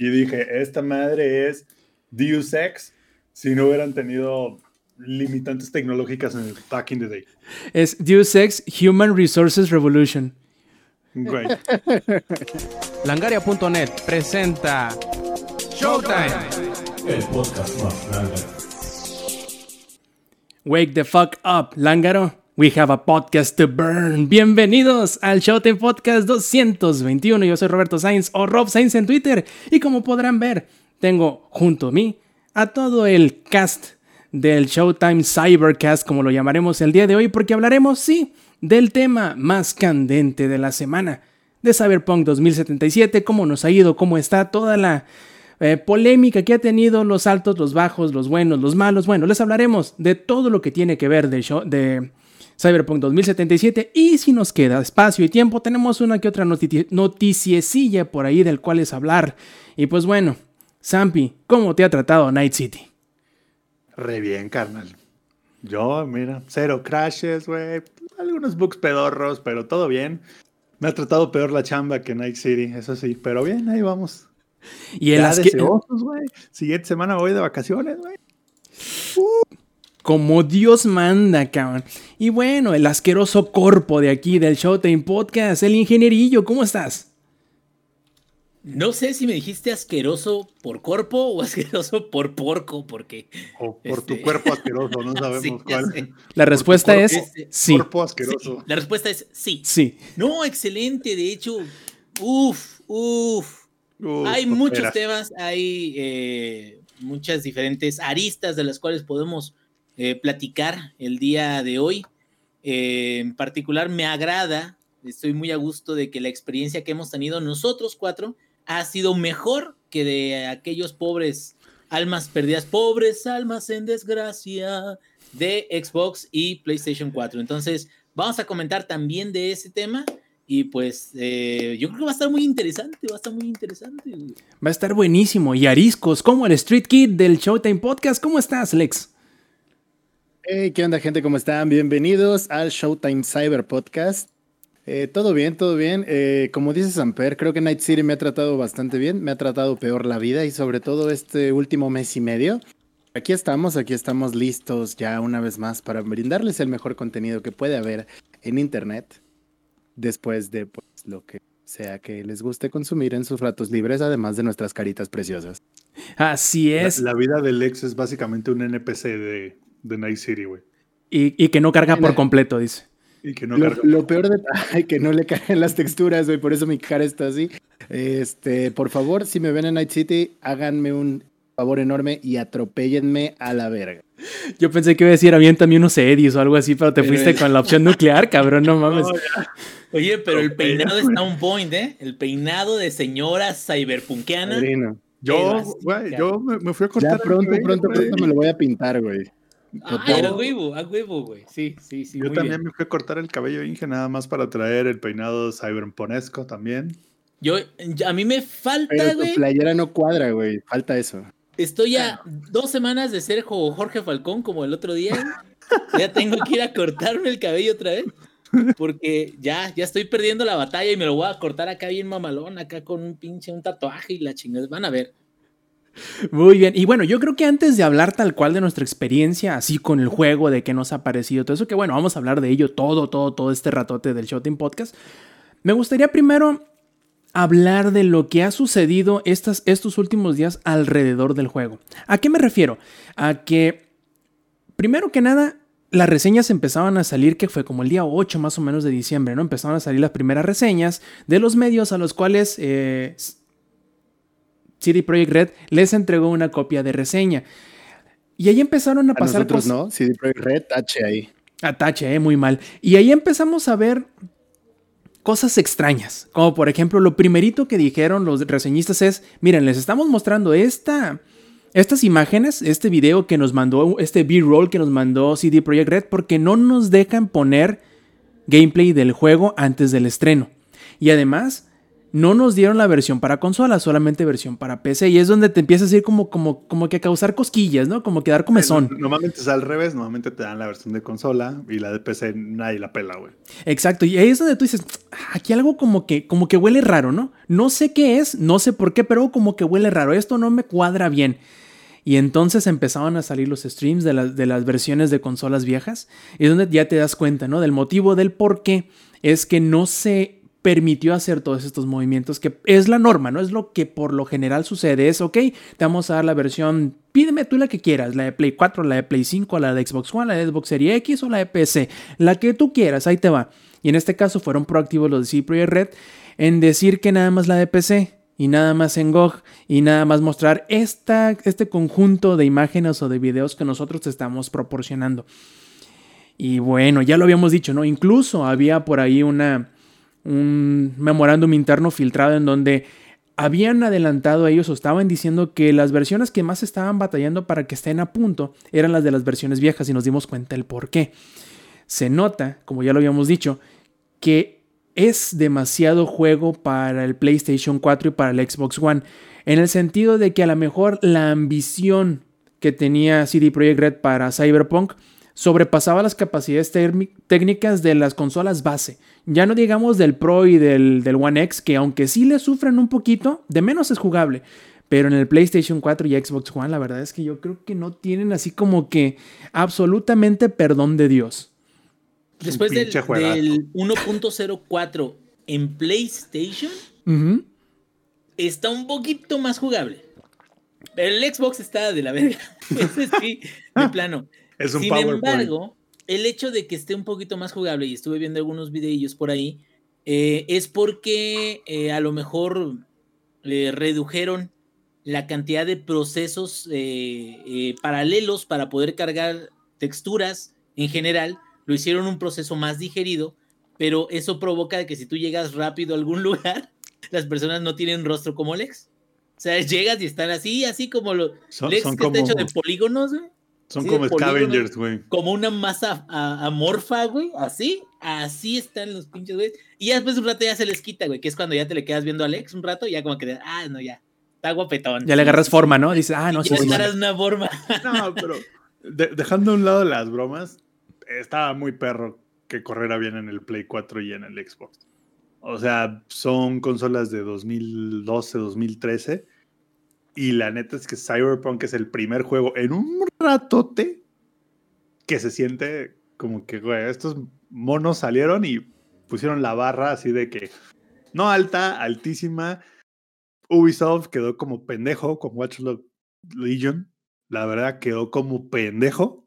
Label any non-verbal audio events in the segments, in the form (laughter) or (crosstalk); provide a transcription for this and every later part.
y dije, esta madre es Deus Ex si no hubieran tenido limitantes tecnológicas en el back in the day. Es Deus Ex Human Resources Revolution. Great. (laughs) Langaria.net presenta Showtime. El podcast más grande. Wake the fuck up, Lángaro. We have a podcast to burn. Bienvenidos al Showtime Podcast 221. Yo soy Roberto Sainz o Rob Sainz en Twitter. Y como podrán ver, tengo junto a mí a todo el cast del Showtime Cybercast, como lo llamaremos el día de hoy, porque hablaremos, sí, del tema más candente de la semana, de Cyberpunk 2077, cómo nos ha ido, cómo está toda la eh, polémica que ha tenido, los altos, los bajos, los buenos, los malos. Bueno, les hablaremos de todo lo que tiene que ver de, show, de Cyberpunk 2077 y si nos queda espacio y tiempo, tenemos una que otra noti noticiecilla por ahí del cual es hablar. Y pues bueno, Zampi, ¿cómo te ha tratado Night City? Re bien, carnal. Yo, mira, cero crashes, güey. Algunos bugs pedorros, pero todo bien. Me ha tratado peor la chamba que Night City, eso sí, pero bien, ahí vamos. Y el Ya asque- deseosos, güey. Siguiente semana voy de vacaciones, güey. Como Dios manda, cabrón. Y bueno, el asqueroso corpo de aquí del Showtime Podcast, el ingenierillo, ¿cómo estás? No sé si me dijiste asqueroso por cuerpo o (laughs) asqueroso por porco, porque. O por tu Este- cuerpo asqueroso, no (laughs) sabemos Sí, cuál. sé. La respuesta cuerpo. es Este, sí. Cuerpo Sí, la respuesta es sí. Sí. No, excelente. De hecho, uff, uff. Uf, Hay muchos temas, hay eh, muchas diferentes aristas de las cuales podemos eh, platicar el día de hoy. Eh, en particular, me agrada, estoy muy a gusto de que la experiencia que hemos tenido nosotros cuatro ha sido mejor que de aquellos pobres almas perdidas, pobres almas en desgracia de Xbox y PlayStation 4. Entonces, vamos a comentar también de ese tema. Y pues eh, yo creo que va a estar muy interesante, va a estar muy interesante. Va a estar buenísimo. Y ariscos, como el Street Kid del Showtime Podcast. ¿Cómo estás, Lex? Hey, ¿qué onda, gente? ¿Cómo están? Bienvenidos al Showtime Cyber Podcast. Eh, todo bien, todo bien. Eh, como dice Samper, creo que Night City me ha tratado bastante bien. Me ha tratado peor la vida y sobre todo este último mes y medio. Aquí estamos, aquí estamos listos ya una vez más para brindarles el mejor contenido que puede haber en Internet. Después de pues, lo que sea que les guste consumir en sus ratos libres, además de nuestras caritas preciosas. Así La, es. la vida del ex es básicamente un NPC de, de Night City, güey. Y, y que no carga por completo, dice. Y que no lo, carga. lo peor de (laughs) ay, que no le caen las texturas, güey, por eso mi cara está así. Este, por favor, si me ven en Night City, háganme un favor enorme y atropéllenme a la verga. Yo pensé que iba a decir, aviéntame unos Edis o algo así, pero te Pero fuiste el- con la opción nuclear, cabrón, no mames. No. Oye, pero el peinado está on point, ¿eh? El peinado de señora cyberpunkiana. Padrino. Yo, güey, yo me, me fui a cortar Ya el pronto, cabello, pronto, güey. pronto me lo voy a pintar, güey. Ah, huevo, a huevo, güey. Sí, sí, sí. Yo muy también bien. me fui a cortar el cabello, Inge, nada más para traer el peinado cyberponesco también. Yo, a mí me falta, Pero tu güey. playera no cuadra, güey. Falta eso. Estoy a dos semanas de ser jo- Jorge Falcón como el otro día. güey. Ya tengo que ir a cortarme el cabello otra vez. Porque ya, ya estoy perdiendo la batalla y me lo voy a cortar acá bien mamalón, acá con un pinche, un tatuaje y la chingada. Van a ver. Muy bien. Y bueno, yo creo que antes de hablar tal cual de nuestra experiencia, así con el juego, de qué nos ha parecido, todo eso, que bueno, vamos a hablar de ello todo, todo, todo este ratote del Showtime Podcast. Me gustaría primero hablar de lo que ha sucedido estas, estos últimos días alrededor del juego. ¿A qué me refiero? A que, primero que nada, las reseñas empezaban a salir, que fue como el día 8 más o menos de diciembre, ¿no? Empezaron a salir las primeras reseñas de los medios a los cuales eh, CD Projekt Red les entregó una copia de reseña. Y ahí empezaron a A pasar nosotros cosas. no. CD Projekt Red, H ahí. Atache, eh, muy mal. Y ahí empezamos a ver cosas extrañas. Como por ejemplo, lo primerito que dijeron los reseñistas es: Miren, les estamos mostrando esta. Estas imágenes, este video que nos mandó, este B-roll que nos mandó CD Projekt Red, porque no nos dejan poner gameplay del juego antes del estreno. Y además, no nos dieron la versión para consola, solamente versión para PC. Y es donde te empiezas a ir como, como, como que a causar cosquillas, ¿no? Como que dar comezón. Normalmente es al revés, normalmente te dan la versión de consola y la de PC nadie la pela, güey. Exacto, y ahí es donde tú dices, "Ah, aquí algo como que, como que huele raro, ¿no? No sé qué es, no sé por qué, pero como que huele raro, esto no me cuadra bien. Y entonces empezaban a salir los streams de, las de las versiones de consolas viejas, y es donde ya te das cuenta, ¿no? Del motivo del por qué es que no se permitió hacer todos estos movimientos, que es la norma, ¿no? Es lo que por lo general sucede, es, ok, te vamos a dar la versión, pídeme tú la que quieras, la de Play 4, la de Play 5, la de Xbox One, la de Xbox Series X o la de PC, la que tú quieras, ahí te va. Y en este caso fueron proactivos los de CD Projekt Red en decir que nada más la de PC y nada más en GOG y nada más mostrar esta, este conjunto de imágenes o de videos que nosotros te estamos proporcionando. Y bueno, ya lo habíamos dicho, ¿no? Incluso había por ahí una, un memorándum interno filtrado en donde habían adelantado ellos o estaban diciendo que las versiones que más estaban batallando para que estén a punto eran las de las versiones viejas y nos dimos cuenta el por qué. Se nota, como ya lo habíamos dicho, que es demasiado juego para el PlayStation 4 y para el Xbox One, en el sentido de que a lo mejor la ambición que tenía CD Projekt Red para Cyberpunk sobrepasaba las capacidades técnicas de las consolas base. Ya no digamos del Pro y del, del One X, que aunque sí le sufren un poquito, de menos es jugable. Pero en el PlayStation 4 y Xbox One, la verdad es que yo creo que no tienen así como que absolutamente perdón de Dios. Después del, pinche juegazo. del 1.04 en PlayStation, está un poquito más jugable. Pero el Xbox está de la verga. (laughs) Ese sí, de plano. Es un Sin PowerPoint. embargo, el hecho de que esté un poquito más jugable, y estuve viendo algunos videillos por ahí, eh, es porque eh, a lo mejor eh, redujeron la cantidad de procesos eh, paralelos para poder cargar texturas en general. Lo hicieron un proceso más digerido, pero eso provoca que si tú llegas rápido a algún (laughs) lugar, las personas no tienen rostro como Lex. O sea, llegas y están así, así como los Son, Lex son que está hecho de como, polígonos, güey son como scavengers, güey. como una masa a- amorfa, güey, así, así están los pinches, güey. Y ya después de un rato ya se les quita, güey, que es cuando ya te le quedas viendo a Alex un rato y ya como que, ah, no, ya, está guapetón. Ya le agarras forma, ¿no? Dices, ah, no, sí, ya sí, agarras una forma. No, pero de- dejando a un lado las bromas, estaba muy perro que corriera bien en el Play 4 y en el Xbox. O sea, son consolas de 2012, 2013. Y la neta es que Cyberpunk es el primer juego en un ratote que se siente como que, estos monos salieron y pusieron la barra así de que no alta, altísima. Ubisoft quedó como pendejo con Watch Legion. La verdad quedó como pendejo.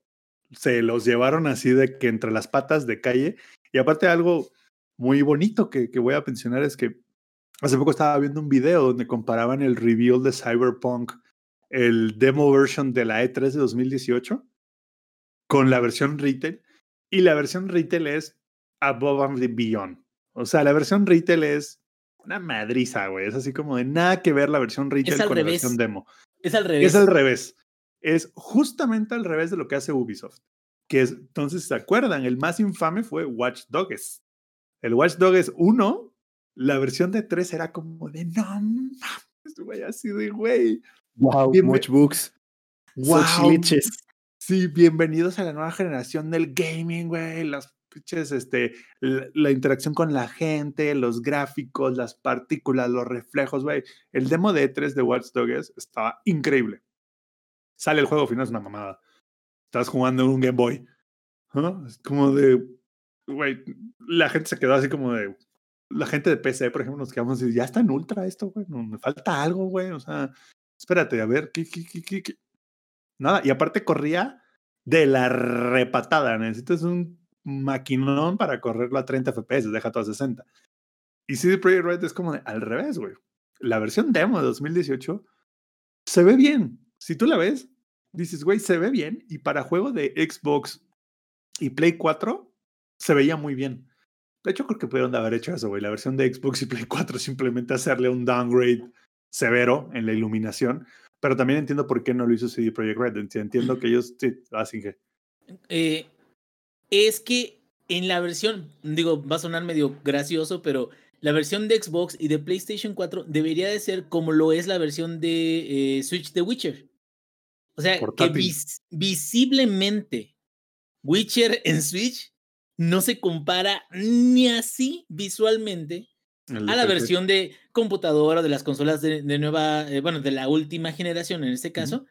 Se los llevaron así de que entre las patas de calle. Y aparte algo muy bonito que, que voy a mencionar es que hace poco estaba viendo un video donde comparaban el reveal de Cyberpunk, el demo version de la E3 de 2018, con la versión retail. Y la versión retail es above and beyond. O sea, la versión retail es una madriza, güey. Es así como de nada que ver la versión retail con la versión demo. Es al revés. Es al revés. Es justamente al revés de lo que hace Ubisoft. Que es, entonces, ¿se acuerdan? El más infame fue Watch Dogs. El Watch Dogs 1, la versión de 3 era como de no mames, güey, así de güey. Wow, Bien, much books. Such Wow. glitches. Sí, bienvenidos a la nueva generación del gaming, güey. Las pinches, este, la, la interacción con la gente, los gráficos, las partículas, los reflejos, güey. El demo de E3 de Watch Dogs estaba increíble. Sale el juego final, es una mamada. Estás jugando en un Game Boy. ¿no? Es como de, güey, la gente se quedó así como de, la gente de PC, por ejemplo, nos quedamos y ya está en ultra esto, güey. No, me falta algo, güey. O sea, espérate, a ver, ¿qué, qué, qué, qué? Nada, y aparte corría de la repatada. Necesitas un maquinón para correrlo a 30 FPS, deja todo a 60. Y CD Projekt Red es como al revés, güey. La versión demo de 2018 se ve bien. Si tú la ves, dices, güey, se ve bien. Y para juego de Xbox y Play 4, se veía muy bien. De hecho, creo que pudieron haber hecho eso, güey. La versión de Xbox y Play 4 simplemente hacerle un downgrade severo en la iluminación. Pero también entiendo por qué no lo hizo CD Projekt Red. Enti- Entiendo que ellos sí, hacen que. Eh, es que en la versión, digo, va a sonar medio gracioso, pero la versión de Xbox y de PlayStation 4 debería de ser como lo es la versión de eh, Switch de Witcher. O sea, que vis- visiblemente Witcher en Switch no se compara ni así visualmente El a la versión de computadora de las consolas de, de nueva, eh, bueno, de la última generación en este caso,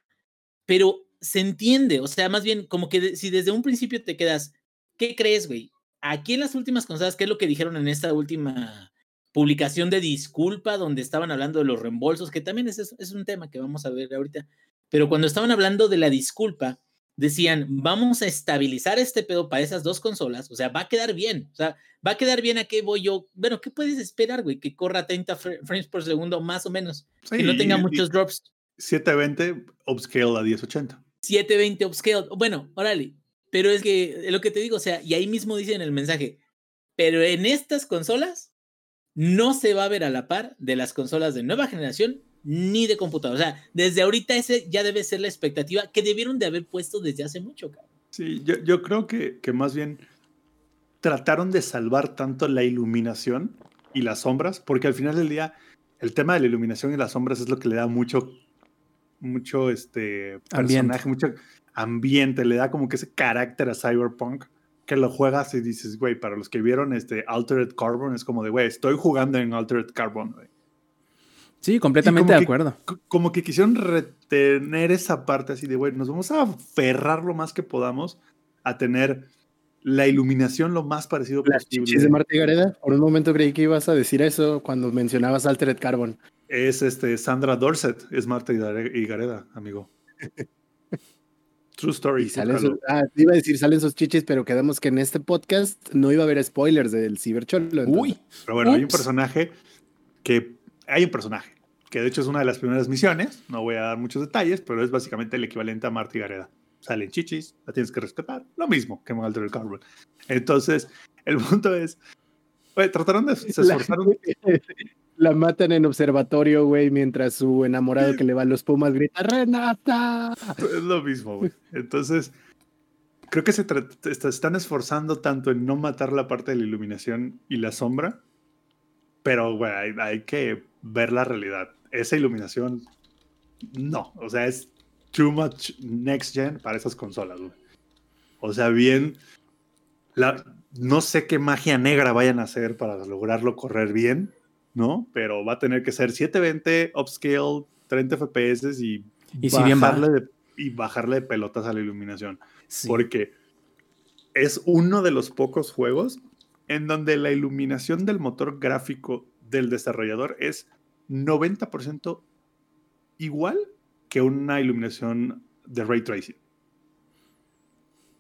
pero se entiende, o sea, más bien como que de- si desde un principio te quedas, ¿qué crees, güey? Aquí en las últimas consolas, ¿qué es lo que dijeron en esta última publicación de disculpa donde estaban hablando de los reembolsos, que también es, es- es un tema que vamos a ver ahorita, pero cuando estaban hablando de la disculpa, decían, vamos a estabilizar este pedo para esas dos consolas, o sea, va a quedar bien, o sea, va a quedar bien a qué voy yo, bueno, ¿qué puedes esperar, güey? Que corra 30 fr- frames por segundo más o menos, que no Sí, tenga y- muchos drops. 720 upscale a 1080. 720 upscale. Bueno, órale. Pero es que lo que te digo, o sea, y ahí mismo dice en el mensaje, pero en estas consolas no se va a ver a la par de las consolas de nueva generación ni de computadora. O sea, desde ahorita ese ya debe ser la expectativa que debieron de haber puesto desde hace mucho, cabrón. Sí, yo, yo creo que, que más bien trataron de salvar tanto la iluminación y las sombras, porque al final del día el tema de la iluminación y las sombras es lo que le da mucho, mucho este Ambiente. personaje, mucho ambiente, le da como que ese carácter a Cyberpunk que lo juegas y dices, güey, para los que vieron este Altered Carbon es como de, güey, estoy jugando en Altered Carbon, güey. Sí, completamente de que- acuerdo. Como que quisieron retener esa parte así de, güey, nos vamos a aferrar lo más que podamos a tener la iluminación lo más parecido Las posible. chichis de Marta y Gareda. Por un momento creí que ibas a decir eso cuando mencionabas Altered Carbon. Es este Sandra Dorset, es Marta y Gareda, amigo. (laughs) True story. Salen sus, ah, iba a decir salen sus chichis, pero quedamos que en este podcast no iba a haber spoilers del Cibercholo. Uy, Pero bueno, hay un personaje que. Hay un personaje que de hecho es una de las primeras misiones. No voy a dar muchos detalles, pero es básicamente el equivalente a Marta y Gareda. Salen chichis, la tienes que rescatar. Lo mismo que Altered Carbon. Entonces, el punto es. trataron de. Se La- esforzaron. (laughs) La matan en observatorio, güey, mientras su enamorado que le va a los Pumas grita ¡Renata! Es lo mismo, güey. Entonces, creo que se están esforzando tanto en no matar la parte de la iluminación y la sombra, pero, güey, hay, hay que ver la realidad. Esa iluminación, no. O sea, es too much next gen para esas consolas, güey. O sea, bien, la, no sé qué magia negra vayan a hacer para lograrlo correr bien, ¿no? Pero va a tener que ser 720, upscale, 30 FPS y, Y si bien va. bajarle de, y bajarle de pelotas a la iluminación. sí. Porque es uno de los pocos juegos en donde la iluminación del motor gráfico del desarrollador es 90% igual que una iluminación de ray tracing.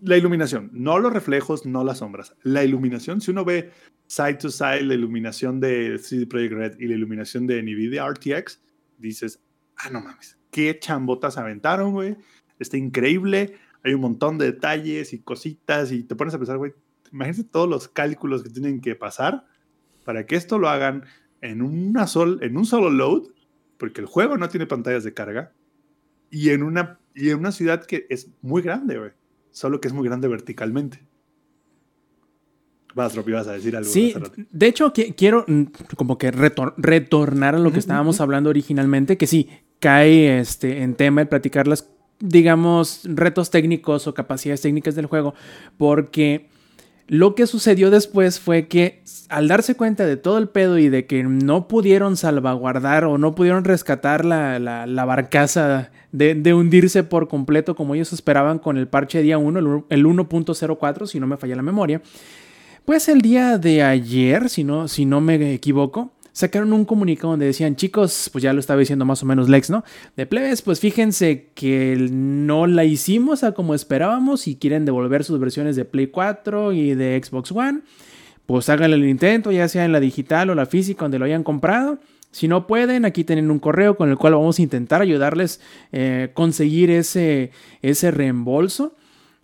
La iluminación, no los reflejos, no las sombras. La iluminación, si uno ve side to side la iluminación de CD Projekt Red y la iluminación de NVIDIA RTX, dices, ah, no mames, qué chambotas aventaron, güey. Está increíble, hay un montón de detalles y cositas y te pones a pensar, güey, imagínate todos los cálculos que tienen que pasar para que esto lo hagan en, una sol, en un solo load, porque el juego no tiene pantallas de carga, y en una, y en una ciudad que es muy grande, güey. Solo que es muy grande verticalmente. Vas, Ropi, vas a decir algo. Sí, de hecho qui- quiero mm, como que retor- retornar a lo que estábamos hablando originalmente, que sí, cae este, en tema el platicar las, digamos, retos técnicos o capacidades técnicas del juego, porque lo que sucedió después fue que al darse cuenta de todo el pedo y de que no pudieron salvaguardar o no pudieron rescatar la, la- barcaza de, hundirse por completo como ellos esperaban con el parche día 1, el uno- el 1.04, si no me falla la memoria, pues el día de ayer, si no, si no me equivoco, sacaron un comunicado donde decían, chicos, pues ya lo estaba diciendo más o menos Lex, ¿no? De plebes, pues fíjense que no la hicimos a como esperábamos y quieren devolver sus versiones de Play 4 y de Xbox One, pues háganle el intento, ya sea en la digital o la física donde lo hayan comprado. Si no pueden, aquí tienen un correo con el cual vamos a intentar ayudarles a conseguir ese, ese reembolso.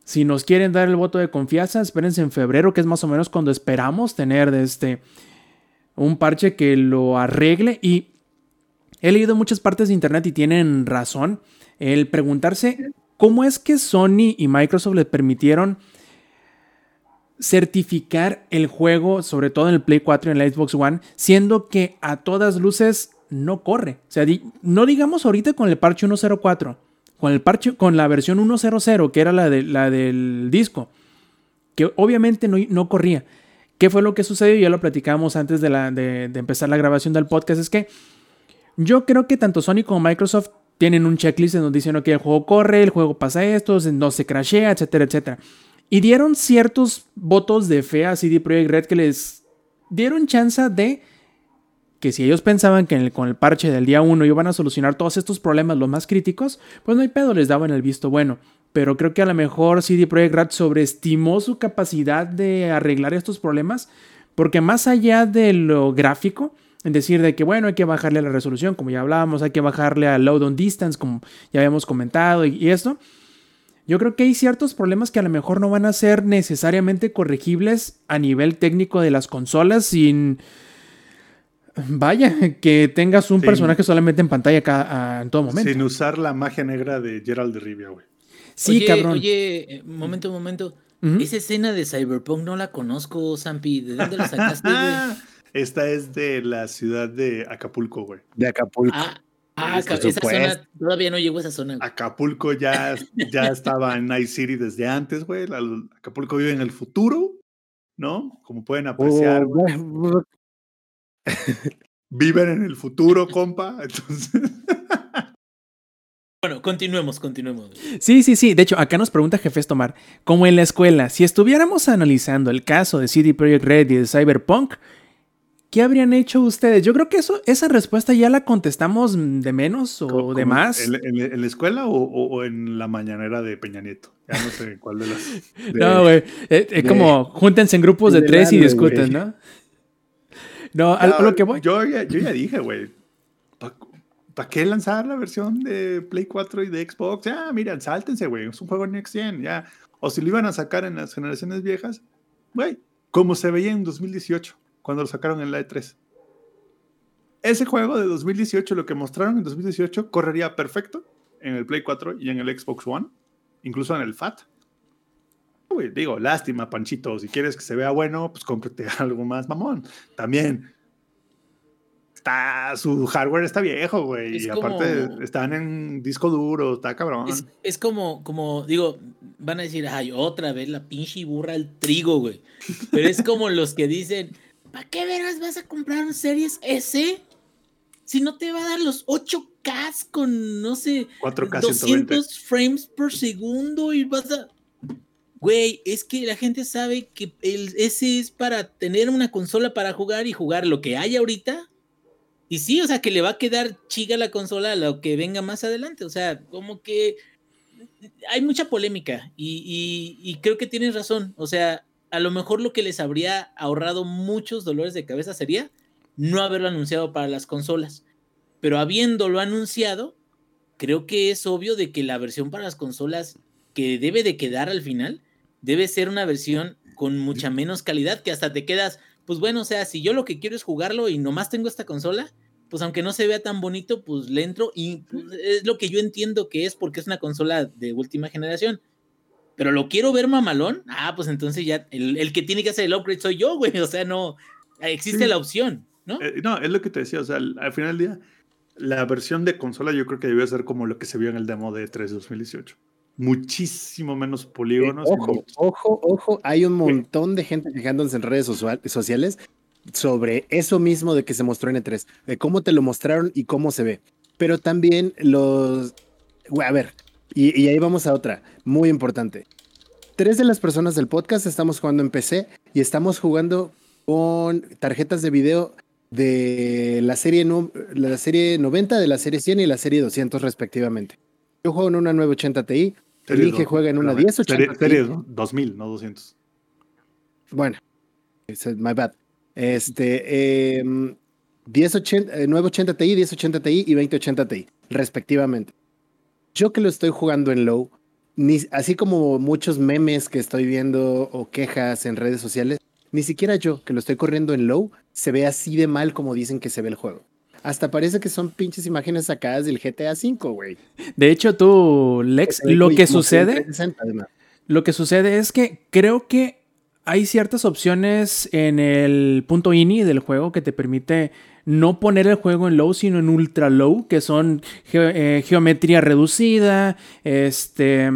Si nos quieren dar el voto de confianza, espérense en febrero, que es más o menos cuando esperamos tener de este un parche que lo arregle. Y he leído muchas partes de internet y tienen razón. El preguntarse cómo es que Sony y Microsoft le permitieron certificar el juego, sobre todo en el Play 4 y en la Xbox One, siendo que a todas luces no corre. O sea, no digamos ahorita con el parche 104, con el parche, con la versión 100, que era la, de, la del disco, que obviamente no, no corría. ¿Qué fue lo que sucedió? Ya lo platicamos antes de, empezar la grabación del podcast. Es que yo creo que tanto Sony como Microsoft tienen un checklist en donde dicen, que el juego corre, el juego pasa esto, no se crashea, etcétera, etcétera. Y dieron ciertos votos de fe a CD Projekt Red que les dieron chance de que si ellos pensaban que con el parche del día 1 iban a solucionar todos estos problemas los más críticos, pues no hay pedo, les daban el visto bueno. Pero creo que a lo mejor CD Projekt Red sobreestimó su capacidad de arreglar estos problemas, porque más allá de lo gráfico, en decir de que bueno, hay que bajarle la resolución, como ya hablábamos, hay que bajarle a load on distance, como ya habíamos comentado, y, y esto, yo creo que hay ciertos problemas que a lo mejor no van a ser necesariamente corregibles a nivel técnico de las consolas sin... Vaya, que tengas un personaje solamente en pantalla cada, en todo momento. Sin usar la magia negra de Gerald de Rivia, güey. Sí, oye, cabrón. Oye, eh, momento, momento. Esa escena de Cyberpunk no la conozco, Zampi. ¿De dónde la sacaste, güey? (laughs) Esta es de la ciudad de Acapulco, güey. De Acapulco. Ah, Ah, esa zona, todavía no llegó a esa zona. Acapulco ya, (laughs) ya estaba en Night City desde antes, güey. Acapulco vive en el futuro, ¿no? Como pueden apreciar. Oh, (laughs) Viven en el futuro, compa. Entonces. Bueno, continuemos, continuemos. Sí, sí, sí. De hecho, acá nos pregunta Jefes Tomar, como en la escuela, si estuviéramos analizando el caso de CD Projekt Red y de Cyberpunk, ¿Qué habrían hecho ustedes? Yo creo que eso, esa respuesta ya la contestamos de menos o de más. ¿En, la escuela o, en la mañanera de Peña Nieto? Ya no sé cuál de las. (laughs) no, güey. Eh, es, como júntense en grupos de, tres y discuten, ¿no? No, a, lo que voy. Yo ya, yo ya dije, güey. ¿Para qué lanzar la versión de Play 4 y de Xbox? Ya, miren, sáltense, güey. Es un juego Next Gen, ya. O si lo iban a sacar en las generaciones viejas, güey, como se veía en 2018 cuando lo sacaron en la E3. Ese juego de 2018, lo que mostraron en 2018, correría perfecto en el Play 4 y en el Xbox One, incluso en el FAT. digo, lástima, Panchito, si quieres que se vea bueno, pues cómprate (laughs) algo más mamón. También, está, su hardware está viejo, güey, y aparte están en disco duro, está cabrón. Es, como, como, digo, van a decir, ay, otra vez la pinche burra al trigo, güey. Pero es como los que dicen ¿Para qué verás vas a comprar un Series S? Si no te va a dar los 8K con, no sé, 4K 200 frames por segundo y vas a... Güey, es que la gente sabe que el S es para tener una consola para jugar y jugar lo que hay ahorita. Y sí, o sea, que le va a quedar chica la consola a lo que venga más adelante. O sea, como que hay mucha polémica y creo que tienes razón. O sea, a lo mejor lo que les habría ahorrado muchos dolores de cabeza sería no haberlo anunciado para las consolas. Pero habiéndolo anunciado, creo que es obvio de que la versión para las consolas que debe de quedar al final debe ser una versión con mucha menos calidad que hasta te quedas, pues bueno, o sea, si yo lo que quiero es jugarlo y nomás tengo esta consola, pues aunque no se vea tan bonito, pues le entro y pues, es lo que yo entiendo que es porque es una consola de última generación pero lo quiero ver mamalón, ah, pues entonces ya el, que tiene que hacer el upgrade soy yo, güey. (laughs) O sea, no, existe la opción, ¿no? Eh, no, es lo que te decía, o sea, al, final del día, la versión de consola yo creo que debió ser como lo que se vio en el demo de 3 2018. Muchísimo menos polígonos. ojo, ojo, ojo, hay un montón de gente quejándose en redes sociales sobre eso mismo de que se mostró en E3, de cómo te lo mostraron y cómo se ve. Pero también los... a ver, y, ahí vamos a otra, muy importante. Tres de las personas del podcast estamos jugando en PC y estamos jugando con tarjetas de video de la serie, la serie 90, de la serie 100 y la serie 200 respectivamente. Yo juego en una 980 Ti, el Inge juega en una 1080 Ti. Serie 2000, no 200. Bueno, my bad. Este, 1080, em, 980 Ti, 1080 Ti y 2080 Ti, respectivamente yo que lo estoy jugando en low, ni, así como muchos memes que estoy viendo o quejas en redes sociales, ni siquiera yo que lo estoy corriendo en low se ve así de mal como dicen que se ve el juego. Hasta parece que son pinches imágenes sacadas del GTA V, güey. De hecho, tú, Lex, lo que sucede. Lo que sucede es que creo que hay ciertas opciones en el punto ini del juego que te permite no poner el juego en low, sino en ultra low, que son eh, geometría reducida, este,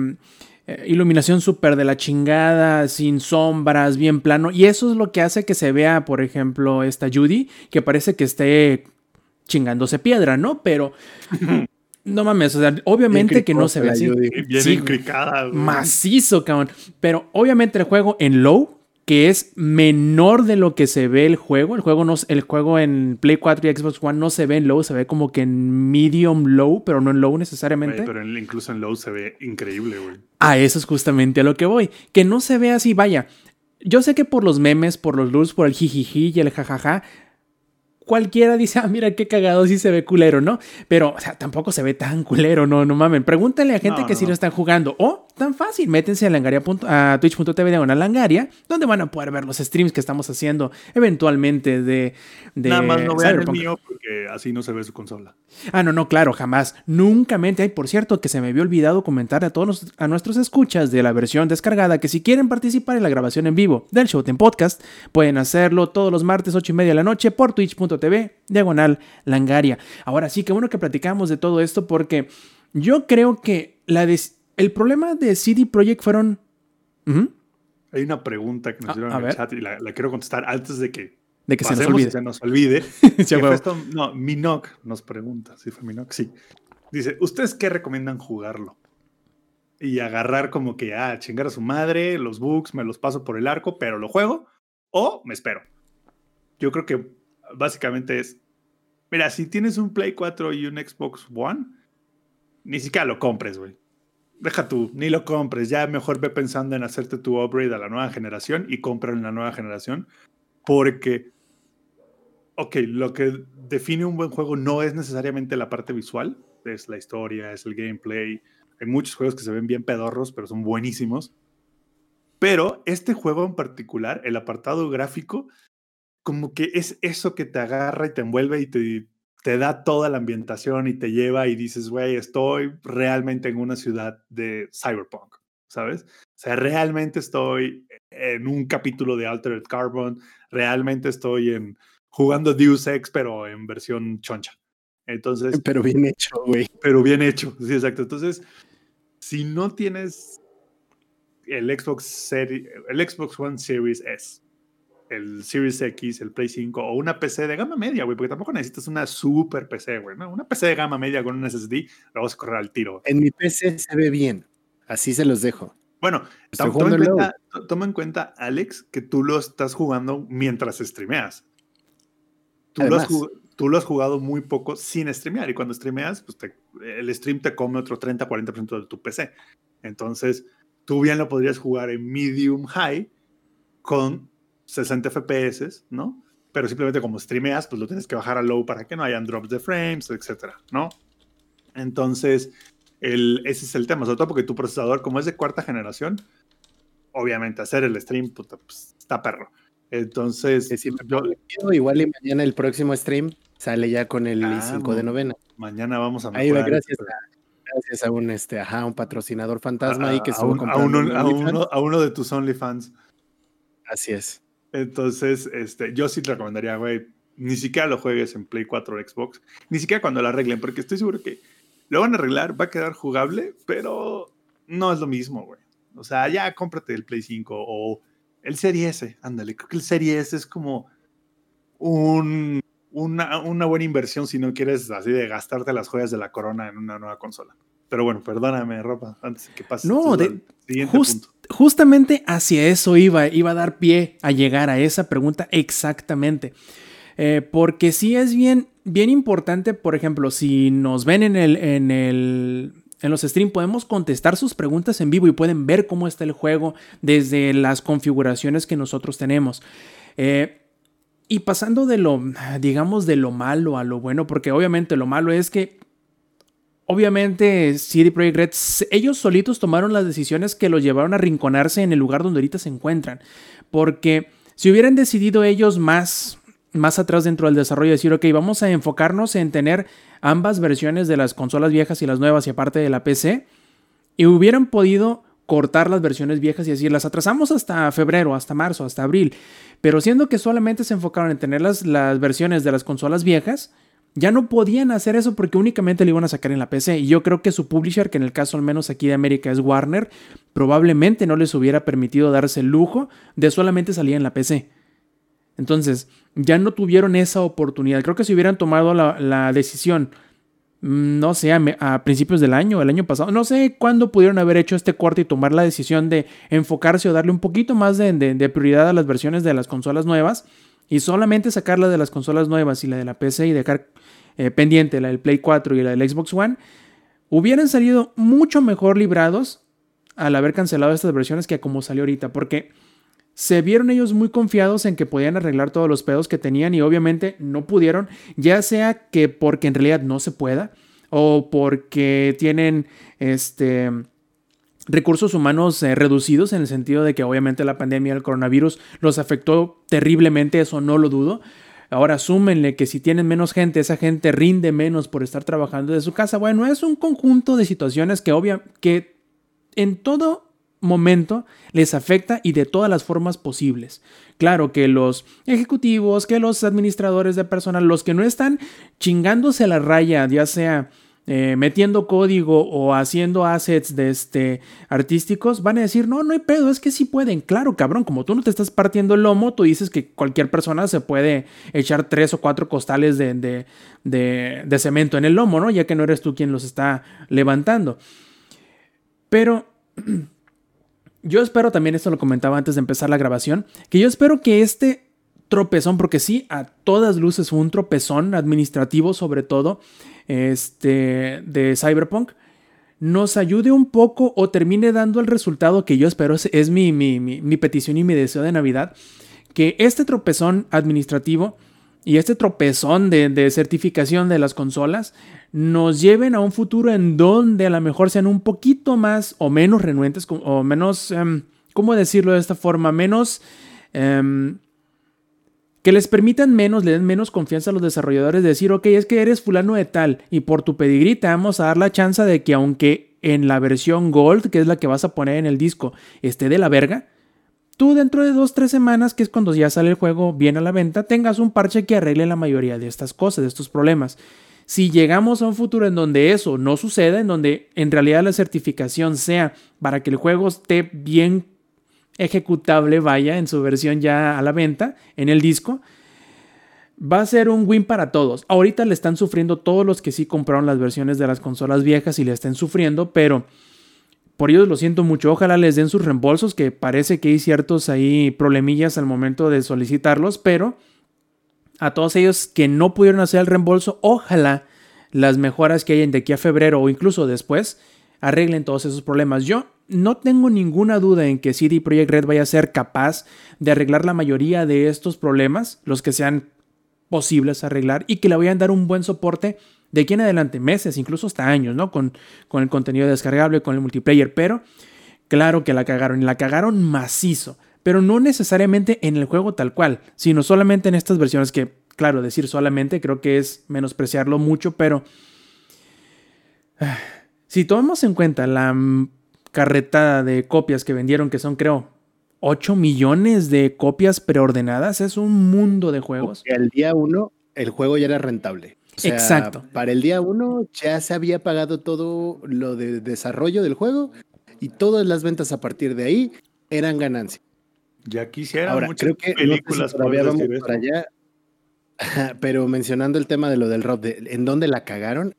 eh, iluminación súper de la chingada, sin sombras, bien plano. Y eso es lo que hace que se vea, por ejemplo, esta Judy, que parece que esté chingándose piedra, ¿no? Pero... No mames, o sea, obviamente que no se ve así. Bien Sí, encricada, güey. Macizo, cabrón. Pero obviamente el juego en low, que es menor de lo que se ve el juego. El juego, no, el juego en Play 4 y Xbox One no se ve en low, se ve como que en medium low, pero no en low Güey, necesariamente. pero en- incluso en low se ve increíble, güey. A eso es justamente a lo que voy. Que no se ve así, vaya. Yo sé que por los memes, por los looks, por el jijiji y el jajaja, cualquiera dice, ah, mira qué cagado, sí se ve culero, ¿no? Pero, o sea, tampoco se ve tan culero, no, no mamen. Pregúntale a gente No, que no, sí lo están jugando. O, tan fácil, métense a, langaria a twitch.tv de una langaria, donde van a poder ver los streams que estamos haciendo eventualmente de, de Nada más no vean el mío porque así no se ve su consola. Ah, no, no, claro, jamás. Nunca mente. Ay, por cierto, que se me había olvidado comentar a todos los- a nuestros escuchas de la versión descargada que si quieren participar en la grabación en vivo del Showtime Podcast, pueden hacerlo todos los martes 8 y media de la noche por twitch.tv, diagonal langaria. Ahora sí, que bueno que platicamos de todo esto porque yo creo que la el problema de CD Projekt fueron... Hay una pregunta que nos Ah, dieron a en el ver. chat y la, la quiero contestar antes de que, de que se nos olvide. se nos olvide. (laughs) Sí, esto- no, Minok nos pregunta, ¿sí fue Minok? Sí. Dice, ¿ustedes qué recomiendan jugarlo? Y agarrar como que, ah, chingar a su madre, los bugs, me los paso por el arco, pero lo juego o me espero. Yo creo que básicamente es, mira, si tienes un Play 4 y un Xbox One, ni siquiera lo compres, güey. Deja tú, ni lo compres, ya mejor ve pensando en hacerte tu upgrade a la nueva generación y cómpralo en la nueva generación, porque ok, lo que define un buen juego no es necesariamente la parte visual, es la historia, es el gameplay. Hay muchos juegos que se ven bien pedorros, pero son buenísimos. Pero este juego en particular, el apartado gráfico, como que es eso que te agarra y te envuelve y te, te da toda la ambientación y te lleva y dices, güey, estoy realmente en una ciudad de cyberpunk, ¿sabes? O sea, realmente estoy en un capítulo de Altered Carbon, realmente estoy en jugando Deus Ex, pero en versión choncha. Entonces, Pero bien hecho, güey. pero bien hecho, sí, exacto. Entonces, si no tienes el Xbox el Xbox One Series S, el Series X, el Play 5 o una PC de gama media, güey, porque tampoco necesitas una super PC, güey, ¿no? Una PC de gama media con un SSD, lo vas a correr al tiro. En mi PC se ve bien. Así se los dejo. Bueno, toma, toma en cuenta, toma en cuenta, Alex, que tú lo estás jugando mientras streameas. Tú lo, has tú lo has jugado muy poco sin streamear y cuando streameas, pues te- el stream te come otro 30-40% de tu PC. Entonces, tú bien lo podrías jugar en medium high con 60 FPS, ¿no? Pero simplemente como streameas, pues lo tienes que bajar a low para que no hayan drops de frames, etcétera, ¿no? Entonces, el, ese es el tema, sobre todo porque tu procesador, como es de cuarta generación, obviamente hacer el stream, puta, pues, está perro. Entonces, me yo- chido, igual y mañana el próximo stream sale ya con el Ah, i5 de no. novena. mañana vamos a Ahí va, mejorar gracias a, gracias a un este, ajá, un patrocinador fantasma ahí que a, un- a uno, a uno- a uno de tus OnlyFans. Así es. Entonces, este, yo sí te recomendaría, güey, ni siquiera lo juegues en Play 4 o Xbox, ni siquiera cuando lo arreglen, porque estoy seguro que lo van a arreglar, va a quedar jugable, pero no es lo mismo, güey. O sea, ya cómprate el Play 5 o el Serie S, ándale, creo que el Serie S es como un, una, una buena inversión si no quieres así de gastarte las joyas de la corona en una nueva consola. Pero bueno, perdóname, Ropa, antes de que pase. No, de- siguiente Just- punto. Justamente hacia eso iba, iba a dar pie a llegar a esa pregunta exactamente. Eh, porque sí es bien, bien importante, por ejemplo, si nos ven en el, en el, en los streams, podemos contestar sus preguntas en vivo y pueden ver cómo está el juego desde las configuraciones que nosotros tenemos. Eh, y pasando de lo, digamos, de lo malo a lo bueno, porque obviamente lo malo es que obviamente CD Projekt Red, ellos solitos tomaron las decisiones que los llevaron a rinconarse en el lugar donde ahorita se encuentran. Porque si hubieran decidido ellos más, más atrás dentro del desarrollo, decir, ok, vamos a enfocarnos en tener ambas versiones de las consolas viejas y las nuevas y aparte de la PC, y hubieran podido cortar las versiones viejas y decir, las atrasamos hasta febrero, hasta marzo, hasta abril. Pero siendo que solamente se enfocaron en tener las, las versiones de las consolas viejas, ya no podían hacer eso porque únicamente lo iban a sacar en la PC. Y yo creo que su publisher, que en el caso al menos aquí de América es Warner, probablemente no les hubiera permitido darse el lujo de solamente salir en la PC. Entonces, ya no tuvieron esa oportunidad. Creo que si hubieran tomado la, decisión Mm, no sé, a, principios del año, el año pasado, no sé cuándo pudieron haber hecho este corte y tomar la decisión de enfocarse o darle un poquito más de, prioridad a las versiones de las consolas nuevas y solamente sacar la de las consolas nuevas y la de la PC y dejar eh, pendiente la del Play 4 y la del Xbox One, hubieran salido mucho mejor librados al haber cancelado estas versiones que como salió ahorita, porque se vieron ellos muy confiados en que podían arreglar todos los pedos que tenían y obviamente no pudieron, ya sea que porque en realidad no se pueda o porque tienen este recursos humanos eh, reducidos en el sentido de que obviamente la pandemia del coronavirus los afectó terriblemente, eso no lo dudo. Ahora súmenle que si tienen menos gente, esa gente rinde menos por estar trabajando de su casa. Bueno, es un conjunto de situaciones que obvia que en todo momento les afecta y de todas las formas posibles. Claro que los ejecutivos, que los administradores de personal, los que no están chingándose la raya, ya sea eh, metiendo código o haciendo assets de este, artísticos, van a decir, no, no hay pedo, es que sí pueden. Claro, cabrón, como tú no te estás partiendo el lomo, tú dices que cualquier persona se puede echar tres o cuatro costales de, de, de, de cemento en el lomo, ¿no? Ya que no eres tú quien los está levantando. Pero (clears throat) yo espero también, esto lo comentaba antes de empezar la grabación, que yo espero que este tropezón, porque sí, a todas luces fue un tropezón administrativo sobre todo, este, de Cyberpunk, nos ayude un poco o termine dando el resultado que yo espero, es, mi, mi, mi petición y mi deseo de Navidad, que este tropezón administrativo y este tropezón de, certificación de las consolas nos lleven a un futuro en donde a lo mejor sean un poquito más o menos renuentes o menos, em, ¿cómo decirlo de esta forma? Menos... Em, que les permitan menos, le den menos confianza a los desarrolladores de decir, ok, es que eres fulano de tal y por tu pedigrí te vamos a dar la chance de que aunque en la versión Gold, que es la que vas a poner en el disco, esté de la verga, tú dentro de dos, tres semanas, que es cuando ya sale el juego bien a la venta, tengas un parche que arregle la mayoría de estas cosas, de estos problemas. Si llegamos a un futuro en donde eso no suceda, en donde en realidad la certificación sea para que el juego esté bien ejecutable, vaya, en su versión ya a la venta, en el disco, va a ser un win para todos. Ahorita le están sufriendo todos los que sí compraron las versiones de las consolas viejas y le estén sufriendo, pero por ellos lo siento mucho. Ojalá les den sus reembolsos, que parece que hay ciertos ahí problemillas al momento de solicitarlos, pero a todos ellos que no pudieron hacer el reembolso, ojalá las mejoras que hayan de aquí a febrero o incluso después arreglen todos esos problemas. Yo no tengo ninguna duda en que CD Projekt Red vaya a ser capaz de arreglar la mayoría de estos problemas, los que sean posibles arreglar, y que le vayan a dar un buen soporte de aquí en adelante, meses, incluso hasta años, ¿no? Con, con el contenido descargable, con el multiplayer, pero claro que la cagaron y la cagaron macizo, pero no necesariamente en el juego tal cual, sino solamente en estas versiones que, claro, decir solamente creo que es menospreciarlo mucho, pero si tomamos en cuenta la carretada de copias que vendieron, que son creo 8 millones de copias preordenadas, es un mundo de juegos. El día uno el juego ya era rentable. Exacto. Para el día uno ya se había pagado todo lo de desarrollo del juego y todas las ventas a partir de ahí eran ganancias. Ya quisiera Ahora, creo que películas todavía vamos para allá. (laughs) Pero mencionando el tema de lo del rock, en dónde la cagaron,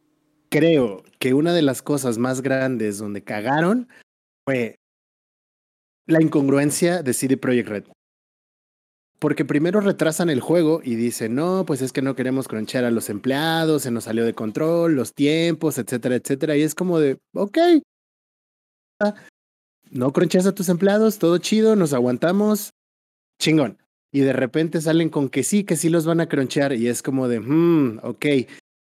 creo que una de las cosas más grandes donde cagaron fue la incongruencia de CD Projekt Red. Porque primero retrasan el juego y dicen, no, pues es que no queremos cronchar a los empleados, se nos salió de control, los tiempos, etcétera, etcétera. Y es como de, ok, no cronchas a tus empleados, todo chido, nos aguantamos, chingón. Y de repente salen con que sí, que sí los van a cronchear y es como de, hmm, ok.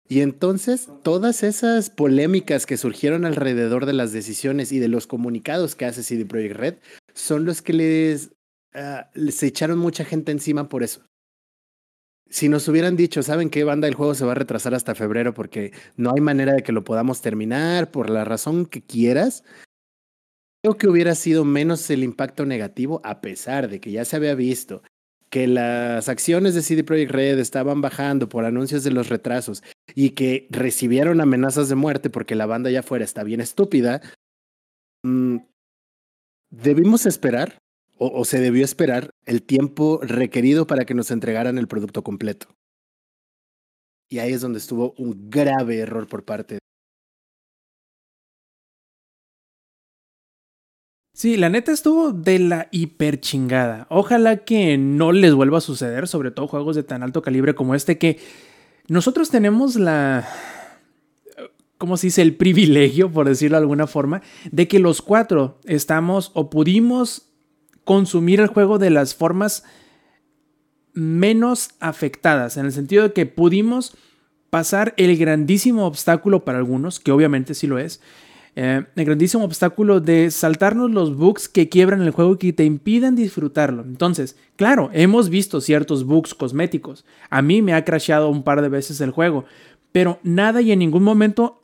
Y entonces todas esas polémicas que surgieron alrededor de las decisiones y de los comunicados que hace CD Projekt Red son los que les se echaron mucha gente encima por eso. Si nos hubieran dicho, ¿saben qué banda? El juego se va a retrasar hasta febrero porque no hay manera de que lo podamos terminar por la razón que quieras. Creo que hubiera sido menos el impacto negativo, a pesar de que ya se había visto que las acciones de CD Projekt Red estaban bajando por anuncios de los retrasos y que recibieron amenazas de muerte porque la banda ya fuera está bien estúpida. mm, debimos esperar, o, o se debió esperar, el tiempo requerido para que nos entregaran el producto completo. Y ahí es donde estuvo un grave error por parte Sí, la neta estuvo de la hiper chingada. Ojalá que no les vuelva a suceder, sobre todo juegos de tan alto calibre como este, que nosotros tenemos la. ¿Cómo se dice? El privilegio, por decirlo de alguna forma, de que los cuatro estamos o pudimos consumir el juego de las formas menos afectadas, en el sentido de que pudimos pasar el grandísimo obstáculo para algunos, que obviamente sí lo es, eh, el grandísimo obstáculo de saltarnos los bugs que quiebran el juego y que te impidan disfrutarlo. Entonces, claro, hemos visto ciertos bugs cosméticos. A mí me ha crasheado un par de veces el juego, pero nada y en ningún momento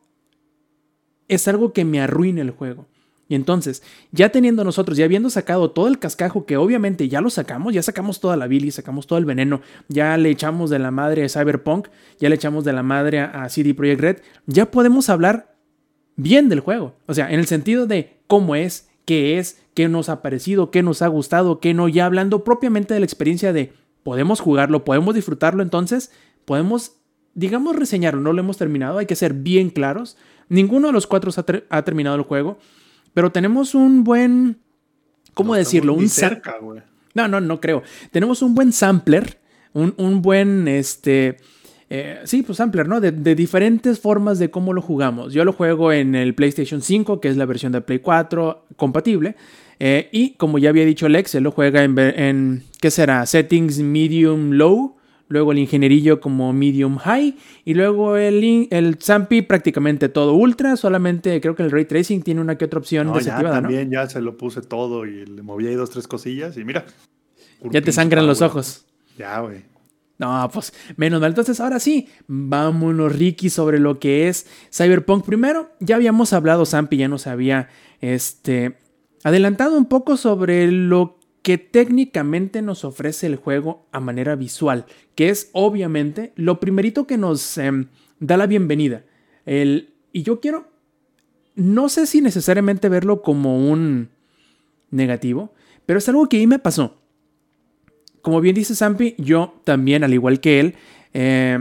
es algo que me arruine el juego. Y entonces, ya teniendo nosotros, ya habiendo sacado todo el cascajo, que obviamente ya lo sacamos, ya sacamos toda la bilis, sacamos todo el veneno, ya le echamos de la madre a Cyberpunk, ya le echamos de la madre a CD Projekt Red, ya podemos hablar bien del juego. O sea, en el sentido de cómo es, qué es, qué nos ha parecido, qué nos ha gustado, qué no, ya hablando propiamente de la experiencia de podemos jugarlo, podemos disfrutarlo, entonces podemos, digamos, reseñarlo, no lo hemos terminado, hay que ser bien claros. Ninguno de los cuatro ha, ter ha terminado el juego, pero tenemos un buen, ¿cómo No decirlo? Un cerca, güey. no, no, no creo. Tenemos un buen sampler, un, un buen, este, eh, sí, pues sampler, ¿no? De, de diferentes formas de cómo lo jugamos. Yo lo juego en el PlayStation 5, que es la versión de Play 4 compatible. eh, y como ya había dicho Lex, él lo juega en, en, ¿qué será? Settings medium low. Luego el ingenierillo como medium high. Y luego el, el Zampi prácticamente todo ultra. Solamente creo que el ray tracing tiene una que otra opción No, ya desactivada, ¿no? también ya se lo puse todo y le moví ahí dos, tres cosillas y mira. Ya te sangran los ojos. Ya, güey. No, pues menos mal. Entonces, ahora sí, vámonos, Ricky, sobre lo que es Cyberpunk. Primero, ya habíamos hablado, Zampi ya nos había este, adelantado un poco sobre lo que técnicamente nos ofrece el juego a manera visual, que es obviamente lo primerito que nos em, da la bienvenida. El, y yo quiero, no sé si necesariamente verlo como un negativo, pero es algo que ahí me pasó como bien dice Zampi, yo también, al igual que él, eh,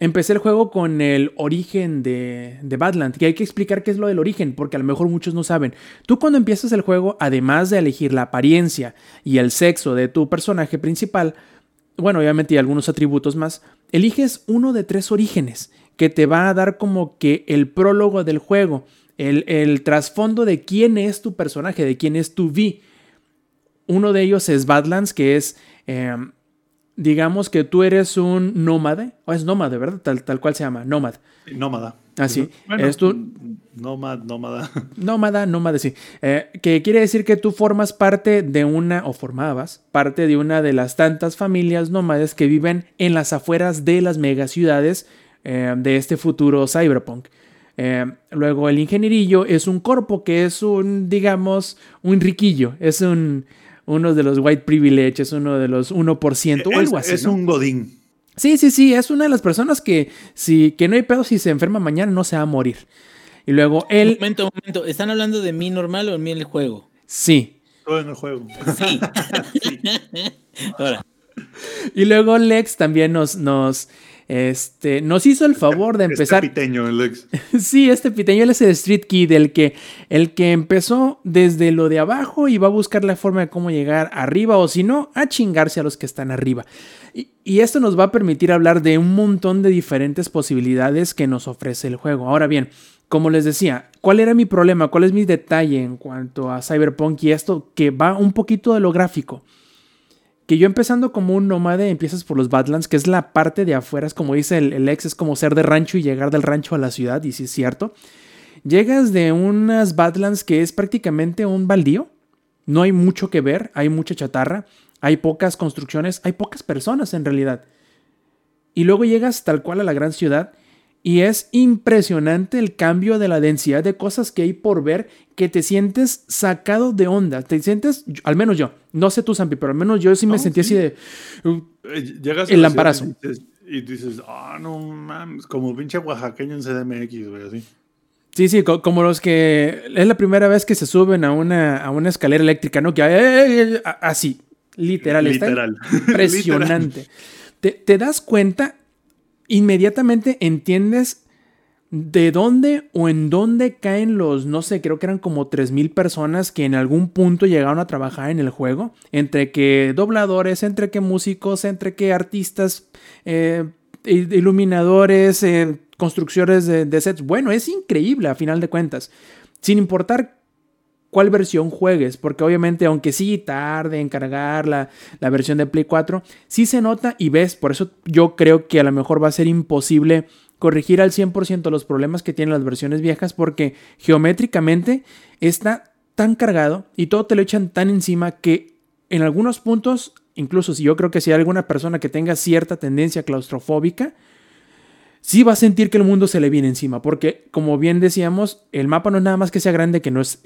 empecé el juego con el origen de, de Badland. Y hay que explicar qué es lo del origen, porque a lo mejor muchos no saben. Tú cuando empiezas el juego, además de elegir la apariencia y el sexo de tu personaje principal, bueno, obviamente y algunos atributos más, eliges uno de tres orígenes que te va a dar como que el prólogo del juego, el, trasfondo de quién es tu personaje, de quién es tu V. Uno de ellos es Badlands, que es, eh, digamos que tú eres un nómade, o es nómade, ¿verdad? Tal, tal cual se llama, nómada. Nómada. Ah, sí. Bueno, Eres tú- Nómada, (laughs) nómada. Nómada, nómada, sí. Eh, que quiere decir que tú formas parte de una, o formabas parte de una de las tantas familias nómades que viven en las afueras de las megaciudades eh, de este futuro cyberpunk. Eh, luego el ingenierillo es un corpo que es un, digamos, un riquillo, es un, uno de los white privilege, es uno de los 1% o algo es, así. es ¿no? un godín. Sí, sí, sí, es una de las personas que, si, que no hay pedo si se enferma mañana no se va a morir. Y luego él, Momento, momento. ¿Están hablando de mí normal o de mí en el juego? sí, Todo en el juego. Sí. (laughs) Ahora, Y luego Lex también nos, nos, este, nos hizo el favor de empezar. Este piteño, el ex. (laughs) sí, este piteño él es el Street Kid, el que, el que empezó desde lo de abajo y va a buscar la forma de cómo llegar arriba, o si no, a chingarse a los que están arriba. Y, y esto nos va a permitir hablar de un montón de diferentes posibilidades que nos ofrece el juego. Ahora bien, como les decía, ¿cuál era mi problema? ¿Cuál es mi detalle en cuanto a Cyberpunk y esto que va un poquito de lo gráfico? Que yo empezando como un nómade, empiezas por los Badlands, que es la parte de afuera, es como dice el, el ex, es como ser de rancho y llegar del rancho a la ciudad, y sí es cierto. Llegas de unas Badlands que es prácticamente un baldío, no hay mucho que ver, hay mucha chatarra, hay pocas construcciones, hay pocas personas en realidad. Y luego llegas tal cual a la gran ciudad y es impresionante el cambio de la densidad de cosas que hay por ver que te sientes sacado de onda. Te sientes, al menos yo, no sé tú, Zampi, pero al menos yo sí me No, sentí sí. así de. Eh, Llegas El lamparazo. Y dices, ah, no mames, como pinche oaxaqueño en CDMX, güey, así. Sí, sí, co- como los que es la primera vez que se suben a una, a una escalera eléctrica, ¿no? Que eh, eh, eh, así, literal, está (laughs) Literal. impresionante. te, te das cuenta, inmediatamente entiendes de dónde o en dónde caen los, no sé, creo que eran como 3.000 personas que en algún punto llegaron a trabajar en el juego, entre que dobladores, entre que músicos, entre que artistas, eh, iluminadores, eh, construcciones de, de sets. Bueno, es increíble a final de cuentas, sin importar cuál versión juegues, porque obviamente aunque sí tarde en cargar la, la versión de Play 4, sí se nota y ves, por eso yo creo que a lo mejor va a ser imposible corregir al 100% los problemas que tienen las versiones viejas, porque geométricamente está tan cargado y todo te lo echan tan encima que en algunos puntos, incluso si yo creo que si hay alguna persona que tenga cierta tendencia claustrofóbica, sí va a sentir que el mundo se le viene encima, porque como bien decíamos, el mapa no es nada más que sea grande, que no es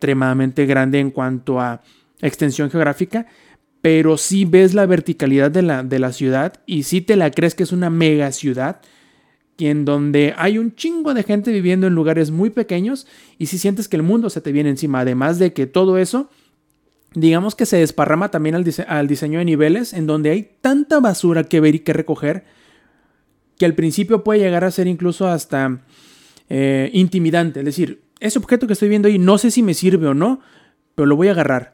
extremadamente grande en cuanto a extensión geográfica, pero sí ves la verticalidad de la, de la ciudad y sí te la crees que es una mega ciudad en donde hay un chingo de gente viviendo en lugares muy pequeños y si sientes que el mundo se te viene encima, además de que todo eso, digamos que se desparrama también al, al diseño de niveles, en donde hay tanta basura que ver y que recoger, que al principio puede llegar a ser incluso hasta eh, intimidante, es decir, ese objeto que estoy viendo ahí no sé si me sirve o no, pero lo voy a agarrar.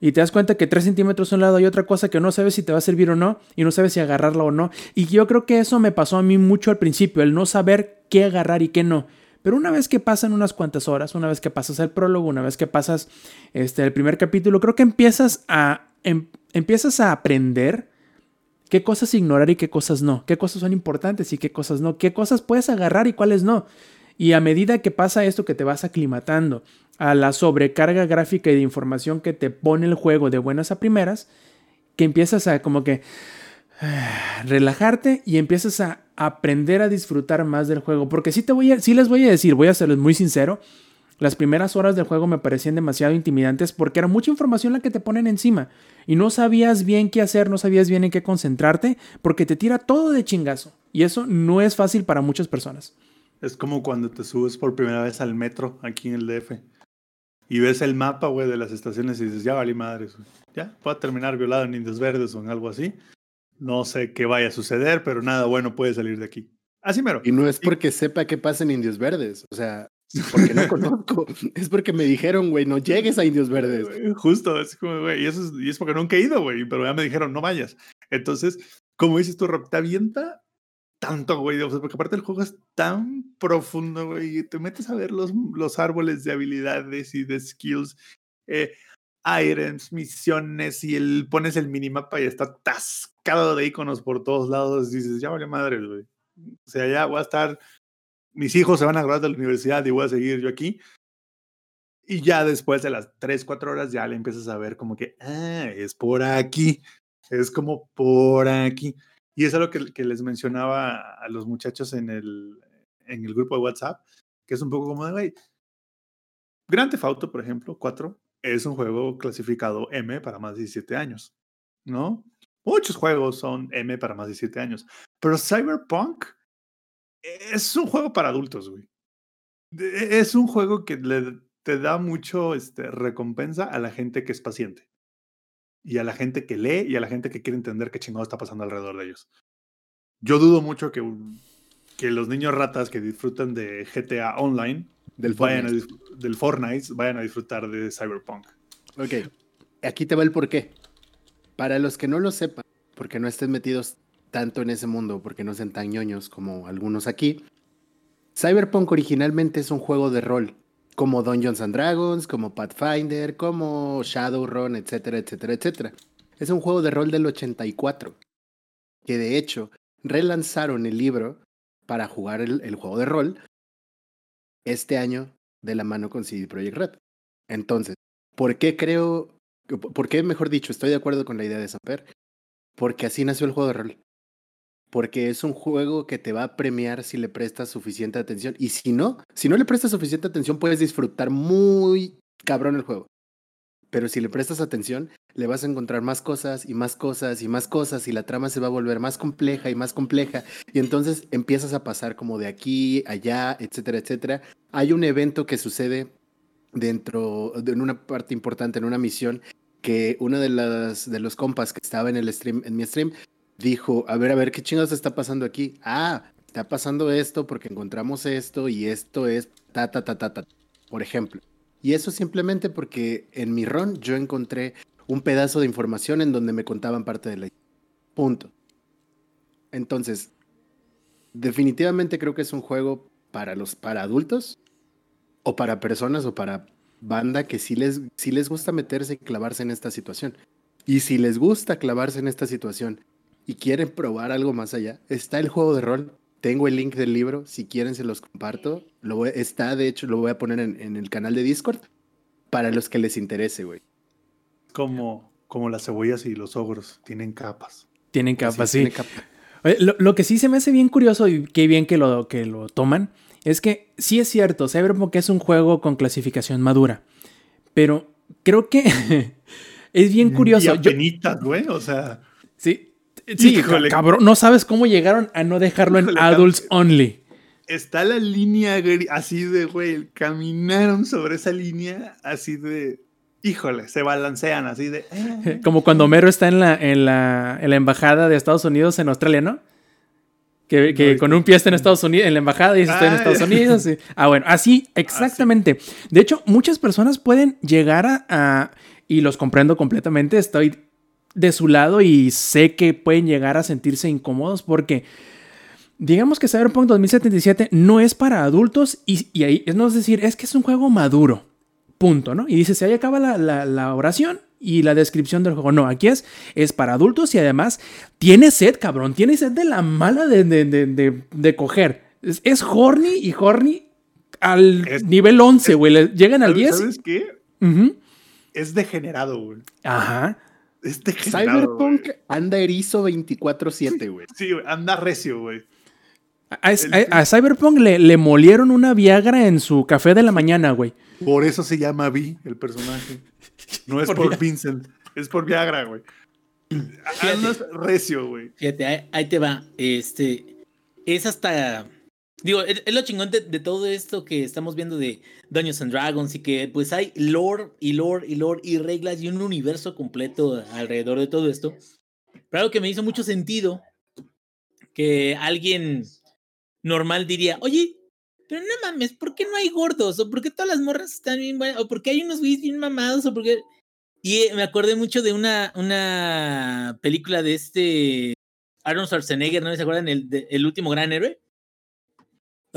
Y te das cuenta que 3 centímetros a un lado hay otra cosa que no sabes si te va a servir o no, y no sabes si agarrarla o no. Y yo creo que eso me pasó a mí mucho al principio, el no saber qué agarrar y qué no. Pero una vez que pasan unas cuantas horas, una vez que pasas el prólogo, una vez que pasas este, el primer capítulo, creo que empiezas a, em- empiezas a aprender qué cosas ignorar y qué cosas no, qué cosas son importantes y qué cosas no, qué cosas puedes agarrar y cuáles no. Y a medida que pasa esto que te vas aclimatando a la sobrecarga gráfica y de información que te pone el juego de buenas a primeras, que empiezas a como que (sighs) relajarte y empiezas a aprender a disfrutar más del juego. Porque sí, te voy a, sí les voy a decir, voy a serles muy sincero, las primeras horas del juego me parecían demasiado intimidantes porque era mucha información la que te ponen encima y no sabías bien qué hacer, no sabías bien en qué concentrarte porque te tira todo de chingazo. Y eso no es fácil para muchas personas. Es como cuando te subes por primera vez al metro aquí en el DF y ves el mapa, güey, de las estaciones y dices, ya valí madres, güey. Ya, voy a terminar violado en Indios Verdes o en algo así. No sé qué vaya a suceder, pero nada bueno puede salir de aquí. Así mero. Y no es porque sepa qué pasa en Indios Verdes. O sea, porque no (laughs) conozco. Es porque me dijeron, güey, no llegues a Indios Verdes. Justo, es como, güey, y eso es, y es porque nunca he ido, güey, pero ya me dijeron, no vayas. Entonces, como dices tú, Rob, te avienta tanto, güey, o sea, porque aparte el juego es tan profundo, güey, y te metes a ver los, los árboles de habilidades y de skills, eh, items, misiones, y el, pones el minimapa y está atascado de iconos por todos lados, y dices, ya vale madre, güey. O sea, ya voy a estar, mis hijos se van a graduar de la universidad y voy a seguir yo aquí. Y ya después de las 3, 4 horas ya le empiezas a ver como que, ah, es por aquí. Es como por aquí. Y es lo que, que les mencionaba a los muchachos en el, en el grupo de WhatsApp, que es un poco como de, güey, Grand Theft Auto, por ejemplo, 4, es un juego clasificado M para más de 17 años, ¿no? Muchos juegos son M para más de 17 años, pero Cyberpunk es un juego para adultos, güey. De- Es un juego que le, te da mucho este, recompensa a la gente que es paciente. Y a la gente que lee y a la gente que quiere entender qué chingado está pasando alrededor de ellos. Yo dudo mucho que, que los niños ratas que disfrutan de GTA Online, Del vayan Fortnite. del Fortnite, vayan a disfrutar de Cyberpunk. Ok, aquí te va el porqué. Para los que no lo sepan, porque no estén metidos tanto en ese mundo, porque no sean tan ñoños como algunos aquí, Cyberpunk originalmente es un juego de rol, como Dungeons and Dragons, como Pathfinder, como Shadowrun, etcétera, etcétera, etcétera. Es un juego de rol del 84, que de hecho relanzaron el libro para jugar el, juego de rol este año de la mano con CD Projekt Red. Entonces, ¿Por qué creo, por qué mejor dicho, estoy de acuerdo con la idea de Samper? Porque así nació el juego de rol. Porque es un juego que te va a premiar si le prestas suficiente atención. Y si no, si no le prestas suficiente atención, puedes disfrutar muy cabrón el juego. Pero si le prestas atención, le vas a encontrar más cosas y más cosas y más cosas y la trama se va a volver más compleja y más compleja. Y entonces empiezas a pasar como de aquí, allá, etcétera, etcétera. Hay un evento que sucede dentro de una parte importante, en una misión, que uno de, las, de los compas que estaba en el stream, en mi stream, dijo, a ver, a ver, ¿qué chingados está pasando aquí? Ah, está pasando esto porque encontramos esto y esto es ta, ta, ta, ta, ta, por ejemplo. Y eso simplemente porque en mi run yo encontré un pedazo de información en donde me contaban parte de la Punto. Entonces, definitivamente creo que es un juego para los para adultos o para personas o para banda que sí les, sí les gusta meterse y clavarse en esta situación. Y si les gusta clavarse en esta situación y quieren probar algo más allá, está el juego de rol. Tengo el link del libro, si quieren se los comparto. Lo voy- está, de hecho, lo voy a poner en, en el canal de Discord para los que les interese, güey. Como, como las cebollas y los ogros, tienen capas. Tienen capas, sí. tiene capa. Oye, Lo, lo que sí se me hace bien curioso y qué bien que lo, que lo toman es que sí es cierto, Cyberpunk es un juego con clasificación madura, pero creo que (laughs) es bien curioso. Y apenitas, güey, o sea, sí, (laughs) sí, Híjole. cabrón, no sabes cómo llegaron a no dejarlo en adults cabrón. only. está la línea así de, güey, caminaron sobre esa línea así de, híjole, se balancean así de... (laughs) eh. Como cuando Homero está en la, en la, en la embajada de Estados Unidos en Australia, ¿no? Que, que No, con un pie está en Estados Unidos, en la embajada y dice estoy en Ah, Estados ya. Unidos. (laughs) Ah, bueno, así, exactamente. De hecho, muchas personas pueden llegar a, a- y los comprendo completamente, estoy de su lado y sé que pueden llegar a sentirse incómodos porque digamos que Cyberpunk 2077 no es para adultos y, y ahí es no es decir, es que es un juego maduro. Punto, ¿no? Y dices, ahí acaba la, la- la oración y la descripción del juego. No, aquí es, es para adultos y además tiene sed, cabrón. Tiene sed de la mala de, de, de, de- coger. Es, es horny y horny al Es- nivel 11, güey. Le- Llegan al ¿Sabes- 10. ¿Sabes qué? Es degenerado, güey. Ajá. Es degenerado. Cyberpunk anda erizo 24-7, güey. Sí, güey, anda recio, güey. A, a- a Cyberpunk le, le molieron una Viagra en su café de la mañana, güey. Por eso se llama Vi, el personaje. (laughs) No es Por por. Vincent, es por Viagra, güey. Andas recio, güey. Fíjate, ahí, ahí te va. Este es hasta. Digo, es, lo chingón de, todo esto que estamos viendo de Dungeons and Dragons y que pues hay lore y lore y lore y reglas y un universo completo alrededor de todo esto. Pero algo que me hizo mucho sentido que alguien normal diría, oye, pero no mames, ¿por qué no hay gordos? ¿O por qué todas las morras están bien buenas? ¿O por qué hay unos güeyes bien mamados? ¿O por? Y eh, me acordé mucho de una, una película de este Arnold Schwarzenegger, ¿no se acuerdan? El, de- el último gran héroe.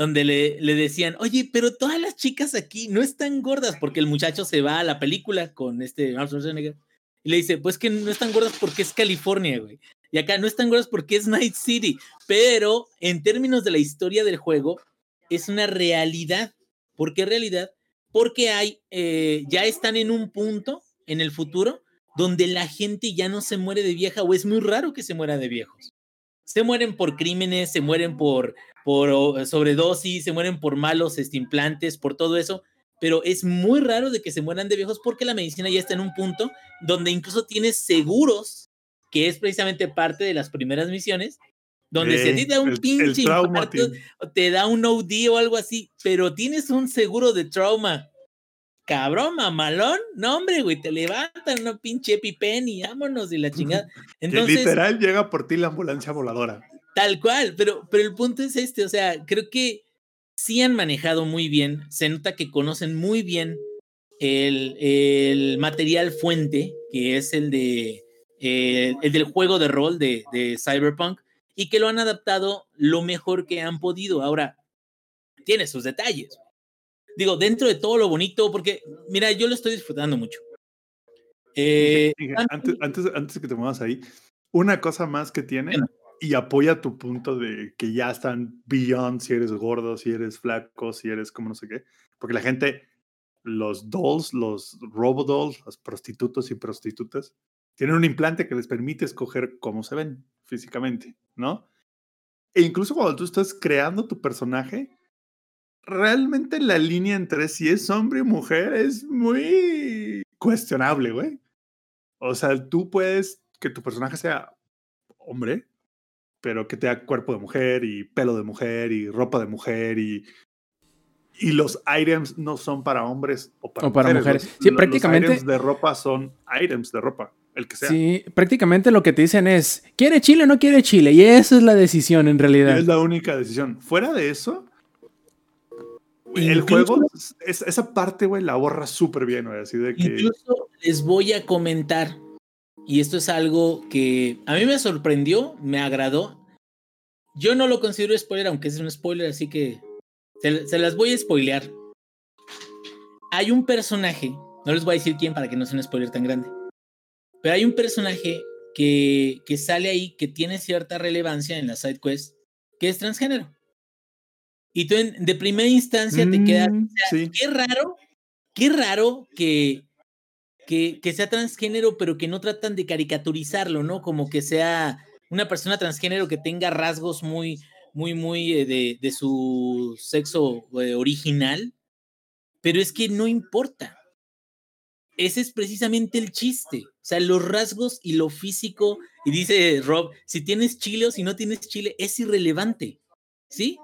Donde le, le decían, oye, pero todas las chicas aquí no están gordas, porque el muchacho se va a la película con este Arnold Schwarzenegger. Y le dice, pues que no están gordas porque es California, güey. Y acá no están gordas porque es Night City. Pero en términos de la historia del juego, es una realidad. ¿Por qué realidad? Porque hay, eh, ya están en un punto en el futuro donde la gente ya no se muere de vieja o es muy raro que se muera de viejos. Se mueren por crímenes, se mueren por, por sobredosis, se mueren por malos este, implantes, por todo eso, pero es muy raro de que se mueran de viejos porque la medicina ya está en un punto donde incluso tienes seguros, que es precisamente parte de las primeras misiones, donde si a ti te da un el- el pinche trauma infarto, te da un OD o algo así, pero tienes un seguro de trauma. Cabrón, mamalón. No, hombre, güey, te levantan una pinche EpiPen y vámonos y la (laughs) chingada. Que Entonces, literal llega por ti la ambulancia voladora. tal cual, pero, pero el punto es este, o sea, creo que sí han manejado muy bien, se nota que conocen muy bien el, el material fuente, que es el de eh, el del juego de rol de, de Cyberpunk, y que lo han adaptado lo mejor que han podido. Ahora, tiene sus detalles. Digo, dentro de todo lo bonito, porque, mira, yo lo estoy disfrutando mucho. Eh, antes, antes, antes que te muevas ahí, una cosa más que tiene Bueno. y apoya tu punto de que ya están beyond si eres gordo, si eres flaco, si eres como no sé qué. Porque la gente, los dolls, los robodolls, los prostitutos y prostitutas, tienen un implante que les permite escoger cómo se ven físicamente, ¿no? E incluso cuando tú estás creando tu personaje, realmente la línea entre si es hombre y mujer es muy cuestionable, güey. O sea, tú puedes que tu personaje sea hombre, pero que tenga cuerpo de mujer y pelo de mujer y ropa de mujer y y los items no son para hombres o para, O para mujeres. mujeres. Sí, Los- prácticamente- Los items de ropa son items de ropa, el que sea. Sí, prácticamente lo que te dicen es, ¿quiere chile o no quiere chile? Y esa es la decisión en Y realidad. es la única decisión. Fuera de eso, el Incluso- juego, es- esa parte, güey, la borra súper bien, güey. Así de que. Incluso les voy a comentar, y esto es algo que a mí me sorprendió, me agradó. Yo no lo considero spoiler, aunque es un spoiler, así que se, se las voy a spoilear. Hay un personaje, no les voy a decir quién para que no sea un spoiler tan grande, pero hay un personaje que, que sale ahí que tiene cierta relevancia en la side quest, que es transgénero. Y tú en- de primera instancia te quedas Mm, sí. qué raro, qué raro que, que, que sea transgénero, pero que no tratan de caricaturizarlo, ¿no? Como que sea una persona transgénero que tenga rasgos muy, muy, muy eh, de, de su sexo eh, original. Pero es que no importa. Ese es precisamente el chiste. O sea, los rasgos y lo físico. Y dice Rob, si tienes chile o si no tienes chile, es irrelevante. ¿Sí?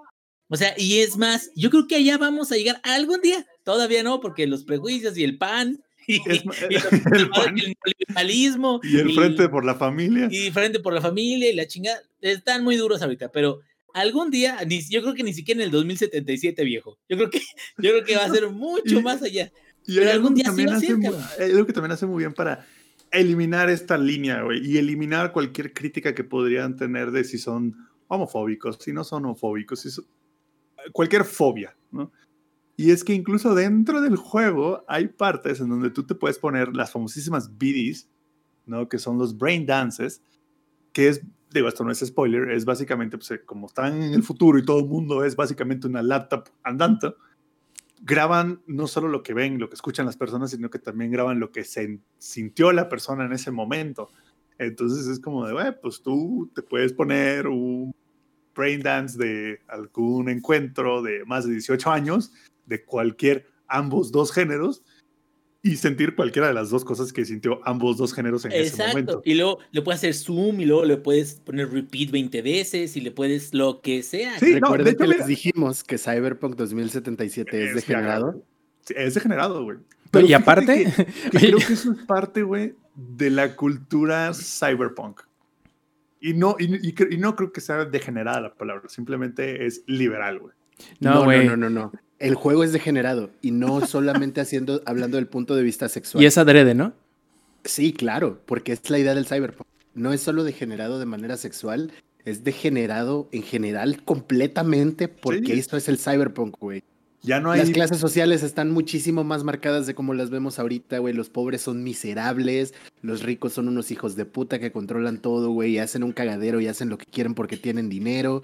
O sea, y es más, yo creo que allá vamos a llegar algún día. Todavía no, porque los prejuicios y el pan (laughs) y, Es ma- y los- (laughs) el pan. y el neoliberalismo Y el y- frente por la familia. y frente por la familia y la chingada están muy duros ahorita, pero algún día, ni, yo creo que ni siquiera en el 2077, viejo. Yo creo que, (laughs) yo creo que va a ser mucho más allá. Y Pero algún día sí va a ser, algo que también hace muy bien para eliminar esta línea, güey, y eliminar cualquier crítica que podrían tener de si son homofóbicos, si no son homofóbicos, si son- cualquier fobia, ¿no? Y es que incluso dentro del juego hay partes en donde tú te puedes poner las famosísimas BDs, ¿no? Que son los brain dances, que es, digo, esto no es spoiler, es básicamente, pues, eh, como están en el futuro y todo el mundo es básicamente una laptop andante, graban no solo lo que ven, lo que escuchan las personas, sino que también graban lo que se sintió la persona en ese momento. Entonces es como de, "Güey, pues tú te puedes poner un brain dance de algún encuentro de más de 18 años, de cualquier, ambos dos géneros, y sentir cualquiera de las dos cosas que sintió ambos dos géneros en ese Exacto. momento. Y luego le puedes hacer zoom y luego le puedes poner repeat 20 veces y le puedes lo que sea. Sí, no, Recuerden de hecho, que mira- les dijimos que Cyberpunk 2077 es, Es degenerado. Sí, es degenerado, güey. y fíjate aparte, que- que (laughs) creo que eso es parte, güey, de la cultura cyberpunk. Y no, y, y cre- y no creo que sea degenerada la palabra, simplemente es liberal, güey. No, No, güey. no, no, no, no. El juego es degenerado y no (laughs) solamente haciendo, hablando del punto de vista sexual. y es adrede, ¿no? Sí, claro, porque es la idea del cyberpunk. No es solo degenerado de manera sexual, es degenerado en general completamente porque Sí. esto es el cyberpunk, güey. Ya no hay. Las clases sociales están muchísimo más marcadas de como las vemos ahorita, güey. Los pobres son miserables, los ricos son unos hijos de puta que controlan todo, güey, y hacen un cagadero y hacen lo que quieren porque tienen dinero.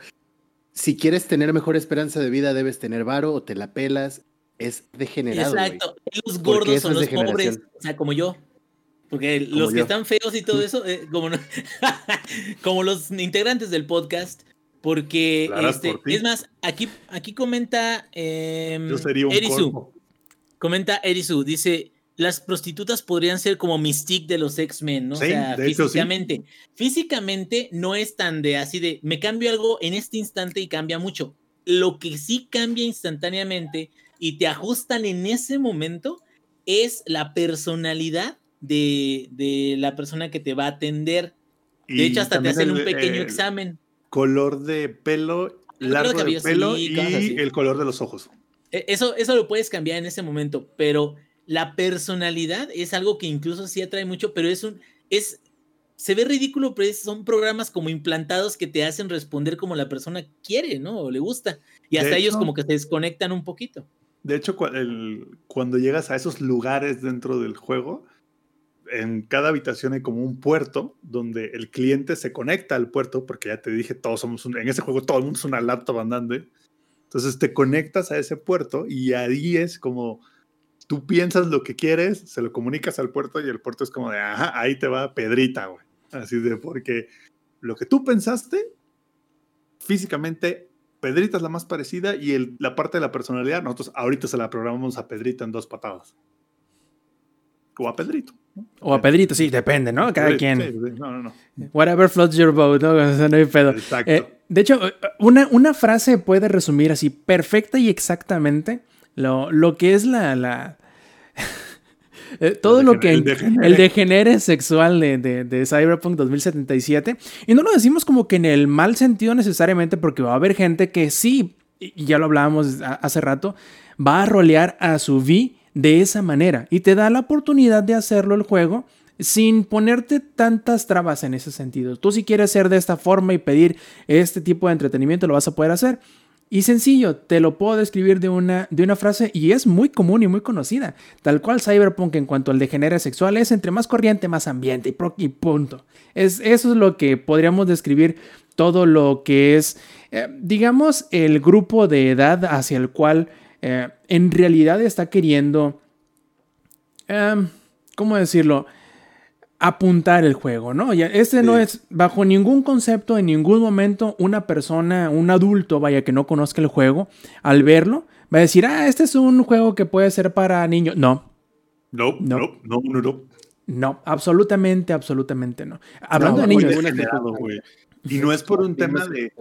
Si quieres tener mejor esperanza de vida, debes tener varo o te la pelas. Es degenerado, güey. Exacto. Y Los gordos son es los pobres, o sea, como yo. Porque Como los que están feos y todo (laughs) eso, eh, como, no- (laughs) como los integrantes del podcast, porque este, por es más, aquí, aquí comenta em, Yo sería un Erisu, comenta Erisu, dice, las prostitutas podrían ser como Mystique de los X-Men, ¿no? Sí, o sea, de hecho, sí. físicamente. Físicamente no es tan de así de, me cambio algo en este instante y cambia mucho. Lo que sí cambia instantáneamente y te ajustan en ese momento es la personalidad de, de la persona que te va a atender. De Y hecho, hasta te hacen el- un pequeño el examen. Color de pelo, largo de pelo sí, y el color de los ojos. E- Eso, eso lo puedes cambiar en ese momento, pero la personalidad es algo que incluso sí atrae mucho, pero es un, es, se ve ridículo, pero son programas como implantados que te hacen responder como la persona quiere, ¿no? O le gusta. Y hasta ellos como que se desconectan un poquito. De hecho, el- cuando llegas a esos lugares dentro del juego, en cada habitación hay como un puerto donde el cliente se conecta al puerto, porque ya te dije, todos somos un- en ese juego todo el mundo es una laptop andante. Entonces te conectas a ese puerto y ahí es como tú piensas lo que quieres, se lo comunicas al puerto y el puerto es como de, ajá, ahí te va Pedrita, güey. Así de, porque lo que tú pensaste físicamente Pedrita es la más parecida y el- la parte de la personalidad, nosotros ahorita se la programamos a Pedrita en dos patadas. O a Pedrito. ¿no? O a Pedrito, sí, depende, ¿no? Cada Sí, quien. sí, sí, no, no, no. Whatever floats your boat, ¿no? O sea, no hay pedo. Exacto. Eh, de hecho, una, una frase puede resumir así perfecta y exactamente lo, lo que es la... la- (laughs) eh, todo El lo que... el El degenere. sexual de, de- de Cyberpunk 2077. Y no lo decimos como que en el mal sentido necesariamente porque va a haber gente que sí, y ya lo hablábamos hace rato, va a rolear a su V de esa manera. Y te da la oportunidad de hacerlo el juego sin ponerte tantas trabas en ese sentido. Tú si quieres ser de esta forma y pedir este tipo de entretenimiento, lo vas a poder hacer. Y sencillo, te lo puedo describir de una, de una frase y es muy común y muy conocida. Tal cual Cyberpunk en cuanto al degenere sexual es entre más corriente, más ambiente y, punto. Es, eso es lo que podríamos describir todo lo que es, eh, digamos, el grupo de edad hacia el cual eh, en realidad está queriendo, em, ¿cómo decirlo? apuntar el juego, ¿no? Ya, este no Sí. es bajo ningún concepto, en ningún momento, una persona, un adulto, vaya, que no conozca el juego, al verlo, va a decir, ah, este es un juego que puede ser para niños. No, No, No. no, no, no, no. no, absolutamente, absolutamente no. Hablando No, de niños. Y no es por un tema de.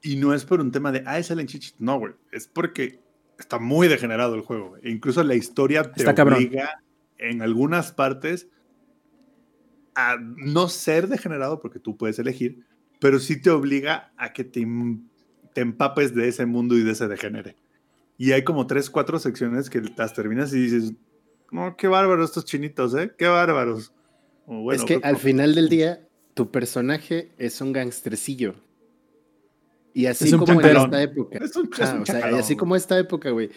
Y no es por un tema de, ah, salen chichis. No, güey. Es porque está muy degenerado el juego. E incluso la historia te Está cabrón. obliga en algunas partes a no ser degenerado, porque tú puedes elegir, pero sí te obliga a que te, em- te empapes de ese mundo y de ese degenere. Y hay como tres, cuatro secciones que las terminas y dices, no, qué bárbaros estos chinitos, ¿eh? Qué bárbaros. Bueno, es que al final del día, tu personaje es un gangstercillo. Y así Es como en esta época. Es un, es Ah, un o sea, y así como esta época, güey.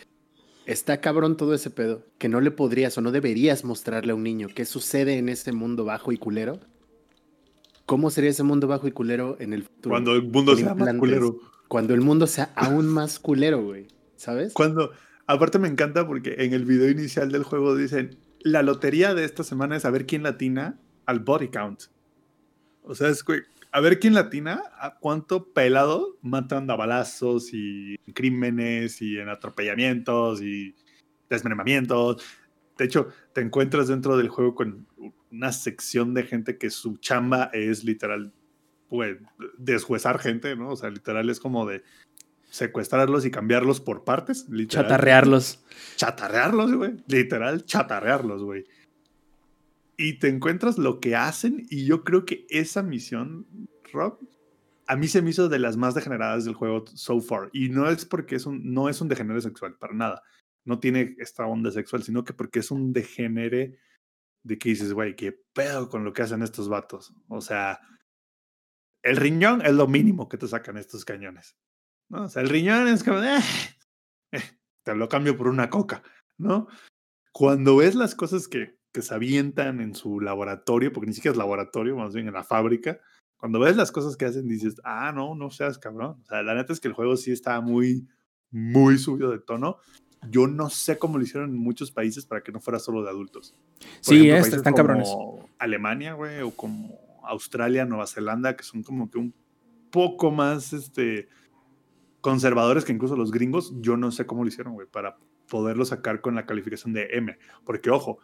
Está cabrón todo ese pedo. Que no le podrías o no deberías mostrarle a un niño qué sucede en ese mundo bajo y culero. ¿Cómo sería ese mundo bajo y culero en el futuro? Cuando el mundo sea más culero. Cuando el mundo sea aún más culero, güey. ¿Sabes? Cuando, aparte me encanta porque en el video inicial del juego dicen, la lotería de esta semana es a ver quién latina al body count. O sea, es güey, a ver quién latina a cuánto pelado matan a balazos y en crímenes y en atropellamientos y desmembramientos. De hecho, te encuentras dentro del juego con una sección de gente que su chamba es literal, pues, deshuesar gente, ¿no? O sea, literal es como de secuestrarlos y cambiarlos por partes. Literal. chatarrearlos. Chatarrearlos, güey. Literal, chatarrearlos, güey. Y te encuentras lo que hacen y yo creo que esa misión, Rob, a mí se me hizo de las más degeneradas del juego so far. Y no es porque es un, no es un degenere sexual, para nada. No tiene esta onda sexual, sino que porque es un degenere de que dices, güey, qué pedo con lo que hacen estos vatos. O sea, el riñón es lo mínimo que te sacan estos cañones. ¿no? O sea, el riñón es como, "Eh, eh, te lo cambio por una coca, ¿no? Cuando ves las cosas que, que se avientan en su laboratorio, porque ni siquiera es laboratorio, más bien en la fábrica, cuando ves las cosas que hacen, dices, ah, no, no seas cabrón. O sea, la neta es que el juego sí está muy, muy subido de tono. Yo no sé cómo lo hicieron en muchos países para que no fuera solo de adultos. Por Sí, ejemplo, es- están cabrones. como Alemania, güey, o como Australia, Nueva Zelanda, que son como que un poco más este, conservadores que incluso los gringos. Yo no sé cómo lo hicieron, güey, para poderlo sacar con la calificación de M. Porque, ojo,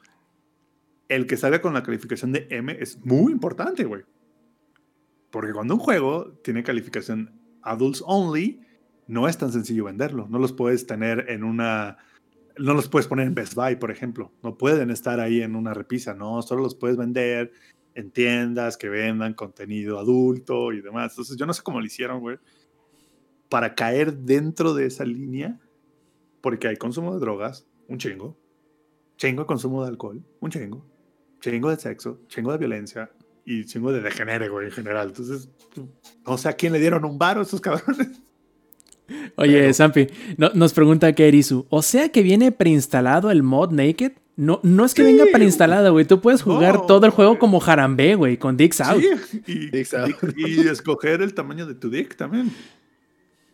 el que salga con la calificación de M es muy importante, güey. Porque cuando un juego tiene calificación Adults Only, no es tan sencillo venderlo. No los puedes tener en una. No los puedes poner en Best Buy, por ejemplo. No pueden estar ahí en una repisa, no. Solo los puedes vender en tiendas que vendan contenido adulto y demás. Entonces, yo no sé cómo lo hicieron, güey. Para caer dentro de esa línea, porque hay consumo de drogas, un chingo. Chingo consumo de alcohol, un chingo. Chingo de sexo, chingo de violencia y chingo de degenere, güey, en general. Entonces, no sé a quién le dieron un varo a esos cabrones. (laughs) Oye, Pero- Zampi, no- nos pregunta Kerisu, ¿o sea que viene preinstalado el mod Naked? No, no es que venga preinstalado, güey. Tú puedes jugar No, todo el juego güey. como Jarambe, güey, con Dicks Out. Sí, y, (laughs) Dicks out. y- y escoger el tamaño de tu dick también.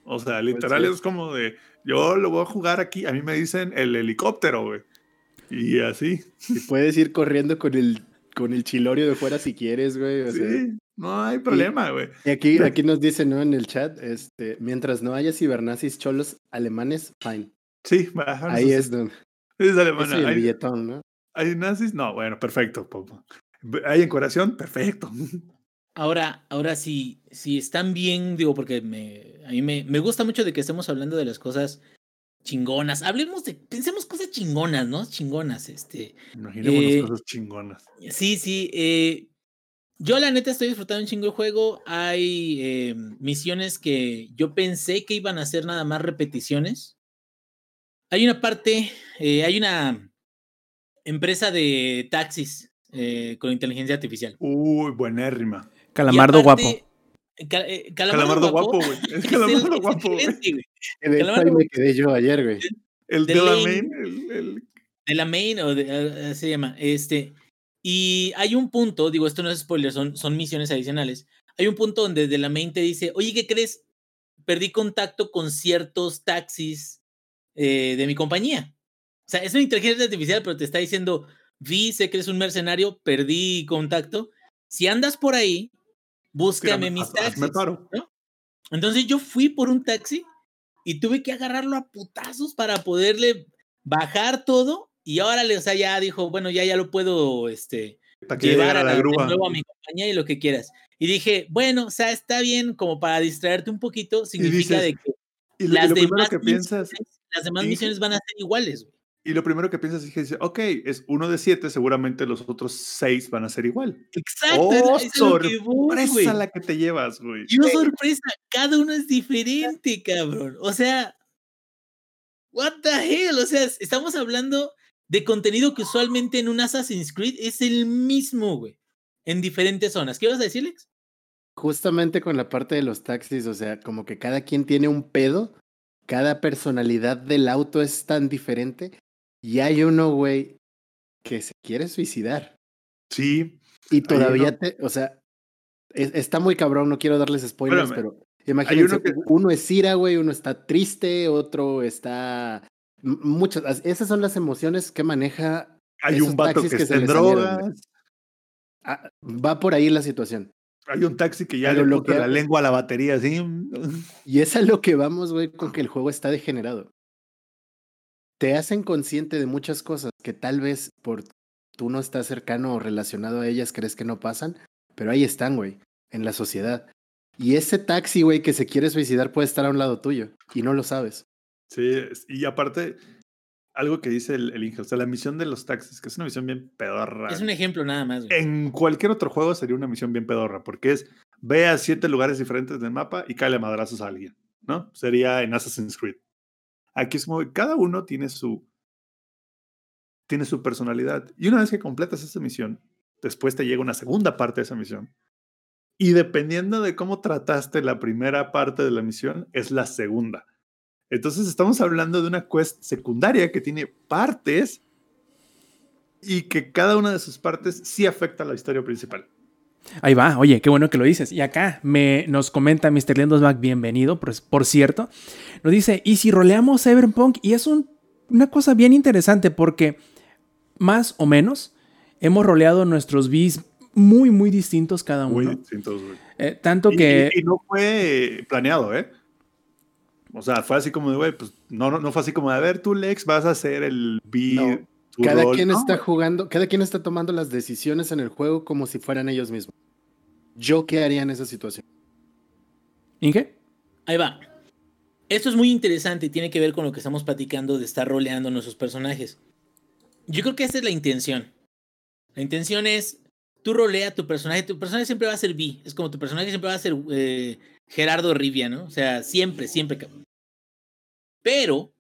O sea, literal sí. es como de, yo lo voy a jugar aquí, a mí me dicen el helicóptero, güey. Y así. Y puedes ir corriendo con el, con el chilorio de fuera si quieres, güey. O sea, Sí. No hay problema, güey. Y aquí, aquí nos dicen, ¿no? En el chat, este, mientras no haya cibernazis cholos alemanes, fine. Sí, baja, Ahí es donde. Es alemana. El Hay, billetón, ¿no? hay nazis, no, bueno, perfecto. Popo. Hay encueración, perfecto. Ahora, ahora sí, si están bien, digo, porque me, a mí me, me gusta mucho de que estemos hablando de las cosas chingonas. Hablemos de, pensemos cosas chingonas, ¿no? Chingonas, este. Imaginémonos Eh, cosas chingonas. Sí, sí. eh, yo la neta estoy disfrutando un chingo el juego. Hay eh, misiones que yo pensé que iban a ser nada más repeticiones. Hay una parte, eh, hay una empresa de taxis eh, con inteligencia artificial. Uy, buenérrima. Calamardo guapo. Aparte, Ca- eh, Calamardo, Calamardo guapo, güey. (laughs) Es calamardo el- guapo, güey. De hecho, Calamardo me quedé yo ayer, güey. El de de la main, el, el- de la main o de, eh, se llama este y hay un punto digo esto no es spoiler son, son misiones adicionales hay un punto donde de la main te dice oye qué crees perdí contacto con ciertos taxis eh, de mi compañía o sea es una inteligencia artificial pero te está diciendo vi sé que eres un mercenario perdí contacto si andas por ahí búscame mis taxis paro. entonces yo fui por un taxi y tuve que agarrarlo a putazos para poderle bajar todo. Y ahora, o sea, ya dijo, bueno, ya, ya lo puedo este, llevar a la de grúa. nuevo a mi compañía y lo que quieras. Y dije, bueno, o sea, está bien como para distraerte un poquito, significa dices, de que Y lo, y las lo demás, que piensas, misiones, las demás y- misiones van a ser iguales. güey. Y lo primero que piensas es que dices, ok, es uno de siete, seguramente los otros seis van a ser igual. Exacto, ¡Oh, es a lo que voy, sorpresa la que te llevas, güey! Y una sorpresa, cada uno es diferente, cabrón. O sea, what the hell? O sea, estamos hablando de contenido que usualmente en un Assassin's Creed es el mismo, güey. En diferentes zonas. ¿Qué vas a decir, Lex? Justamente con la parte de los taxis, o sea, como que cada quien tiene un pedo, cada personalidad del auto es tan diferente, y hay uno, güey, que se quiere suicidar. Sí, Y todavía uno- te, o sea, es- está muy cabrón, no quiero darles spoilers, Espérame. pero imagínense, uno que- uno es ira, güey, uno está triste, otro está... Muchas, as- esas son las emociones que maneja... hay Esos un vato que, que está en salieron, drogas, ah, va por ahí la situación. hay un taxi que ya Pero le que la lengua a la batería, así. Y es a lo que vamos, güey, con que el juego está degenerado. Te hacen consciente de muchas cosas que tal vez por tú no estás cercano o relacionado a ellas, crees que no pasan, pero ahí están, güey, en la sociedad. Y ese taxi, güey, que se quiere suicidar puede estar a un lado tuyo y no lo sabes. Sí, y aparte, algo que dice el, el Inge, o sea, la misión de los taxis, que es una misión bien pedorra. Es un ejemplo nada más, güey. En cualquier otro juego sería una misión bien pedorra, porque es ve a siete lugares diferentes del mapa y cáele a madrazos a alguien, ¿no? Sería en Assassin's Creed. Aquí es como cada uno tiene su tiene su personalidad. Y una vez que completas esa misión, después te llega una segunda parte de esa misión. Y dependiendo de cómo trataste la primera parte de la misión, es la segunda. Entonces estamos hablando de una quest secundaria que tiene partes y que cada una de sus partes sí afecta a la historia principal. Ahí va, oye, qué bueno que lo dices. Y acá me, nos comenta Mr. Lendosback, bienvenido, por, por cierto. Nos dice, ¿y si roleamos Cyberpunk? Y es un- una cosa bien interesante porque más o menos hemos roleado nuestros Bs muy, muy distintos cada Muy uno. distintos, güey. Eh, tanto Y- que... y, y no fue planeado, ¿eh? O sea, fue así como de, güey, pues no, no, no fue así como de, a ver, tú, Lex, vas a hacer el B. No, Cada rol". quien No, está jugando, cada quien está tomando las decisiones en el juego como si fueran ellos mismos. ¿Yo qué haría en esa situación? ¿Inge? Ahí va. Esto es muy interesante y tiene que ver con lo que estamos platicando de estar roleando nuestros personajes. Yo creo que esa es la intención. La intención es, tú rolea a tu personaje, tu personaje siempre va a ser B, es como tu personaje siempre va a ser eh, Gerardo Rivia, ¿no? O sea, siempre, siempre. Pero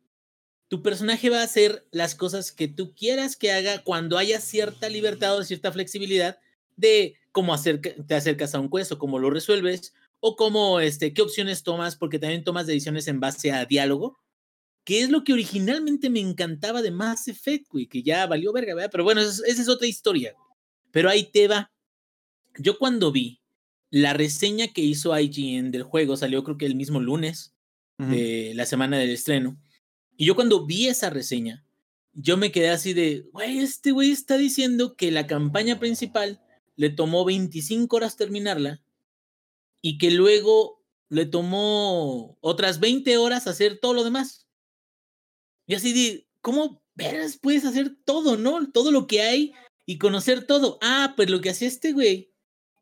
tu personaje va a hacer las cosas que tú quieras que haga cuando haya cierta libertad o cierta flexibilidad de cómo acerca- te acercas a un quest o cómo lo resuelves o cómo, este, qué opciones tomas, porque también tomas decisiones en base a diálogo, que es lo que originalmente me encantaba de Mass Effect, güey, que ya valió verga, ¿verdad? Pero bueno, esa es- otra historia. Pero ahí te va. Yo cuando vi la reseña que hizo IGN del juego, salió creo que el mismo lunes de la semana del estreno, y yo cuando vi esa reseña, yo me quedé así de, güey, este güey está diciendo que la campaña principal le tomó 25 horas terminarla y que luego le tomó otras 20 horas hacer todo lo demás. Y así de, ¿cómo veras puedes hacer todo, no? Todo lo que hay y conocer todo. Ah, pues lo que hacía este güey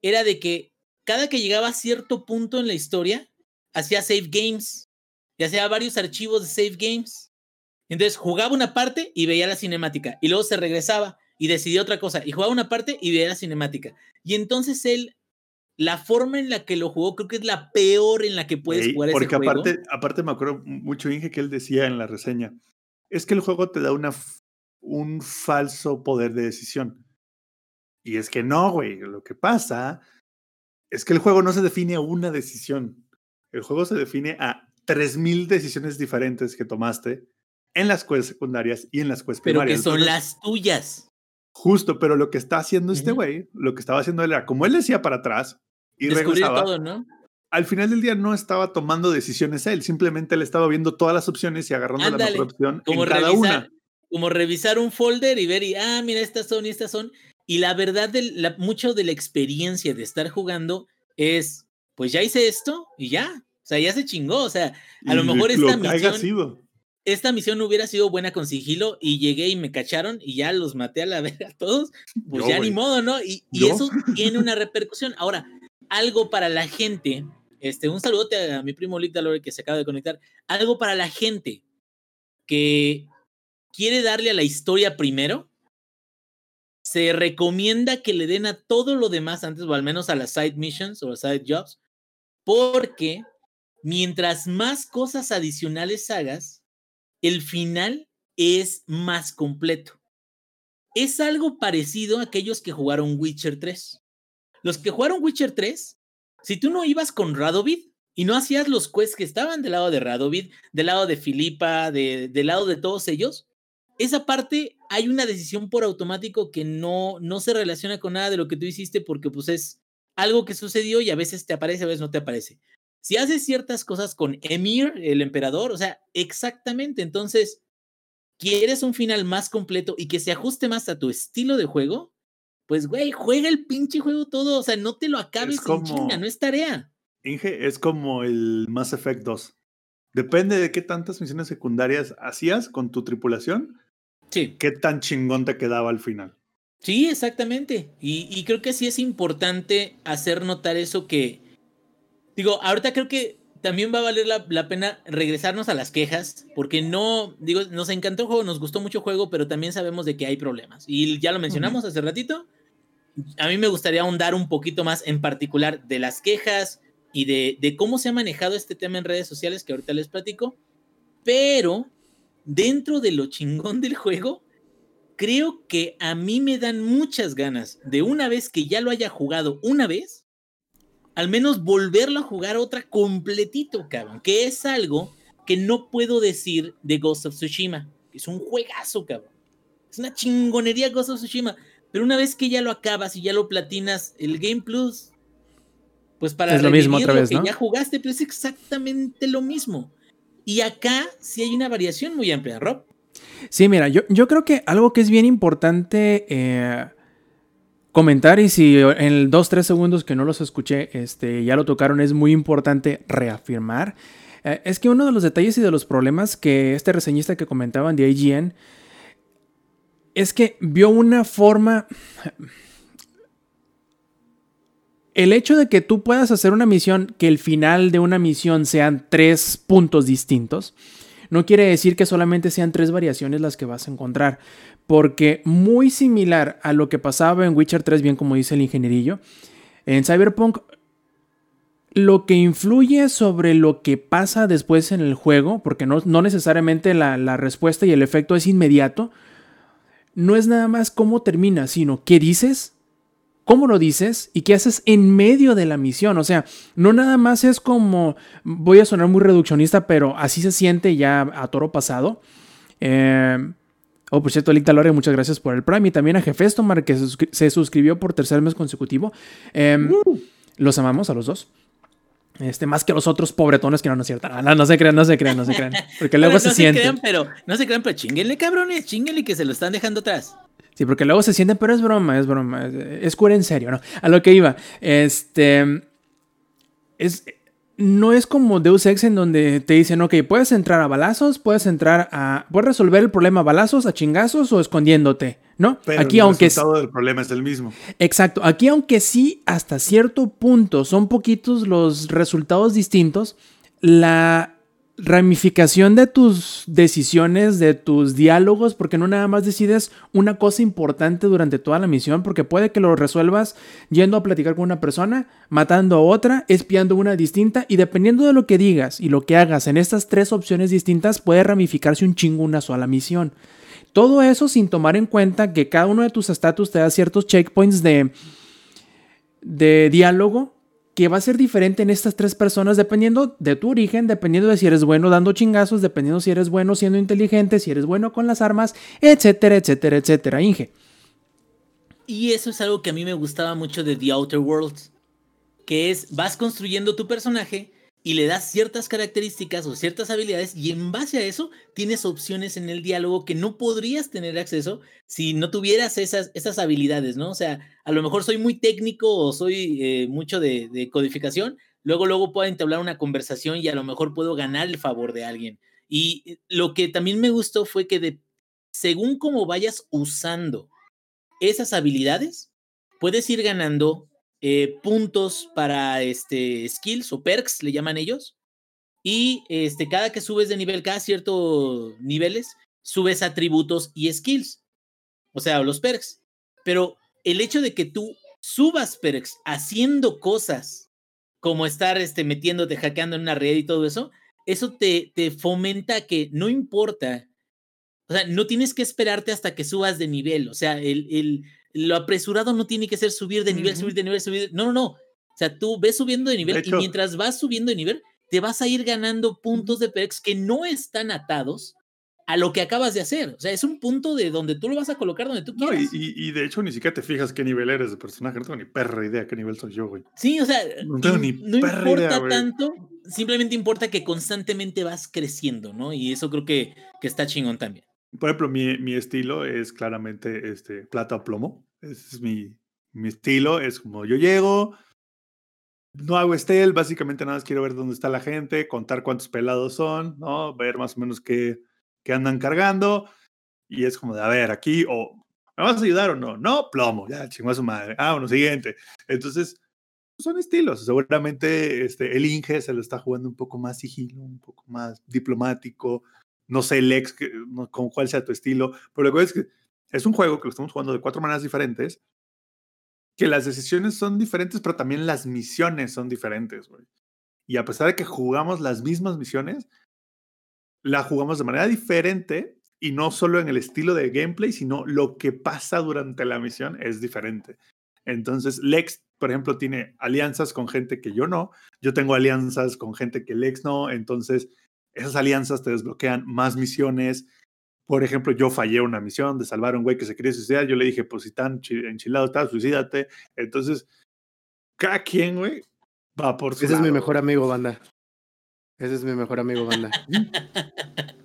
era de que cada que llegaba a cierto punto en la historia, hacía save games y hacía varios archivos de save games. Entonces jugaba una parte y veía la cinemática y luego se regresaba y decidía otra cosa y jugaba una parte y veía la cinemática. Y entonces él, la forma en la que lo jugó, creo que es la peor en la que puedes jugar porque ese juego. aparte, aparte me acuerdo mucho, Inge, que él decía en la reseña, es que el juego te da una, un falso poder de decisión. Y es que no, güey, lo que pasa es que el juego no se define a una decisión. El juego se define a 3.000 decisiones diferentes que tomaste en las quests secundarias y en las quests pero que primarias. son Entonces, las tuyas. Justo, pero lo que está haciendo este güey, lo que estaba haciendo él era, como él decía para atrás y Descubrir regresaba, todo, ¿no? al final del día no estaba tomando decisiones él, simplemente él estaba viendo todas las opciones y agarrando la mejor opción Como en cada revisar, una. como revisar un folder y ver y, ah, mira, estas son y estas son. Y la verdad, del- la, mucho de la experiencia de estar jugando es, pues ya hice esto y ya. O sea, ya se chingó. O sea, a lo mejor esta lo que misión- sido. esta misión no hubiera sido buena con sigilo y llegué y me cacharon y ya los maté a la (laughs) verga a todos, pues Yo, ya ni modo, ¿no? Y, y eso tiene una repercusión. Ahora, algo para la gente, este, un saludote a mi primo Lick Dalore que se acaba de conectar, algo para la gente que quiere darle a la historia primero, se recomienda que le den a todo lo demás antes, o al menos a las side missions o side jobs, porque mientras más cosas adicionales hagas, el final es más completo. Es algo parecido a aquellos que jugaron Witcher 3. Los que jugaron Witcher 3, si tú no ibas con Radovid y no hacías los quests que estaban del lado de Radovid, del lado de Filipa, de, del lado de todos ellos, esa parte hay una decisión por automático que no, no se relaciona con nada de lo que tú hiciste porque pues es algo que sucedió y a veces te aparece, a veces no te aparece. Si haces ciertas cosas con Emir, el emperador, o sea, exactamente, entonces, ¿quieres un final más completo y que se ajuste más a tu estilo de juego? Pues, güey, juega el pinche juego todo, o sea, no te lo acabes como- chinga, no es tarea. Inge, es como el Mass Effect 2. Depende de qué tantas misiones secundarias hacías con tu tripulación, Sí. qué tan chingón te quedaba al final. Sí, exactamente. Y, y creo que sí es importante hacer notar eso que, digo, ahorita creo que también va a valer la, la pena regresarnos a las quejas, porque no, digo, nos encantó el juego, nos gustó mucho el juego, pero también sabemos de que hay problemas. Y ya lo mencionamos hace ratito. A mí me gustaría ahondar un poquito más en particular de las quejas y de, de cómo se ha manejado este tema en redes sociales, que ahorita les platico. Pero dentro de lo chingón del juego, creo que a mí me dan muchas ganas de una vez que ya lo haya jugado una vez, al menos volverlo a jugar otra completito, cabrón. Que es algo que no puedo decir de Ghost of Tsushima. Es un juegazo, cabrón. Es una chingonería Ghost of Tsushima. Pero una vez que ya lo acabas y ya lo platinas, el Game Plus, pues para Es lo mismo otra lo vez, que ¿no? ya jugaste, pero es exactamente lo mismo. Y acá sí hay una variación muy amplia, Rob. Sí, mira, yo, yo creo que algo que es bien importante eh, comentar, y si en dos, tres segundos que no los escuché, este, ya lo tocaron, es muy importante reafirmar, eh, es que uno de los detalles y de los problemas que este reseñista que comentaban de IGN es que vio una forma... El hecho de que tú puedas hacer una misión, que el final de una misión sean tres puntos distintos, no quiere decir que solamente sean tres variaciones las que vas a encontrar, porque muy similar a lo que pasaba en Witcher 3, bien como dice el ingenierillo, en Cyberpunk lo que influye sobre lo que pasa después en el juego, porque no, no necesariamente la, la respuesta y el efecto es inmediato, no es nada más cómo termina, sino qué dices, cómo lo dices y qué haces en medio de la misión. O sea, no nada más es como, voy a sonar muy reduccionista, pero así se siente ya a toro pasado. Eh, oh, por cierto, Lick Talore, muchas gracias por el Prime. Y también a Jefestomar, que se, suscri- se suscribió por tercer mes consecutivo. Eh, Los amamos a los dos. Este, más que los otros pobretones que no, no es cierto. No, no, no se crean, no se crean, no se crean. Porque luego (laughs) Bueno, se no siente. crean, pero no se crean, pero chinguenle, cabrones, chinguenle que se lo están dejando atrás. Sí, porque luego se sienten, pero es broma, es broma. Es, es cura en serio, ¿no? A lo que iba. Este. Es. No es como Deus Ex en donde te dicen, ok, puedes entrar a balazos, puedes entrar a. Puedes resolver el problema a balazos, a chingazos o escondiéndote, ¿no? Pero Aquí, el aunque. resultado del problema es el mismo. Exacto. Aquí, aunque sí, hasta cierto punto son poquitos los resultados distintos, la ramificación de tus decisiones, de tus diálogos, porque no nada más decides una cosa importante durante toda la misión, porque puede que lo resuelvas yendo a platicar con una persona, matando a otra, espiando una distinta, y dependiendo de lo que digas y lo que hagas en estas tres opciones distintas, puede ramificarse un chingo una sola misión. Todo eso sin tomar en cuenta que cada uno de tus estatus te da ciertos checkpoints de, de diálogo que va a ser diferente en estas tres personas dependiendo de tu origen, dependiendo de si eres bueno dando chingazos, dependiendo si eres bueno siendo inteligente, si eres bueno con las armas, etcétera, etcétera, etcétera. Inge. Y eso es algo que a mí me gustaba mucho de The Outer Worlds, que es vas construyendo tu personaje y le das ciertas características o ciertas habilidades y en base a eso tienes opciones en el diálogo que no podrías tener acceso si no tuvieras esas, esas habilidades, ¿no? O sea, a lo mejor soy muy técnico o soy eh, mucho de, codificación, luego, luego puedo entablar una conversación y a lo mejor puedo ganar el favor de alguien. Y lo que también me gustó fue que según cómo vayas usando esas habilidades, puedes ir ganando eh, puntos para este, skills o perks, le llaman ellos. Y este, cada que subes de nivel, cada cierto niveles, subes atributos y skills. O sea, los perks. Pero el hecho de que tú subas perks haciendo cosas como estar este, metiéndote, hackeando en una red y todo eso, eso te, te fomenta que no importa. O sea, no tienes que esperarte hasta que subas de nivel. O sea, el, lo apresurado no tiene que ser subir de nivel, uh -huh. subir de nivel, subir. No, no, no. O sea, tú ves subiendo de nivel de hecho, y mientras vas subiendo de nivel, te vas a ir ganando puntos de perks que no están atados a lo que acabas de hacer. O sea, es un punto de donde tú lo vas a colocar donde tú quieras. No, y, y, de hecho ni siquiera te fijas qué nivel eres de personaje. No tengo ni perra idea qué nivel soy yo, güey. Sí, o sea, no, tengo ni no perra importa idea, tanto. Simplemente importa que constantemente vas creciendo, ¿no? Y eso creo que, que está chingón también. Por ejemplo, mi, mi estilo es claramente este, plata o plomo. Ese es mi, mi estilo. Es como yo llego, no hago stealth, básicamente nada más quiero ver dónde está la gente, contar cuántos pelados son, ¿no? Ver más o menos qué, qué andan cargando. Y es como de, a ver, aquí, o ¿me vas a ayudar o no? No, plomo, ya, chingó a su madre. Ah, bueno, siguiente. Entonces, son estilos. Seguramente este, el Inge se lo está jugando un poco más sigilo, un poco más diplomático. No sé, Lex, con cuál sea tu estilo, pero lo que es que es un juego que lo estamos jugando de cuatro maneras diferentes, que las decisiones son diferentes, pero también las misiones son diferentes. Y a pesar de que jugamos las mismas misiones, la jugamos de manera diferente y no solo en el estilo de gameplay, sino lo que pasa durante la misión es diferente. Entonces, Lex, por ejemplo, tiene alianzas con gente que yo no, yo tengo alianzas con gente que Lex no, entonces esas alianzas te desbloquean más misiones, por ejemplo, yo fallé una misión de salvar a un güey que se quería suicidar. Yo le dije, pues si tan enchilado estás, suicídate. Entonces, cada quien, güey, va por su Ese lado. es mi mejor amigo, banda. Ese es mi mejor amigo, banda. (laughs)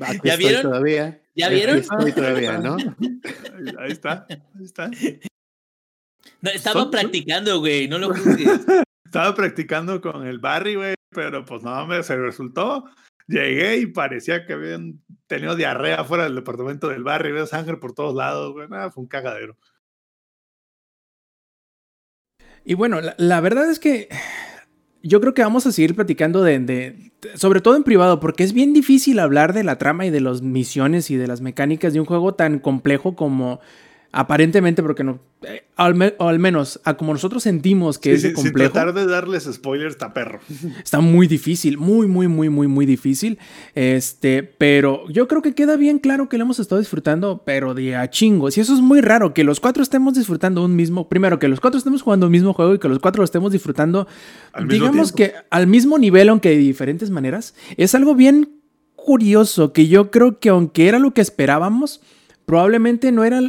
Aquí ¿Ya vieron? Todavía. ¿Ya vieron? Aquí estoy todavía, ¿no? (laughs) Ahí está, ahí está. (laughs) No, estaba Son- practicando, güey, no lo juzgues. Estaba practicando con el Barry, güey, pero pues no, me se resultó. Llegué y parecía que habían tenido diarrea fuera del departamento del Barry, veo sangre por todos lados, güey. Nada, fue un cagadero. Y bueno, la, la verdad es que yo creo que vamos a seguir platicando de, de, sobre todo en privado, porque es bien difícil hablar de la trama y de las misiones y de las mecánicas de un juego tan complejo como aparentemente, porque no, eh, al, me, o al menos a como nosotros sentimos que Sí, es sí, complejo, tratar de darles spoilers, está perro. (laughs) está muy difícil, muy, muy, muy, muy, muy difícil. Este, pero yo creo que queda bien claro que lo hemos estado disfrutando, pero de a chingos. Y eso es muy raro, que los cuatro estemos disfrutando un mismo, primero que los cuatro estemos jugando un mismo juego y que los cuatro lo estemos disfrutando, Al digamos que al mismo nivel, aunque de diferentes maneras. Es algo bien curioso que yo creo que aunque era lo que esperábamos, probablemente no era...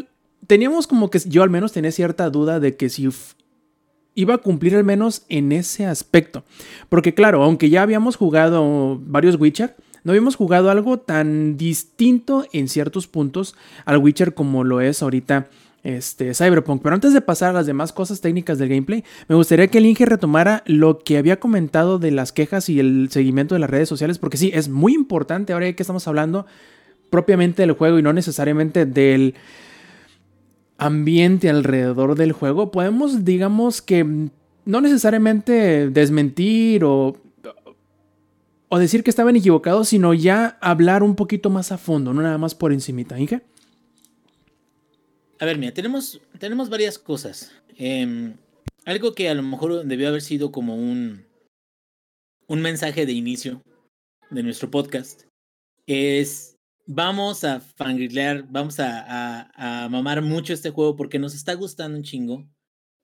Teníamos como que yo al menos tenía cierta duda de que si iba a cumplir al menos en ese aspecto. Porque claro, aunque ya habíamos jugado varios Witcher, no habíamos jugado algo tan distinto en ciertos puntos al Witcher como lo es ahorita este, Cyberpunk. Pero antes de pasar a las demás cosas técnicas del gameplay, me gustaría que el Inge retomara lo que había comentado de las quejas y el seguimiento de las redes sociales, porque sí, es muy importante ahora que estamos hablando propiamente del juego y no necesariamente del ambiente alrededor del juego. Podemos, digamos que no necesariamente desmentir o o decir que estaban equivocados, sino ya hablar un poquito más a fondo, no nada más por encimita. Inge. A ver, mira, tenemos, tenemos varias cosas. Em, algo que a lo mejor debió haber sido como un, un mensaje de inicio de nuestro podcast es vamos a fangirlear, vamos a, mamar mucho este juego porque nos está gustando un chingo,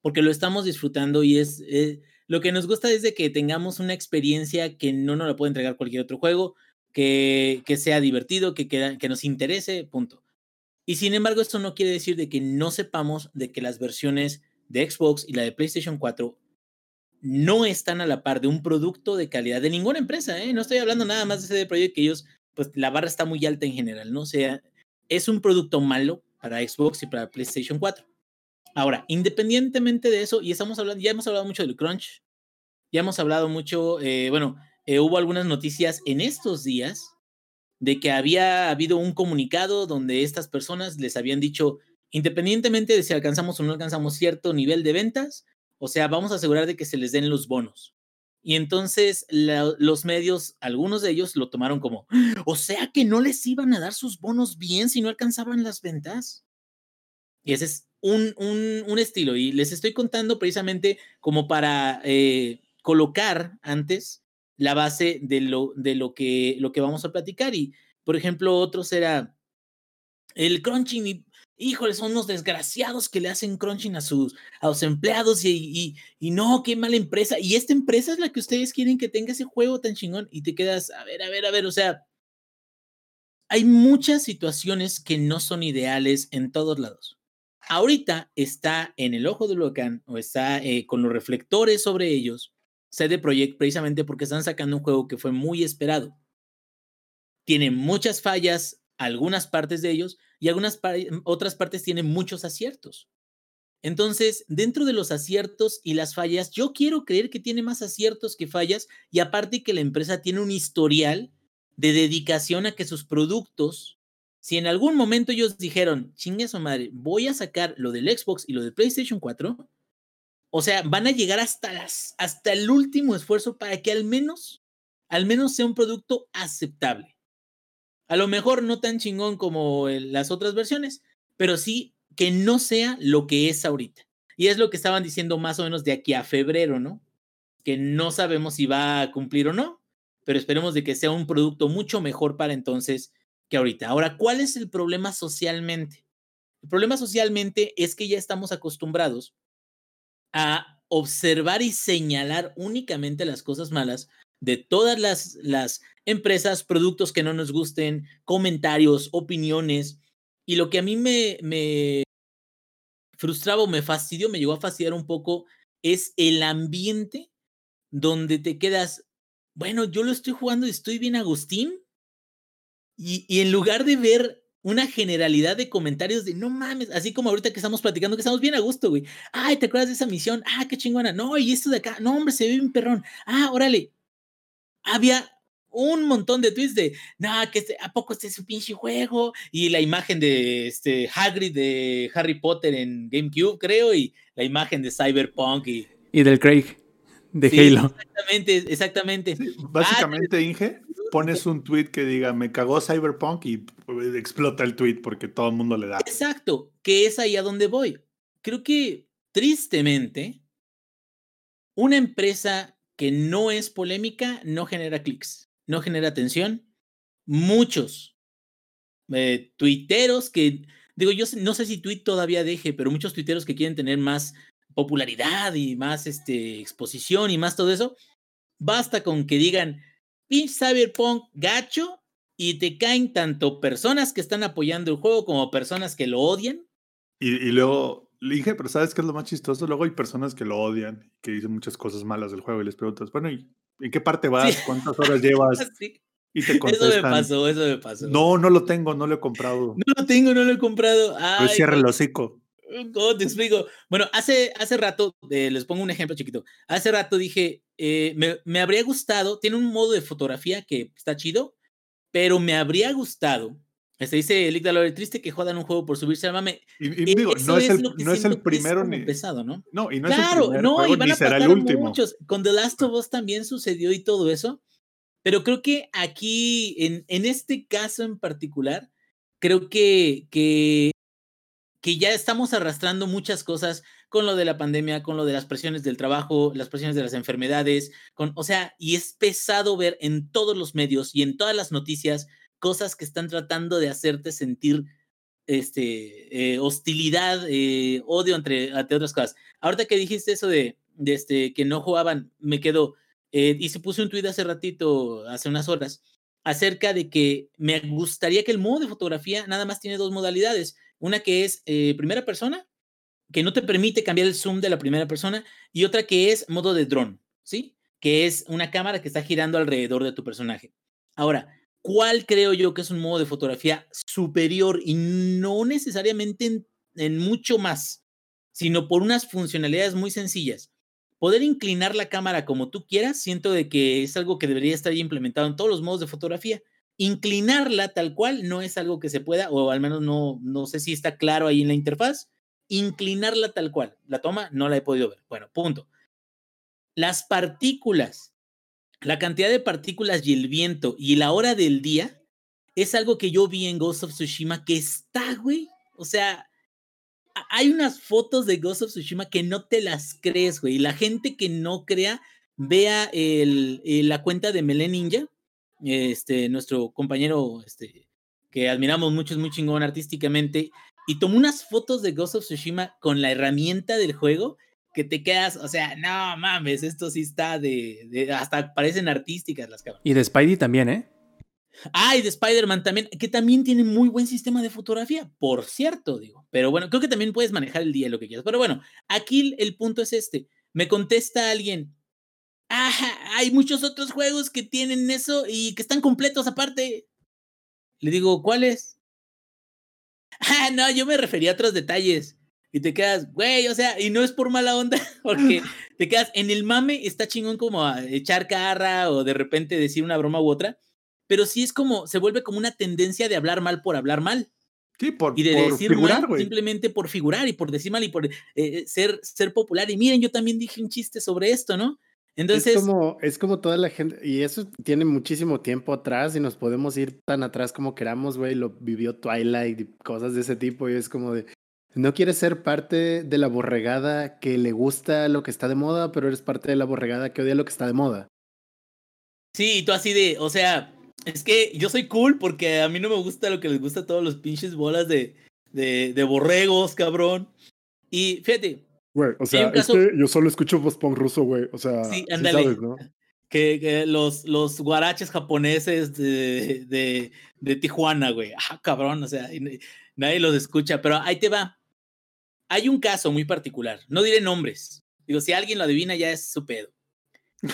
porque lo estamos disfrutando y es, eh, lo que nos gusta es de que tengamos una experiencia que no nos la puede entregar cualquier otro juego, que, sea divertido, que, nos interese, punto. Y sin embargo, esto no quiere decir de que no sepamos de que las versiones de Xbox y la de PlayStation 4 no están a la par de un producto de calidad de ninguna empresa. ¿eh? No estoy hablando nada más de ese proyecto que ellos, pues la barra está muy alta en general, ¿no? O sea, es un producto malo para Xbox y para PlayStation 4. Ahora, independientemente de eso, y estamos hablando, ya hemos hablado mucho del crunch, ya hemos hablado mucho, eh, bueno, eh, hubo algunas noticias en estos días de que había habido un comunicado donde estas personas les habían dicho, independientemente de si alcanzamos o no alcanzamos cierto nivel de ventas, o sea, vamos a asegurar de que se les den los bonos. Y entonces los medios, algunos de ellos lo tomaron como, o sea que no les iban a dar sus bonos bien si no alcanzaban las ventas. Y ese es un, un, estilo. Y les estoy contando precisamente como para eh, colocar antes la base de lo, de lo, que, lo que vamos a platicar. Y, por ejemplo, otros era el crunching. Y, híjole, son unos desgraciados que le hacen crunching a sus a los empleados y, y, no, qué mala empresa. Y esta empresa es la que ustedes quieren que tenga ese juego tan chingón y te quedas, a ver, a ver, a ver, o sea, hay muchas situaciones que no son ideales en todos lados. Ahorita está en el ojo del huracán o está eh, con los reflectores sobre ellos CD Projekt precisamente porque están sacando un juego que fue muy esperado. Tiene muchas fallas, algunas partes de ellos, y algunas otras partes tienen muchos aciertos. Entonces, dentro de los aciertos y las fallas, yo quiero creer que tiene más aciertos que fallas, y aparte que la empresa tiene un historial de dedicación a que sus productos, si en algún momento ellos dijeron, chingue su madre, voy a sacar lo del Xbox y lo del PlayStation 4, o sea, van a llegar hasta, las, hasta el último esfuerzo para que al menos, al menos sea un producto aceptable. A lo mejor no tan chingón como las otras versiones, pero sí que no sea lo que es ahorita. Y es lo que estaban diciendo más o menos de aquí a febrero, ¿no? Que no sabemos si va a cumplir o no, pero esperemos de que sea un producto mucho mejor para entonces que ahorita. Ahora, ¿cuál es el problema socialmente? El problema socialmente es que ya estamos acostumbrados a observar y señalar únicamente las cosas malas de todas las, las empresas, productos que no nos gusten, comentarios, opiniones. Y lo que a mí me, me frustraba o me fastidió, me llegó a fastidiar un poco, es el ambiente donde te quedas, bueno, yo lo estoy jugando y estoy bien Agustín. Y, y en lugar de ver una generalidad de comentarios de no mames, así como ahorita que estamos platicando, que estamos bien a gusto, güey. Ay, ¿te acuerdas de esa misión? Ah, qué chingona. No, y esto de acá, no, hombre, se ve un perrón. Ah, órale. Había un montón de tweets de, no, que este, ¿a poco este es un pinche juego? Y la imagen de este Hagrid de Harry Potter en GameCube, creo, y la imagen de Cyberpunk y... Y del Craig de Halo. Exactamente, exactamente. básicamente, Inge, pones un tweet que diga, me cagó Cyberpunk y pues, explota el tweet porque todo el mundo le da. Exacto, que es ahí a donde voy. Creo que, tristemente, una empresa que no es polémica no genera clics, no genera atención. Muchos eh, tuiteros que, digo, yo no sé si tweet todavía deje, pero muchos tuiteros que quieren tener más popularidad y más este, exposición y más todo eso, basta con que digan, pinche Cyberpunk gacho y te caen tanto personas que están apoyando el juego como personas que lo odian. Y, y luego, le dije, pero ¿sabes qué es lo más chistoso? Luego hay personas que lo odian, que dicen muchas cosas malas del juego y les preguntas, bueno, ¿y en qué parte vas? ¿Cuántas horas (laughs) llevas? Y te Eso me contestan, pasó, eso me pasó. No, no lo tengo, no lo he comprado. No lo tengo, no lo he comprado. Pues Ay, cierra el hocico. ¿Cómo te explico? Bueno, hace, hace rato, eh, les pongo un ejemplo chiquito. Hace rato dije, eh, me, me habría gustado, tiene un modo de fotografía que está chido, pero me habría gustado. Se dice Lick de triste que jodan un juego por subirse al mame. Y, y digo, Eso no es, es el, no es el primero como ni. pesado, ¿no? No, y no es el Claro, primer no, juego, y van ni a será el último. muchos. Con The Last of Us también sucedió y todo eso. Pero creo que aquí, en, en este caso en particular, creo que, que, que ya estamos arrastrando muchas cosas con lo de la pandemia, con lo de las presiones del trabajo, las presiones de las enfermedades, con, o sea, y es pesado ver en todos los medios y en todas las noticias cosas que están tratando de hacerte sentir este, eh, hostilidad, eh, odio entre, entre otras cosas. Ahorita que dijiste eso de, de este, que no jugaban, me quedo, eh, y se puso un tuit hace ratito, hace unas horas, acerca de que me gustaría que el modo de fotografía nada más tiene dos modalidades. Una que es eh, primera persona, que no te permite cambiar el zoom de la primera persona, y otra que es modo de dron, ¿sí? Que es una cámara que está girando alrededor de tu personaje. Ahora, ¿cuál creo yo que es un modo de fotografía superior y no necesariamente en, mucho más, sino por unas funcionalidades muy sencillas? Poder inclinar la cámara como tú quieras, siento de que es algo que debería estar implementado en todos los modos de fotografía. Inclinarla tal cual no es algo que se pueda, o al menos no, no sé si está claro ahí en la interfaz. Inclinarla tal cual. La toma no la he podido ver. Bueno, punto. Las partículas, la cantidad de partículas y el viento y la hora del día es algo que yo vi en Ghost of Tsushima que está, güey. O sea, hay unas fotos de Ghost of Tsushima que no te las crees, güey. Y la gente que no crea, vea el, el, la cuenta de Melee Ninja, este, nuestro compañero este, que admiramos mucho, es muy chingón artísticamente, y tomó unas fotos de Ghost of Tsushima con la herramienta del juego que te quedas, o sea, no mames, esto sí está de, de hasta parecen artísticas las cámaras. Y de Spidey también, ¿eh? Ah, y de Spider-Man también, que también tiene muy buen sistema de fotografía, por cierto, digo. Pero bueno, creo que también puedes manejar el día lo que quieras. Pero bueno, aquí el punto es este. Me contesta alguien, ah, hay muchos otros juegos que tienen eso y que están completos aparte. Le digo, ¿cuáles? (laughs) Ah, no, yo me refería a otros detalles. Y te quedas, güey, o sea, y no es por mala onda, (laughs) porque (laughs) te quedas en el mame, está chingón como a echar carra o de repente decir una broma u otra, pero sí es como, se vuelve como una tendencia de hablar mal por hablar mal. Sí, por, y de por decir figurar, mal simplemente por figurar y por decir mal y por eh, ser, ser popular. Y miren, yo también dije un chiste sobre esto, ¿no? Entonces. Es como, es como toda la gente, y eso tiene muchísimo tiempo atrás y nos podemos ir tan atrás como queramos, güey. Lo vivió Twilight y cosas de ese tipo. Y es como de, no quieres ser parte de la borregada que le gusta lo que está de moda, pero eres parte de la borregada que odia lo que está de moda. Sí, y tú así de, o sea, es que yo soy cool porque a mí no me gusta lo que les gusta a todos los pinches bolas de, de, de borregos, cabrón. Y fíjate, Güey, o sea, caso... es que yo solo escucho post-punk ruso, güey. O sea, sí, sí sabes, ¿no? Que, que, los, los guaraches japoneses de, de, de Tijuana, güey. Ah, cabrón, o sea, nadie los escucha, pero ahí te va. Hay un caso muy particular, no diré nombres. Digo, si alguien lo adivina, ya es su pedo.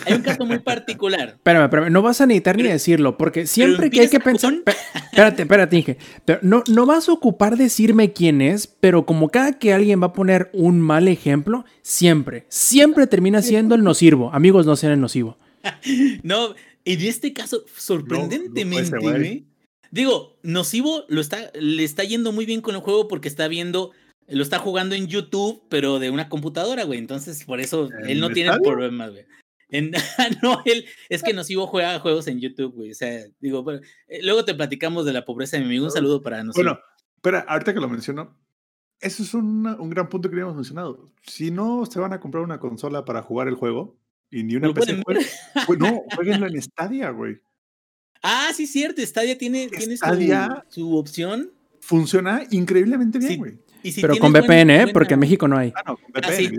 Hay un caso muy (laughs) particular. Espérame, espérame, no vas a necesitar pero, ni decirlo, porque siempre que hay que pensar. Con... Espérate, espérate, Inge. Pero no, no vas a ocupar decirme quién es, pero como cada que alguien va a poner un mal ejemplo, siempre, siempre termina siendo el nocivo. Amigos, no sean el nocivo. (laughs) no, en este caso, sorprendentemente, no, no ¿eh? digo, nocivo lo está, le está yendo muy bien con el juego porque está viendo lo está jugando en YouTube, pero de una computadora, güey. Entonces, por eso él no tiene problemas, güey. En, (laughs) no, él, es que Nocivo juega juegos en YouTube, güey. O sea, digo, bueno, eh, luego te platicamos de la pobreza de mi amigo. Un saludo para Nocivo. Bueno, espera, ahorita que lo menciono, eso es un, un gran punto que habíamos mencionado. Si no se van a comprar una consola para jugar el juego y ni una PC, juegue, (laughs) pues no, jueguenlo en Stadia, güey. Ah, sí, cierto. Stadia tiene, su, su opción. Funciona increíblemente bien, güey. Si pero con VPN, buena, ¿eh? Buena... Porque en México no hay. Ah, no, con VPN, ah, sí,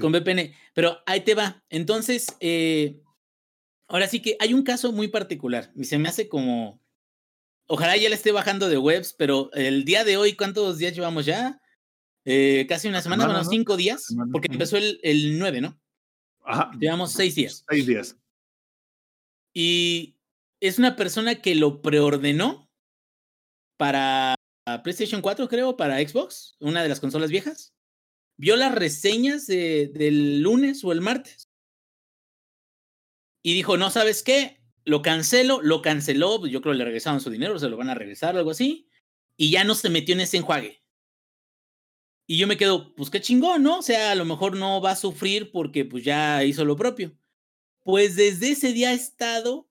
con VPN. Pero ahí te va. Entonces, eh, ahora sí que hay un caso muy particular. Y se me hace como. Ojalá ya le esté bajando de webs, pero el día de hoy, ¿cuántos días llevamos ya? Eh, casi una semana, semana, bueno, cinco días, semana, porque empezó el, el 9, ¿no? Ajá. Llevamos seis días. Seis días. Y es una persona que lo preordenó para PlayStation 4, creo, para Xbox, una de las consolas viejas. Vio las reseñas de- del lunes o el martes. Y dijo, no, ¿sabes qué? Lo cancelo, lo canceló, yo creo que le regresaron su dinero, se lo van a regresar, algo así. Y ya no se metió en ese enjuague. Y yo me quedo, pues qué chingón, ¿no? O sea, a lo mejor no va a sufrir porque pues ya hizo lo propio. Pues desde ese día ha estado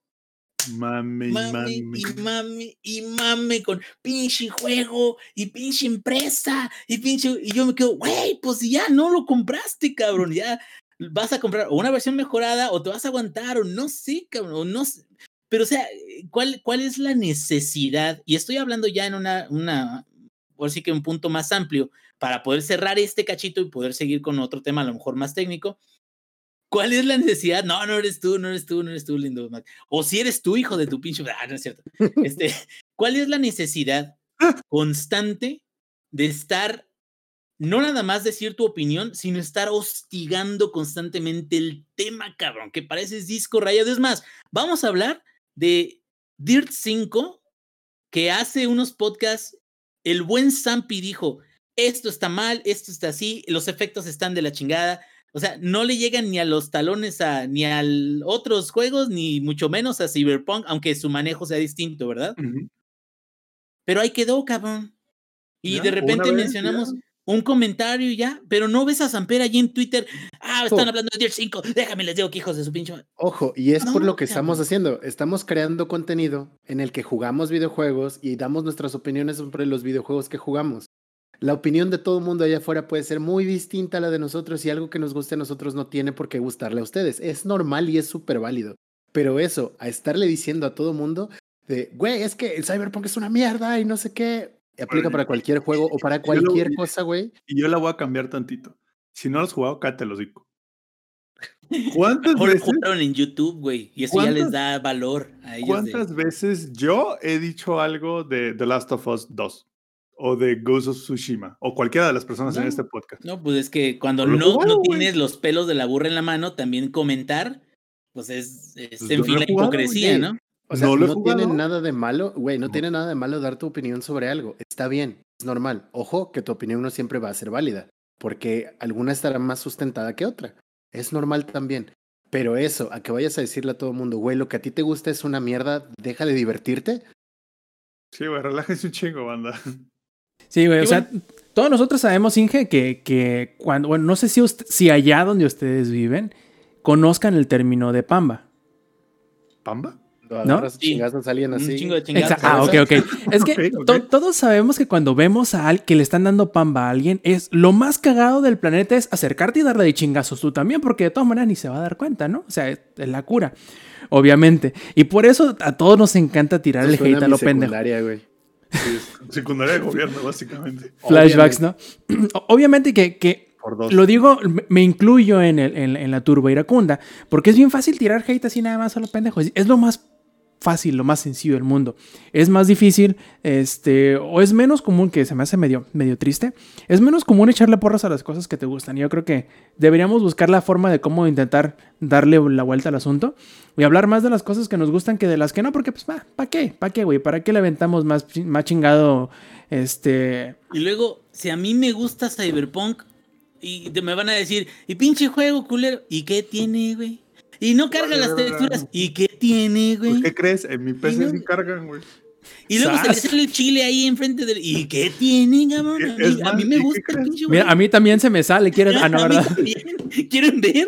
Mame, y mame y mame y mame con pinche juego y pinche empresa y pinche y yo me quedo, güey, pues ya no lo compraste, cabrón, ya vas a comprar una versión mejorada o te vas a aguantar o no sé, cabrón, o no sé. Pero o sea, ¿cuál, cuál es la necesidad? Y estoy hablando ya en una, una, por sí que un punto más amplio para poder cerrar este cachito y poder seguir con otro tema a lo mejor más técnico. ¿Cuál es la necesidad? No, no eres tú, no eres tú, no eres tú, lindo Mac. O si eres tú, hijo de tu pinche. Ah, no es cierto. Este, (laughs) ¿Cuál es la necesidad constante de estar, no nada más decir tu opinión, sino estar hostigando constantemente el tema, cabrón, que pareces disco rayado? Es más, vamos a hablar de Dirt 5, que hace unos podcasts, el buen Zampi dijo, esto está mal, esto está así, los efectos están de la chingada. O sea, no le llegan ni a los talones a ni a otros juegos, ni mucho menos a Cyberpunk, aunque su manejo sea distinto, ¿verdad? Pero ahí quedó, cabrón. Y Ya, de repente vez, mencionamos ya. un comentario y ya, pero no ves a Samper allí en Twitter. Ah, están Oh. hablando de Dirt 5. Déjame les digo que hijos de su pinche. madre". Ojo, y es por lo que estamos haciendo. Estamos creando contenido en el que jugamos videojuegos y damos nuestras opiniones sobre los videojuegos que jugamos. La opinión de todo el mundo allá afuera puede ser muy distinta a la de nosotros y algo que nos guste a nosotros no tiene por qué gustarle a ustedes. Es normal y es súper válido. Pero eso, a estarle diciendo a todo mundo de, güey, es que el Cyberpunk es una mierda y no sé qué, aplica para cualquier juego o para lo- cualquier cosa, güey. Y yo la voy a cambiar tantito. Si no lo has jugado, cállate el hocico. ¿Cuántas Ahora veces, jugaron en YouTube, güey. Y eso ya les ¿Cuántas- da valor a ellos. de- cuántas veces yo he dicho algo de The Last of Us 2? O de Ghost of Tsushima. O cualquiera de las personas en No. este podcast. No, pues es que cuando No no, jugado, no güey. tienes los pelos de la burra en la mano, también comentar, pues es, es Pues en fin la hipocresía. ¿no? O sea, No no, tiene nada de malo, güey, no No. tiene nada de malo dar tu opinión sobre algo. Está bien, es normal. Ojo, que tu opinión no siempre va a ser válida, porque alguna estará más sustentada que otra. Es normal también. Pero eso, a que vayas a decirle a todo el mundo, güey, lo que a ti te gusta es una mierda, deja de divertirte. Sí, güey, relájense un chingo, banda. Sí, güey, o sea, todos nosotros sabemos, Inge, que, que cuando, bueno, no sé si, ust- si allá donde ustedes viven conozcan el término de pamba. ¿Pamba? ¿No? Sí. chingazos a alguien Un así. chingo de chingados. Exa- ah, ok, ok. (laughs) Es que to- todos sabemos que cuando vemos a alguien que le están dando pamba a alguien, es lo más cagado del planeta es acercarte y darle de chingazos tú también, porque de todas maneras ni se va a dar cuenta, ¿no? O sea, es, es la cura, obviamente. Y por eso a todos nos encanta tirar Eso el suena hate a lo pendejo. Secundaria de gobierno, básicamente. Flashbacks, ¿no? Obviamente que, que Por dos. Lo digo, me- me incluyo en, el- en- en la turba iracunda, porque es bien fácil tirar hate así nada más a los pendejos. Es lo más fácil, lo más sencillo del mundo. Es más difícil, este, o es menos común, que se me hace medio, medio triste, es menos común echarle porras a las cosas que te gustan. Yo creo que deberíamos buscar la forma de cómo intentar darle la vuelta al asunto y hablar más de las cosas que nos gustan que de las que no, porque pues, ¿para qué? ¿Para qué, güey? ¿Para qué le aventamos más, más chingado, este... Y luego, si a mí me gusta Cyberpunk, y me van a decir, y pinche juego culero, ¿y qué tiene, güey? Y no carga las texturas, ¿y qué tiene, güey? ¿Qué crees? En mi PC no- sí cargan, güey. Y luego se le ¡Sas! sale el chile ahí enfrente del. ¿Y qué tiene, cabrón? A mí, a me ¿y qué gusta el pinche Mira, a mí también se me sale, ¿quieres? (laughs) Ah, no, ¿verdad? (laughs) ¿Quieren ver?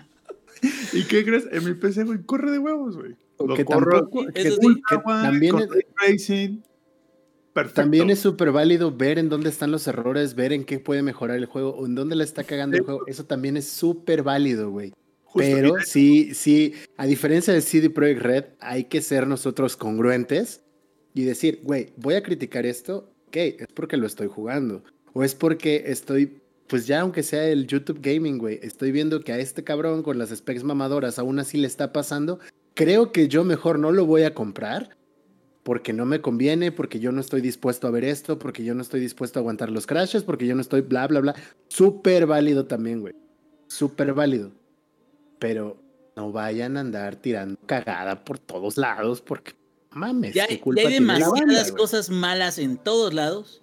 (laughs) ¿Y qué crees? En mi PC, güey, corre de huevos, güey. Lo Que corro tampoco, que, Eso sí. ultra, que güey, también con es-. Perfecto. También es súper válido ver en dónde están los errores, ver en qué puede mejorar el juego o en dónde le está cagando el Sí. juego. Eso también es súper válido, güey. Justo, Pero sí, sí, a diferencia de CD Projekt Red, hay que ser nosotros congruentes y decir, güey, voy a criticar esto, ok, es porque lo estoy jugando. O es porque estoy, pues ya aunque sea el YouTube Gaming, güey, estoy viendo que a este cabrón con las specs mamadoras aún así le está pasando. Creo que yo mejor no lo voy a comprar porque no me conviene, porque yo no estoy dispuesto a ver esto, porque yo no estoy dispuesto a aguantar los crashes, porque yo no estoy bla, bla, bla. Súper válido también, güey. Súper válido. Pero no vayan a andar tirando cagada por todos lados porque mames, Ya, qué ya culpa hay tiene la banda, demasiadas güey. cosas malas en todos lados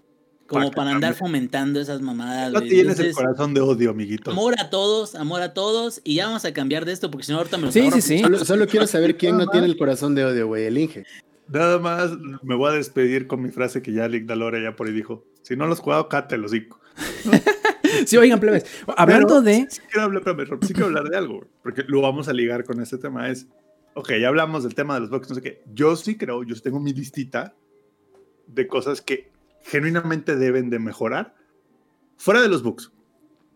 como Para para andar fomentando esas mamadas. No tienes el Entonces, corazón de odio, amiguito. amor a todos, amor a todos, y ya vamos a cambiar de esto porque si no ahorita me lo Sí, sí, sí. Solo, solo quiero saber quién no tiene el corazón de odio, güey, el Inge. Nada más me voy a despedir con mi frase que ya Lick Dalore ya por ahí dijo. Si no los has jugado, cate los hocico. (laughs) (laughs) Sí, oigan, plebes. Hablando Pero de. Sí quiero hablar, espérame, Rob, sí quiero hablar de algo, porque lo vamos a ligar con este tema. Es, ok, ya hablamos del tema de los bugs, no sé qué. Yo sí creo, yo tengo mi listita de cosas que genuinamente deben de mejorar fuera de los bugs,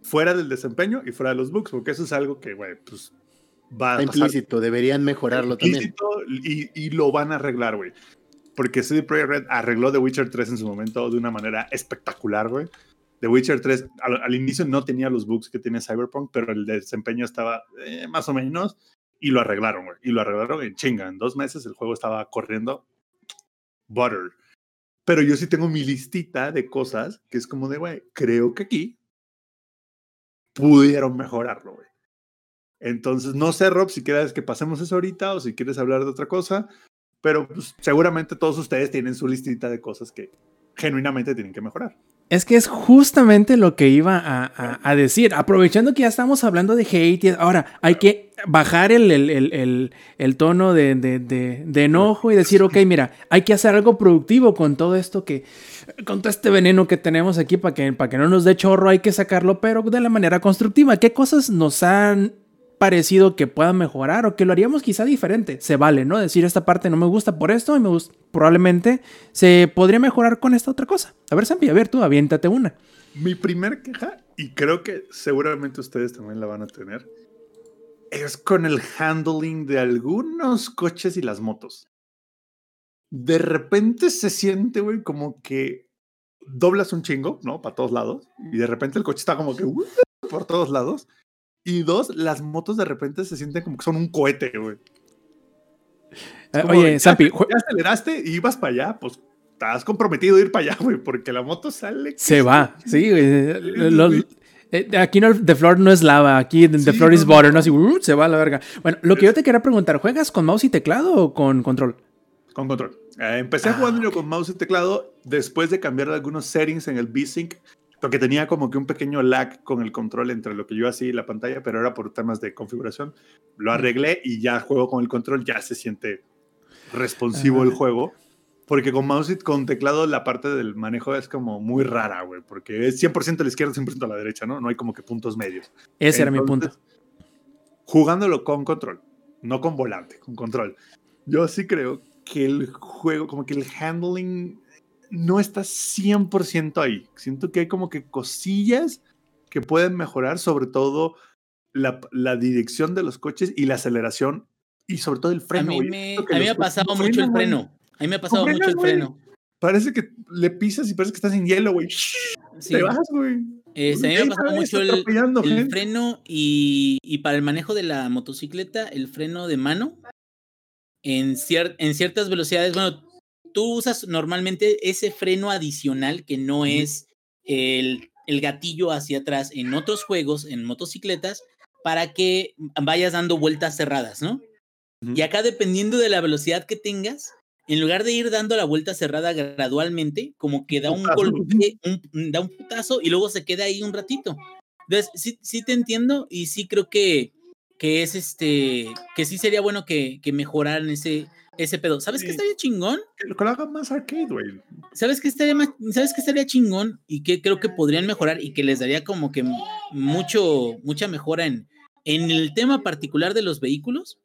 fuera del desempeño y fuera de los bugs, porque eso es algo que, güey, pues va a Está pasar implícito, deberían mejorarlo también. implícito y, y lo van a arreglar, güey. Porque CD Projekt Red arregló The Witcher 3 en su momento de una manera espectacular, güey. The Witcher 3 al, inicio no tenía los bugs que tiene Cyberpunk, pero el desempeño estaba eh, más o menos y lo arreglaron, güey. Y lo arreglaron en chinga. En dos meses el juego estaba corriendo butter. Pero yo sí tengo mi listita de cosas que es como de, güey, creo que aquí pudieron mejorarlo, güey. Entonces, no sé, Rob, si quieres que pasemos eso ahorita o si quieres hablar de otra cosa, pero pues, seguramente todos ustedes tienen su listita de cosas que genuinamente tienen que mejorar. Es que es justamente lo que iba a, decir. Aprovechando que ya estamos hablando de hate, ahora hay que bajar el, el- el- el- tono de, de- de- de enojo y decir, ok, mira, hay que hacer algo productivo con todo esto que, con todo este veneno que tenemos aquí para que, para que no nos dé chorro, hay que sacarlo, pero de la manera constructiva. ¿Qué cosas nos han parecido que puedan mejorar o que lo haríamos quizá diferente? Se vale, ¿no? Decir esta parte no me gusta por esto y me gusta, probablemente se podría mejorar con esta otra cosa. A ver, Sampi, a ver tú, aviéntate una. Mi primer queja, y creo que seguramente ustedes también la van a tener, es con el handling de algunos coches y las motos. De repente se siente, güey, como que doblas un chingo, ¿no? Para todos lados. Y de repente el coche está como que uh, por todos lados. Y dos, las motos de repente se sienten como que son un cohete, güey. Eh, Como oye, Sampi, Ya aceleraste y ibas para allá, pues estás comprometido a ir para allá, güey, porque la moto sale. se va. Sí, güey. Lo- eh, aquí no, The Floor no es lava, aquí The Sí, Floor no, is butter, no así, uh, se va a la verga. Bueno, lo que yo te quería preguntar, ¿juegas con mouse y teclado o con control? Con control. Eh, empecé Ah, jugándolo con mouse y teclado después de cambiar algunos settings en el V-Sync, porque tenía como que un pequeño lag con el control entre lo que yo hacía y la pantalla, pero era por temas de configuración. Lo arreglé y ya juego con el control, ya se siente responsivo el juego. Porque con mouse y con teclado la parte del manejo es como muy rara, güey, porque es 100% a la izquierda, 100% a la derecha, ¿no? No hay como que puntos medios. Ese era mi punto. Entonces, Jugándolo con control, no con volante, con control. Yo sí creo que el juego, como que el handling no está 100% ahí. Siento que hay como que cosillas que pueden mejorar, sobre todo la, la dirección de los coches y la aceleración y sobre todo el A freno. mí me, a mí me ha pasado mucho el frenan, güey. freno. A mí me ha pasado mucho el güey. freno. Parece que le pisas y parece que estás en hielo, güey. Sí. Te vas, güey. Este, a mí me ha pasado mucho el, freno y, y para el manejo de la motocicleta, el freno de mano en, cier- en ciertas velocidades. Bueno, tú usas normalmente ese freno adicional que no es el, el gatillo hacia atrás en otros juegos, en motocicletas, para que vayas dando vueltas cerradas, ¿no? Y acá, dependiendo de la velocidad que tengas, en lugar de ir dando la vuelta cerrada gradualmente, como que da un Putazo. golpe, un- da un putazo y luego se queda ahí un ratito. Entonces, sí, sí te entiendo y sí creo que, que es este, que sí sería bueno que, que mejoraran ese, ese pedo. ¿Sabes qué Sí. estaría chingón? Que lo haga más arcade, güey. ¿Sabes qué estaría ma- ¿Sabes qué estaría chingón? Y que creo que podrían mejorar y que les daría como que mucho, mucha mejora en, en el tema particular de los vehículos.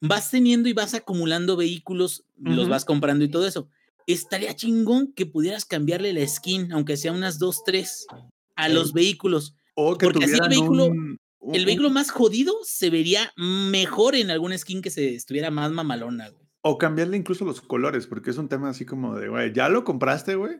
Vas teniendo y vas acumulando vehículos, los vas comprando y todo eso. Estaría chingón que pudieras cambiarle la skin, aunque sea unas dos, tres, a los vehículos. O que Porque así el vehículo- un- El vehículo más jodido se vería mejor en alguna skin que se estuviera más mamalona, güey. O cambiarle incluso los colores, porque es un tema así como de, güey, ya lo compraste, güey.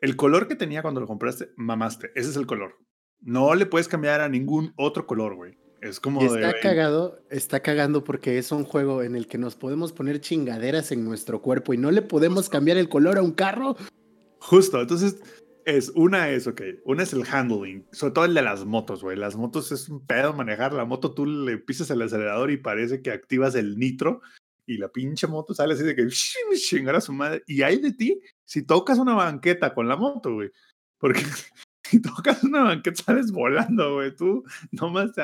El color que tenía cuando lo compraste, mamaste. Ese es el color. No le puedes cambiar a ningún otro color, güey. Es como Y está cagado, está cagando porque es un juego en el que nos podemos poner chingaderas en nuestro cuerpo y no le podemos cambiar el color a un carro. Justo. Entonces, es, una es, ok, una es el handling, sobre todo el de las motos, güey. Las motos es un pedo manejar. La moto tú le pisas el acelerador y parece que activas el nitro y la pinche moto sale así de que (laughs) chingar a su madre. Y hay de ti si tocas una banqueta con la moto, güey. Porque (laughs) si tocas una banqueta sales volando, güey. Tú nomás te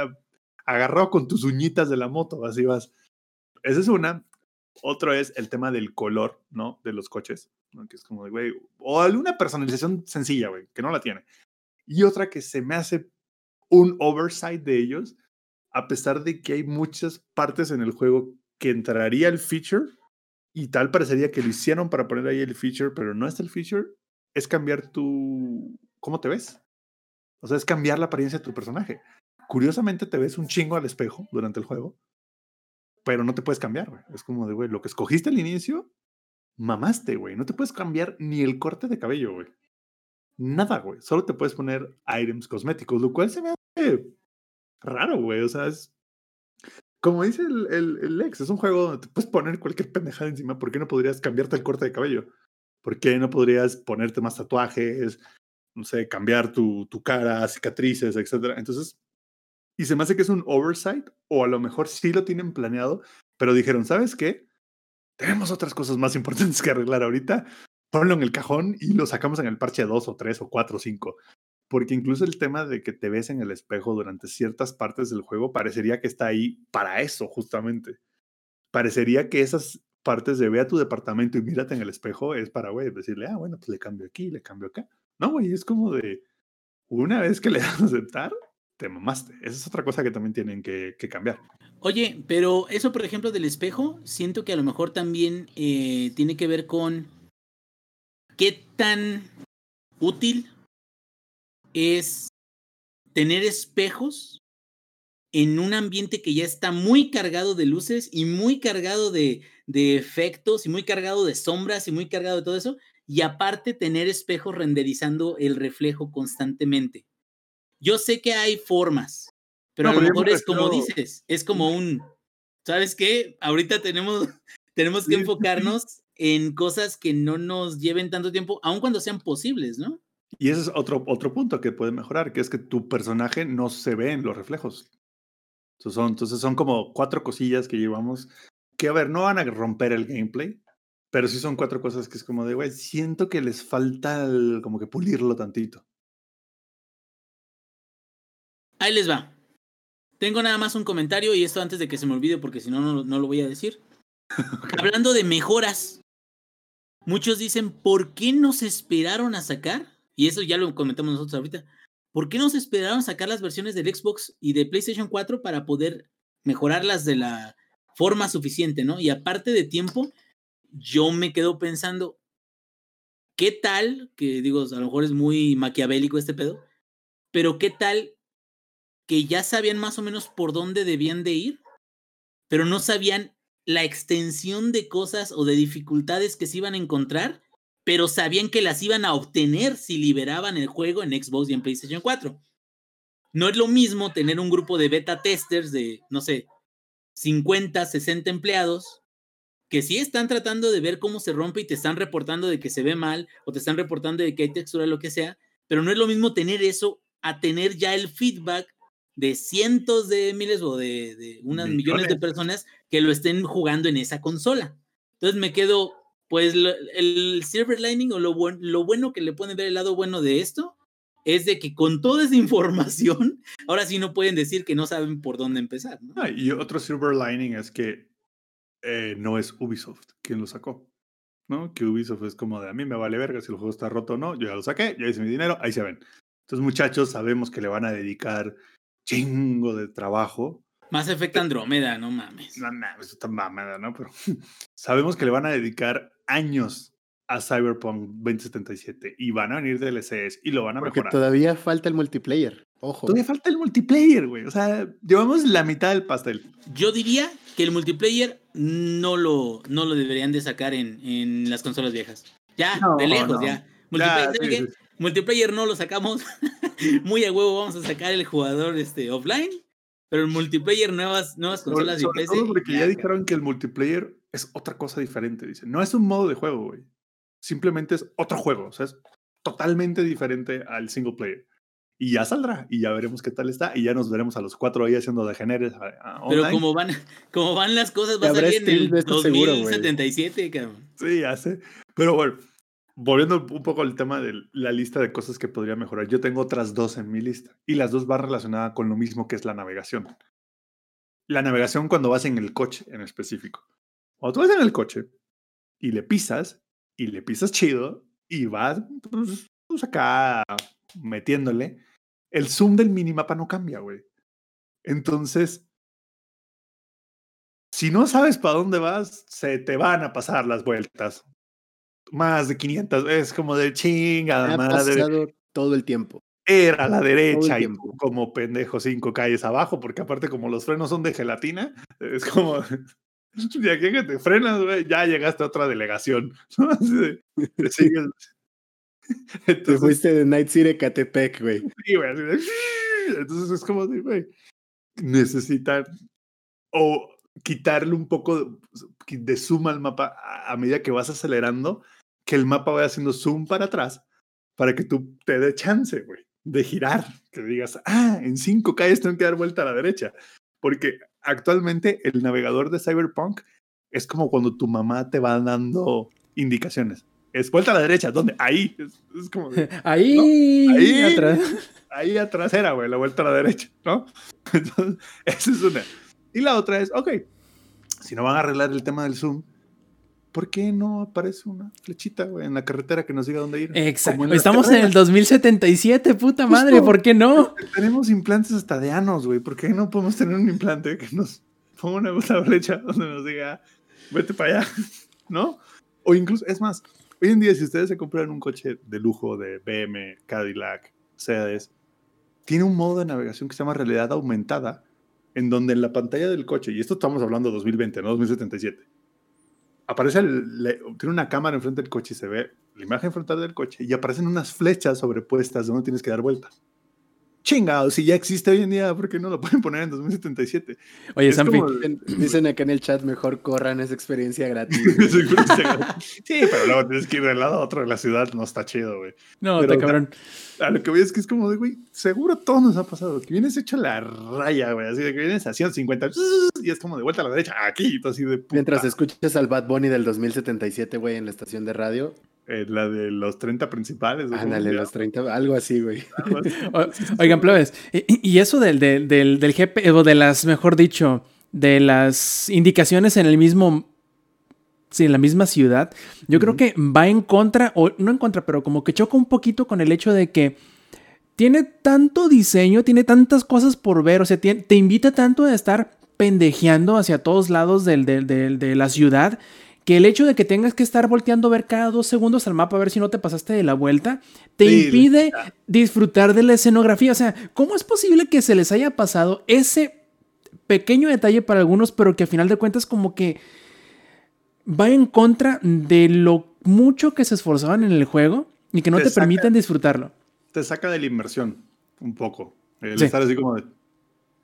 agarrado con tus uñitas de la moto, así vas. Esa es una. Otro es el tema del color, ¿no? De los coches. Que es como de, güey, o alguna personalización sencilla, güey, que no la tiene. Y otra que se me hace un oversight de ellos, a pesar de que hay muchas partes en el juego que entraría el feature y tal parecería que lo hicieron para poner ahí el feature, pero no está el feature, es cambiar tu... ¿Cómo te ves? O sea, es cambiar la apariencia de tu personaje. Curiosamente te ves un chingo al espejo durante el juego, pero no te puedes cambiar, güey. Es como de, güey, lo que escogiste al inicio, mamaste, güey. No te puedes cambiar ni el corte de cabello, güey. Nada, güey. Solo te puedes poner items cosméticos, lo cual se me hace raro, güey. O sea, es. Como dice el, el, el ex, es un juego donde te puedes poner cualquier pendejada encima. ¿Por qué no podrías cambiarte el corte de cabello? ¿Por qué no podrías ponerte más tatuajes? No sé, cambiar tu, tu cara, cicatrices, etcétera. Entonces, y se me hace que es un oversight, o a lo mejor sí lo tienen planeado, pero dijeron, ¿sabes qué? Tenemos otras cosas más importantes que arreglar ahorita. Ponlo en el cajón y lo sacamos en el parche 2 o 3 o 4 o 5. Porque incluso el tema de que te ves en el espejo durante ciertas partes del juego parecería que está ahí para eso, justamente. Parecería que esas partes de ve a tu departamento y mírate en el espejo es para, güey, decirle, ah, bueno, pues le cambio aquí, le cambio acá. No, güey, es como de, una vez que le das (laughs) a aceptar, te mamaste. Esa es otra cosa que también tienen que, cambiar. Oye, pero eso, por ejemplo, del espejo, siento que a lo mejor también eh, tiene que ver con qué tan útil es tener espejos en un ambiente que ya está muy cargado de luces y muy cargado de, de, efectos y muy cargado de sombras y muy cargado de todo eso. Y aparte tener espejos renderizando el reflejo constantemente. Yo sé que hay formas, pero no, a lo mejor es como dices, es como un, ¿sabes qué? Ahorita tenemos, (laughs) tenemos que enfocarnos en cosas que no nos lleven tanto tiempo, aun cuando sean posibles, ¿no? Y ese es otro, otro punto que puede mejorar, que es que tu personaje no se ve en los reflejos. Entonces son, entonces son como cuatro cosillas que llevamos, que a ver, no van a romper el gameplay, pero sí son cuatro cosas que es como de, güey, siento que les falta el, como que pulirlo tantito. Ahí les va. Tengo nada más un comentario y esto antes de que se me olvide porque si no, no, no lo voy a decir. (laughs) okay. Hablando de mejoras, muchos dicen, ¿por qué nos esperaron a sacar? Y eso ya lo comentamos nosotros ahorita. ¿Por qué nos esperaron a sacar las versiones del Xbox y de PlayStation 4 para poder mejorarlas de la forma suficiente, ¿no? Y aparte de tiempo, yo me quedo pensando, ¿qué tal? Que digo, a lo mejor es muy maquiavélico este pedo, pero ¿qué tal que ya sabían más o menos por dónde debían de ir, pero no sabían la extensión de cosas o de dificultades que se iban a encontrar, pero sabían que las iban a obtener si liberaban el juego en Xbox y en PlayStation 4. No es lo mismo tener un grupo de beta testers de, no sé, 50, 60 empleados, que sí están tratando de ver cómo se rompe y te están reportando de que se ve mal o te están reportando de que hay textura, lo que sea, pero no es lo mismo tener eso a tener ya el feedback de cientos de miles o de, de unas millones. millones de personas que lo estén jugando en esa consola. Entonces me quedo, pues lo, el silver lining o lo, buen, lo bueno que le pueden ver el lado bueno de esto es de que con toda esa (laughs) información, ahora sí no pueden decir que no saben por dónde empezar. ¿no? Ah, y otro silver lining es que eh, no es Ubisoft quien lo sacó. ¿no? Que Ubisoft es como de a mí me vale verga si el juego está roto o no, yo ya lo saqué, ya hice mi dinero, ahí se ven. Entonces, muchachos, sabemos que le van a dedicar chingo de trabajo. Más efecto Andrómeda, no mames. No, no, eso está mamada, ¿no? Pero (laughs) sabemos que le van a dedicar años a Cyberpunk 2077 y van a venir DLCs y lo van a Porque mejorar. todavía falta el multiplayer. Ojo. Todavía falta el multiplayer, güey. O sea, llevamos la mitad del pastel. Yo diría que el multiplayer no lo, no lo deberían de sacar en, en las consolas viejas. Ya, No, de lejos, no. ya. Multiplayer, Ya. Multiplayer no lo sacamos. (laughs) Muy a huevo vamos a sacar el jugador este, offline. Pero el multiplayer, nuevas, nuevas Sobre, consolas y sobre PC. todo porque ya ya, dijeron que el multiplayer es otra cosa diferente, dicen. No es un modo de juego, güey. Simplemente es otro juego. O sea, es totalmente diferente al single player. Y ya saldrá, y ya veremos qué tal está, y ya nos veremos a los cuatro ahí haciendo degeneres. Pero como van, como van las cosas, va a salir en el de esto seguro, güey. 2077, cabrón. Sí, ya sé. Pero bueno, volviendo un poco al tema de la lista de cosas que podría mejorar, yo tengo otras dos en mi lista, y las dos van relacionadas con lo mismo que es la navegación. La navegación cuando vas en el coche en específico. Cuando tú vas en el coche y le pisas, y le pisas chido, y vas pues, pues, acá metiéndole, el zoom del minimapa no cambia, güey. Entonces, si no sabes para dónde vas, se te van a pasar las vueltas. Más de 500, es como de Me chingada ha madre. pasado todo el tiempo. Era a la derecha y como pendejo cinco calles abajo, porque aparte como los frenos son de gelatina, es como (laughs) aquí que te frenas, güey, ya llegaste a otra delegación. (laughs) te (laughs) sigues. Te fuiste de Night City a Catepec, güey. sí, güey, así de- Entonces es como güey, necesitan o quitarle un poco de, de zoom al mapa a, a medida que vas acelerando, que el mapa vaya haciendo zoom para atrás para que tú te dé chance, güey, de girar, que digas, ah, en cinco calles tengo que dar vuelta a la derecha, porque actualmente el navegador de Cyberpunk es como cuando tu mamá te va dando indicaciones. Es vuelta a la derecha, ¿dónde? Ahí. Es, es como de, (laughs) Ahí, Ahí. atrás. ahí atrás era, güey, la vuelta a la derecha, ¿no? (laughs) Entonces, esa es una. Y la otra es, ok, si no van a arreglar el tema del Zoom, ¿por qué no aparece una flechita, güey, en la carretera que nos diga dónde ir? Exacto. En Estamos en el carreras. 2077, puta madre. ¿por qué no? Tenemos implantes hasta de anos, güey, ¿por qué no podemos tener un implante que nos ponga una, flecha donde nos diga, vete para allá, (laughs) ¿no? O incluso, es más, hoy en día si ustedes se compran un coche de lujo de BM, Cadillac, Mercedes, tiene un modo de navegación que se llama realidad aumentada, en donde en la pantalla del coche, y esto estamos hablando de 2020, no 2077, aparece, el- le- tiene una cámara enfrente del coche y se ve la imagen frontal del coche y aparecen unas flechas sobrepuestas donde tienes que dar vueltas. Chingado, si ya existe hoy en día, ¿por qué no lo pueden poner en 2077? Oye, Sampi, como- Dicen, dicen acá en el chat, mejor corran esa experiencia gratis. (laughs) Sí, pero luego tienes que ir del lado a otro de la ciudad, no está chido, güey. no, pero- está cabrón. A lo que voy es que es como de, güey, seguro todo nos ha pasado, que vienes hecho la raya, güey, así de que vienes a 150 y es como de vuelta a la derecha, aquí, y así de puta. Mientras escuchas al Bad Bunny del 2077, güey, en la estación de radio. Eh, la de los 30 principales. Ándale, ¿Cómo los se 30, algo así, güey. (laughs) O- Oigan, plebes, y, y eso del, del, del, del GP, o de las, mejor dicho, de las indicaciones en el mismo. Sí, en la misma ciudad, yo creo que va en contra, o no en contra, pero como que choca un poquito con el hecho de que tiene tanto diseño, tiene tantas cosas por ver, o sea, te invita tanto a estar pendejeando hacia todos lados del, del- del- de la ciudad, que el hecho de que tengas que estar volteando a ver cada dos segundos al mapa a ver si no te pasaste de la vuelta, te Sí, impide disfrutar de la escenografía. O sea, ¿cómo es posible que se les haya pasado ese pequeño detalle para algunos, pero que a final de cuentas como que va en contra de lo mucho que se esforzaban en el juego y que no Te te, saca- permiten disfrutarlo? Te saca de la inmersión un poco. El Sí. estar así como de.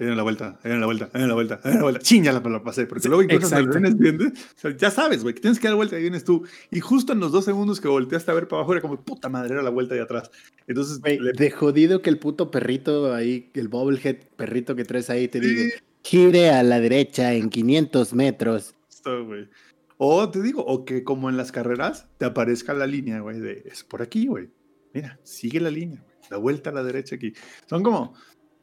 En la vuelta, en la vuelta, en la vuelta, en la vuelta. ¡Chin! Ya la, la pasé. Porque Sí, luego incluso cuando exacto. vienes viendo, o sea, ya sabes, güey, que tienes que dar vuelta y vienes tú. Y justo en los dos segundos que volteaste a ver para abajo era como, puta madre, era la vuelta de atrás. Entonces, le- de jodido que el puto perrito ahí, el bobblehead perrito que traes ahí te diga, gire a la derecha en 500 metros. Esto, güey. O te digo, o que como en las carreras te aparezca la línea, güey, de es por aquí, güey. Mira, sigue la línea, güey. La vuelta a la derecha aquí. Son como,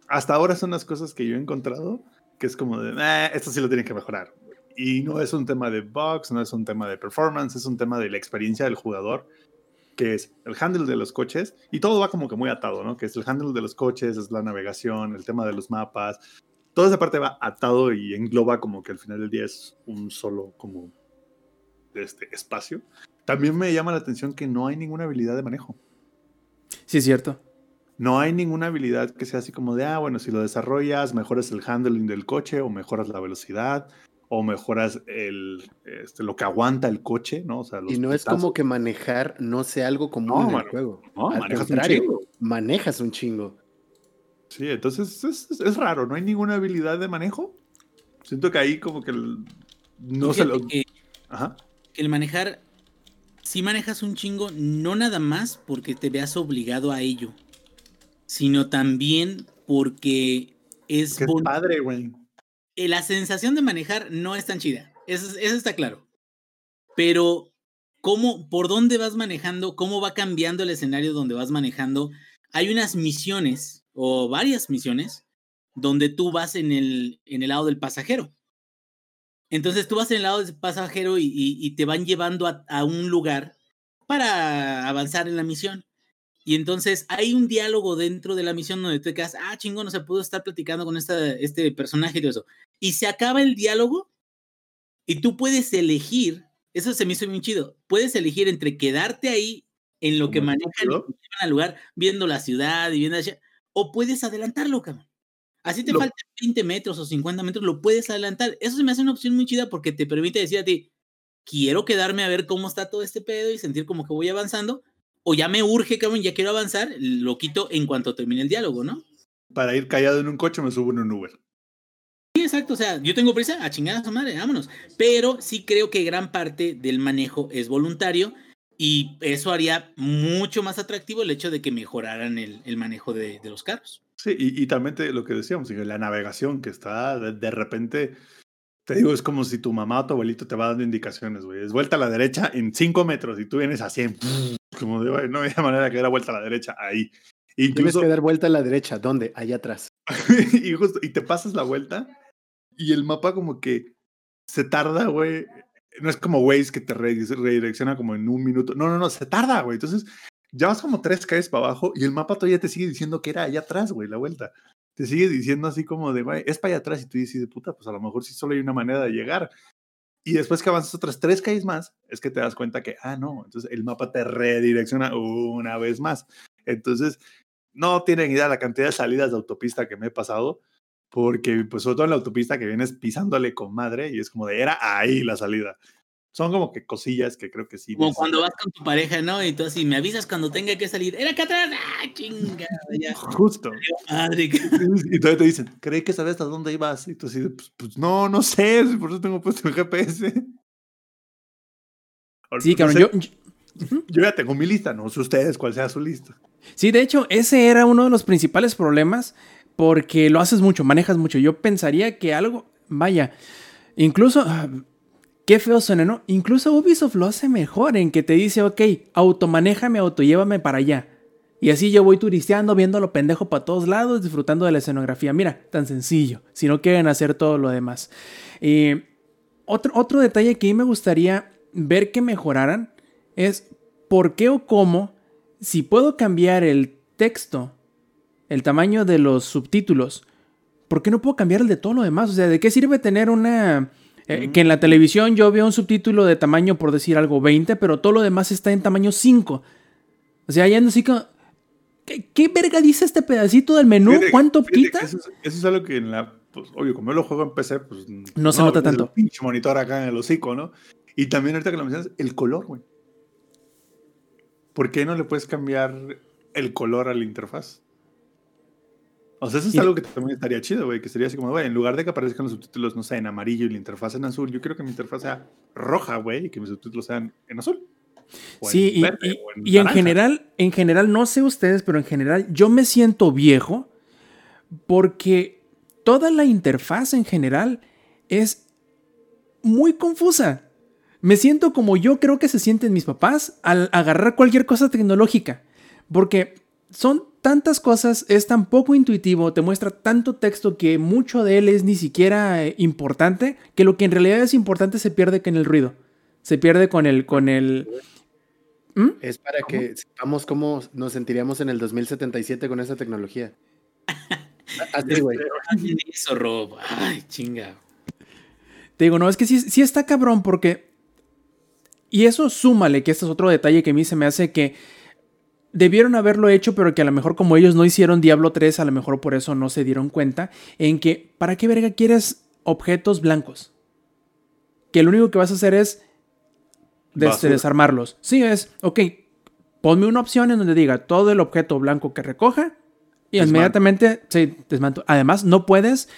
hasta ahora son las cosas que yo he encontrado que es como de, "Eh, esto sí lo tienen que mejorar. Y no es un tema de bugs, no es un tema de performance, es un tema de la experiencia del jugador, que es el handle de los coches, y todo va como que muy atado, ¿no? Que es el handle de los coches, es la navegación, el tema de los mapas, toda esa parte va atado y engloba como que al final del día es un solo como este espacio. También me llama la atención que no hay ninguna habilidad de manejo. Sí, es cierto. No hay ninguna habilidad que sea así como de, ah, bueno, si lo desarrollas, mejoras el handling del coche o mejoras la velocidad o mejoras el, este, lo que aguanta el coche, ¿no? O sea, los Y no es como que manejar no sea algo común No, en el juego. No, Al manejas un chingo. manejas un chingo. Sí, entonces es, es- es raro, no hay ninguna habilidad de manejo. Siento que ahí como que el- no se lo... que Ajá. el manejar si manejas un chingo, no nada más porque te veas obligado a ello, sino también porque es, padre, güey. eh, la sensación de manejar no es tan chida. Eso, es- eso está claro. Pero, ¿cómo, por dónde vas manejando? ¿Cómo va cambiando el escenario donde vas manejando? Hay unas misiones, o varias misiones, donde tú vas en el, en el lado del pasajero. Entonces tú vas en el lado del pasajero y, y- y te van llevando a, a un lugar para avanzar en la misión. Y entonces hay un diálogo dentro de la misión donde te quedas, ah, chingón, no se pudo estar platicando con esta, este personaje y todo eso. Y se acaba el diálogo y tú puedes elegir, eso se me hizo bien chido, puedes elegir entre quedarte ahí en lo que manejan al lugar, viendo la ciudad y viendo allá, o puedes adelantarlo, cabrón. Así te Lo- faltan 20 metros o 50 metros, lo puedes adelantar. Eso se me hace una opción muy chida porque te permite decir a ti, quiero quedarme a ver cómo está todo este pedo y sentir como que voy avanzando, o ya me urge, cabrón, ya quiero avanzar, lo quito en cuanto termine el diálogo, ¿no? Para ir callado en un coche me subo en un Uber. Sí, exacto, o sea, yo tengo prisa, a chingar a su madre, vámonos. Pero sí creo que gran parte del manejo es voluntario y eso haría mucho más atractivo el hecho de que mejoraran el, el manejo de, de los carros. Sí, y, y también te- lo que decíamos, la navegación que está de, de repente, te digo, es como si tu mamá o tu abuelito te va dando indicaciones, güey. Es vuelta a la derecha en 5 metros y tú vienes a 100. Como de, no había manera que diera vuelta a la derecha ahí. Tienes Incluso, que dar vuelta a la derecha. ¿Dónde? Allá atrás. (laughs) y, justo, y te pasas la vuelta y el mapa como que se tarda, güey. No es como Waze que te re- redirecciona como en un minuto. No, no, no, se tarda, güey. Entonces ya vas como tres calles para abajo y el mapa todavía te sigue diciendo que era allá atrás, güey, la vuelta. Te sigue diciendo así como de, güey, es para allá atrás y tú dices, puta, pues a lo mejor sí solo hay una manera de llegar. Y después que avanzas otras tres calles más, es que te das cuenta que, ah, no, entonces el mapa te redirecciona una vez más. Entonces, no tienen idea la cantidad de salidas de autopista que me he pasado, porque pues sobre todo en la autopista que vienes pisándole con madre y es como de, era ahí la salida. Son como que cosillas que creo que sí. Como cuando vas con tu pareja, ¿no? Y tú así, me avisas cuando tenga que salir. Era acá atrás, ¡ah, chinga! Ya, (laughs) Justo. madre. que- Y todavía te dicen, creí que sabías hasta dónde ibas. Y tú así, pues, pues no, no sé, por eso tengo puesto el GPS. (laughs) Sí, no cabrón. sé, Yo, yo- yo ya tengo mi lista, no sé ustedes cuál sea su lista. Sí, de hecho, ese era uno de los principales problemas porque lo haces mucho, manejas mucho. Yo pensaría que algo, vaya, incluso, ah, qué feo suena, ¿no? Incluso Ubisoft lo hace mejor en que te dice, ok, automanéjame, autollévame para allá. Y así yo voy turisteando, viendo lo pendejo para todos lados, disfrutando de la escenografía. Mira, tan sencillo, si no quieren hacer todo lo demás. Y otro, otro detalle que a mí me gustaría ver que mejoraran es por qué o cómo, si puedo cambiar el texto, el tamaño de los subtítulos, ¿por qué no puedo cambiar el de todo lo demás? O sea, ¿de qué sirve tener una... eh, que en la televisión yo veo un subtítulo de tamaño, por decir algo, 20, pero todo lo demás está en tamaño 5? O sea, ya no sé como... ¿Qué, qué verga dice este pedacito del menú? Fíjate- ¿Cuánto fíjate quita? Eso es, eso es algo que en la, pues obvio, como yo lo juego en PC, pues No se nota tanto. pinche monitor acá en el hocico, ¿no? Y también ahorita que lo mencionas, el color, güey. ¿Por qué no le puedes cambiar el color a la interfaz? O sea, eso es Y- algo que también estaría chido, güey, que sería así como, güey, en lugar de que aparezcan los subtítulos, no sé, en amarillo y la interfaz en azul, yo quiero que mi interfaz sea roja, güey, y que mis subtítulos sean en azul. O Sí, en y, verde, y- o y en general, en general, no sé ustedes, pero en general yo me siento viejo porque toda la interfaz en general es muy confusa. Me siento como yo creo que se sienten mis papás al agarrar cualquier cosa tecnológica, porque son tantas cosas, es tan poco intuitivo, te muestra tanto texto que mucho de él es ni siquiera eh, importante, que lo que en realidad es importante se pierde con el ruido. Se pierde con el, con el, ¿Mm? Es para que sepamos cómo nos sentiríamos en el 2077 con esa tecnología. Así, güey. Hacen eso, Rob. Ay, chinga. Te digo, no, es que sí, sí está cabrón porque... Y eso súmale, que este es otro detalle que a mí se me hace que debieron haberlo hecho, pero que a lo mejor como ellos no hicieron Diablo 3, a lo mejor por eso no se dieron cuenta, en que, ¿para qué verga quieres objetos blancos? Que lo único que vas a hacer es des- desarmarlos. Sí, es, ok, ponme una opción en donde diga todo el objeto blanco que recoja y inmediatamente sí, desmanto. Además, no puedes...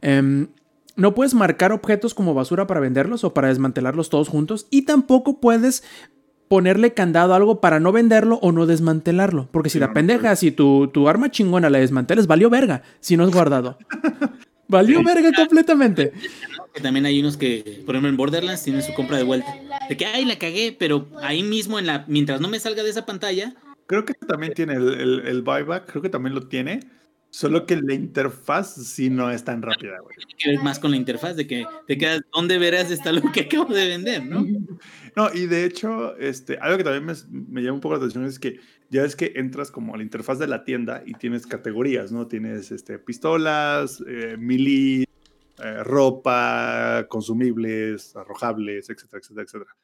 em, no puedes marcar objetos como basura para venderlos o para desmantelarlos todos juntos y tampoco puedes ponerle candado a algo para no venderlo o no desmantelarlo. Porque si Sí, la no, no pendeja, si tu, tu arma chingona la desmantelas, valió verga si no es guardado. (laughs) valió verga completamente. Que también hay unos que, por ejemplo, en Borderlands tienen su compra de vuelta. De que, ay, la cagué, pero ahí mismo, en la, mientras no me salga de esa pantalla, Creo que también tiene el, el, el buyback, creo que también lo tiene. Solo que la interfaz sí no es tan rápida, güey. tiene que ver más con la interfaz, de que te quedas, ¿dónde verás está lo que acabo de vender, no? (laughs) No, y de hecho, este, algo que también me, me llama un poco la atención es que ya es que entras como a la interfaz de la tienda y tienes categorías, ¿no? Tienes este, pistolas, eh, melee, eh, ropa, consumibles, arrojables, etcétera, etcétera, etcétera.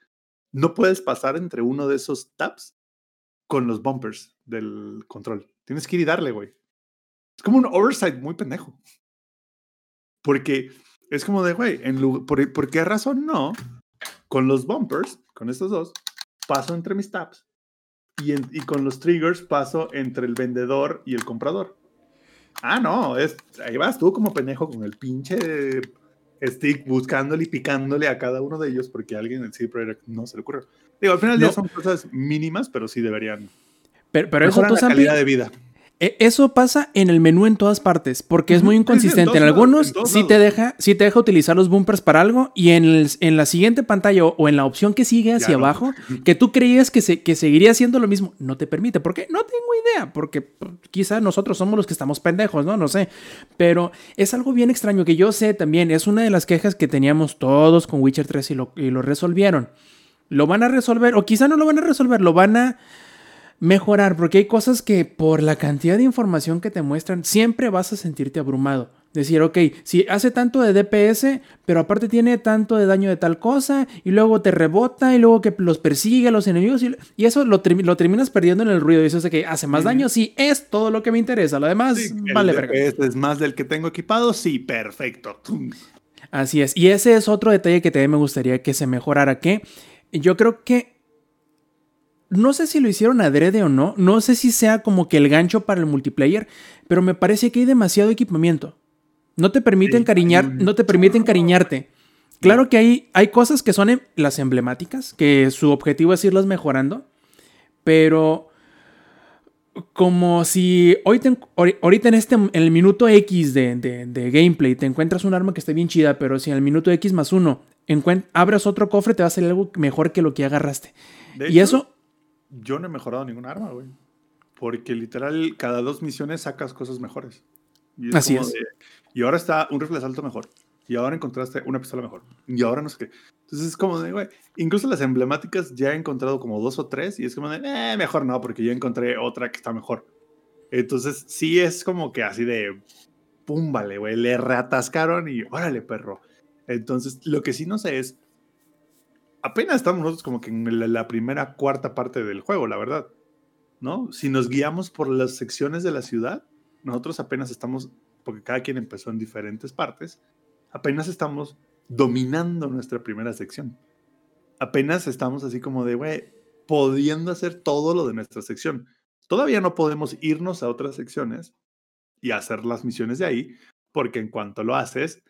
No puedes pasar entre uno de esos tabs con los bumpers del control. Tienes que ir y darle, güey. Es como un oversight muy pendejo. Porque es como de, güey, en lu- ¿por, ¿por qué razón no? Con los bumpers, con estos dos, paso entre mis tabs. Y, en- y con los triggers paso entre el vendedor y el comprador. Ah, no, es, ahí vas tú como pendejo con el pinche stick buscándole y picándole a cada uno de ellos porque a alguien en CD Projekt no se le ocurrió. Digo, al final ya No. son cosas mínimas, pero sí deberían Pero, pero eso, tú, la calidad de vida. E- Eso pasa en el menú en todas partes, porque es muy sí, sí, en inconsistente. en lados, algunos en sí te, deja, sí te deja utilizar los bumpers para algo y en, el- en la siguiente pantalla o, o en la opción que sigue hacia abajo, (laughs) que tú creías que, se, que seguiría haciendo lo mismo, no te permite. ¿Por qué? No tengo idea, porque quizá nosotros somos los que estamos pendejos, ¿no? No sé. Pero es algo bien extraño que yo sé también. Es una de las quejas que teníamos todos con Witcher 3 y lo, y lo resolvieron. Lo van a resolver, o quizá no lo van a resolver, lo van a mejorar, porque hay cosas que por la cantidad de información que te muestran, siempre vas a sentirte abrumado. Decir, ok, si hace tanto de DPS, pero aparte tiene tanto de daño de tal cosa, y luego te rebota, y luego que los persigue a los enemigos, y, y eso lo, termi- lo terminas perdiendo en el ruido. Y eso es de que hace más daño, sí, es todo lo que me interesa. Lo demás, Sí, vale, verga. Es más del que tengo equipado, sí, perfecto. Así es. Y ese es otro detalle que también me gustaría que se mejorara, que yo creo que no sé si lo hicieron adrede o no, no sé si sea como que el gancho para el multiplayer, pero me parece que hay demasiado equipamiento. No te permiten Sí, cariñar, hay un no te permiten cariñarte. Claro que hay, hay cosas que son em- las emblemáticas, que su objetivo es irlas mejorando, pero como si hoy te ahorita en este en el minuto X de, de- de gameplay te encuentras un arma que esté bien chida, pero si en el minuto X más uno abres otro cofre, te va a salir algo mejor que lo que agarraste. Y hecho, eso, Yo no he mejorado ningún arma, güey. Porque literal, cada dos misiones sacas cosas mejores. Y Así es. de, y ahora está un rifle de asalto mejor. Y ahora encontraste una pistola mejor. Y ahora no sé qué. Entonces es como de, güey. Incluso las emblemáticas ya he encontrado como dos o tres. Y es como de, eh, mejor no, porque ya encontré otra que está mejor. Entonces sí es como que así de, pum, vale, güey. Le reatascaron y órale, perro. Entonces lo que sí no sé es, apenas estamos nosotros como que en la, primera cuarta parte del juego, la verdad. ¿No? Si nos guiamos por las secciones de la ciudad, nosotros apenas estamos, porque cada quien empezó en diferentes partes, apenas estamos dominando nuestra primera sección. Apenas estamos así como de, güey, pudiendo hacer todo lo de nuestra sección. Todavía no podemos irnos a otras secciones y hacer las misiones de ahí, porque en cuanto lo haces,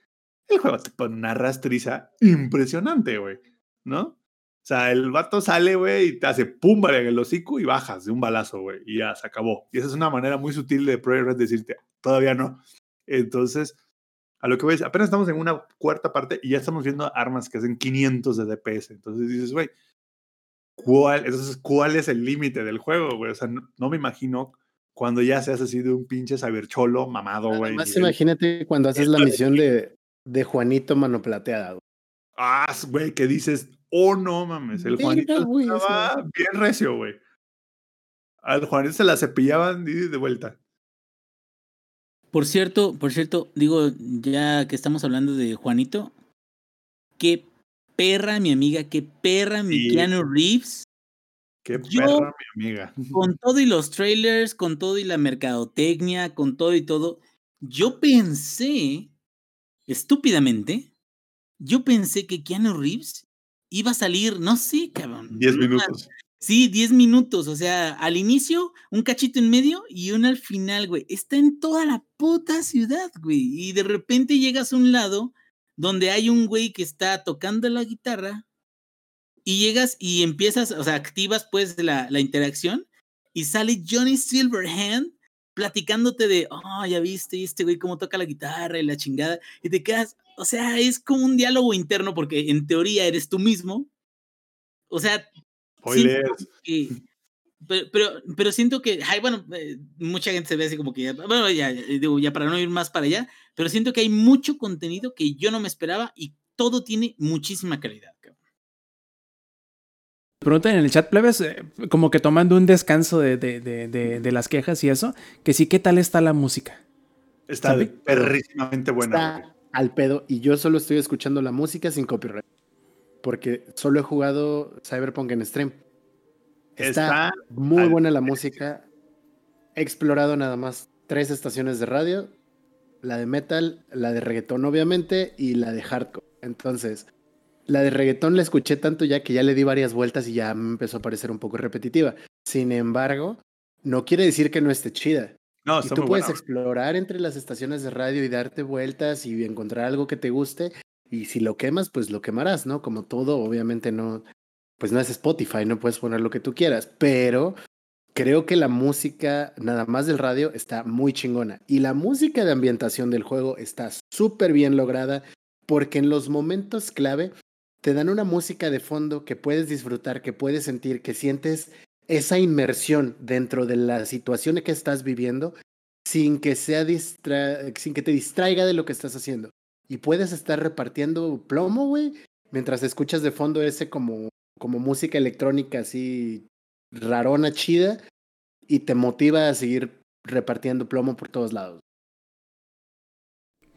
el juego te pone una rastriza impresionante, güey, ¿no? O sea, el vato sale, güey, y te hace pum, vale, en el hocico y bajas de un balazo, güey, y ya se acabó. Y esa es una manera muy sutil de Project Red decirte, todavía no. Entonces, a lo que voy apenas estamos en una cuarta parte y ya estamos viendo armas que hacen 500 de DPS. Entonces dices, güey, ¿cuál, entonces, ¿cuál es el límite del juego, güey? O sea, no, no me imagino cuando ya seas así de un pinche sabercholo mamado, güey. Además, nivel- imagínate cuando haces la misión de, de Juanito Mano Plateada. güey. Ah, güey, que dices, oh no mames, el Juanito güey, estaba bien recio, güey. Al Juanito se la cepillaban y de vuelta. Por cierto, por cierto, digo, ya que estamos hablando de Juanito, qué perra mi amiga, qué perra mi. Keanu Reeves, Qué Yo- perra, mi amiga. con (laughs) todo y los trailers, con todo y la mercadotecnia, con todo y todo. Yo pensé, estúpidamente, yo pensé que Keanu Reeves iba a salir, no sé, cabrón. 10 una- minutos. Sí, 10 minutos, o sea, al inicio, un cachito en medio y uno al final, güey. Está en toda la puta ciudad, güey. Y de repente llegas a un lado donde hay un güey que está tocando la guitarra y llegas y empiezas, o sea, activas pues la, la interacción y sale Johnny Silverhand platicándote de, oh, ya viste, este güey cómo toca la guitarra y la chingada, y te quedas, o sea, es como un diálogo interno porque en teoría eres tú mismo. O sea, que- (laughs) pero, pero, pero siento que, ay, bueno, eh, mucha gente se ve así como que, ya, bueno, ya, ya, digo, ya para no ir más para allá, pero siento que hay mucho contenido que yo no me esperaba y todo tiene muchísima calidad. cabrón. Preguntan en el chat, plebes, eh, como que tomando un descanso de, de- de- de- de las quejas y eso, que sí, ¿qué tal está la música? Está ¿Sabe? perrísimamente buena. güey. Está al pedo y yo solo estoy escuchando la música sin copyright. Porque solo he jugado Cyberpunk en stream. Está, Está muy buena la música. He explorado nada más tres estaciones de radio. La de metal, la de reggaetón obviamente y la de hardcore. Entonces, la de reggaetón la escuché tanto ya que ya le di varias vueltas y ya me empezó a parecer un poco repetitiva. Sin embargo, no quiere decir que no esté chida. No, Y tú puedes buena. explorar entre las estaciones de radio y darte vueltas y encontrar algo que te guste. Y si lo quemas, pues lo quemarás, ¿no? Como todo, obviamente no, pues no es Spotify, no puedes poner lo que tú quieras. Pero creo que la música, nada más del radio, está muy chingona. Y la música de ambientación del juego está súper bien lograda porque en los momentos clave te dan una música de fondo que puedes disfrutar, que puedes sentir, que sientes esa inmersión dentro de la situación que estás viviendo sin que sea distra sin que te distraiga de lo que estás haciendo. Y puedes estar repartiendo plomo, güey, mientras escuchas de fondo ese como, como música electrónica así rarona, chida, y te motiva a seguir repartiendo plomo por todos lados.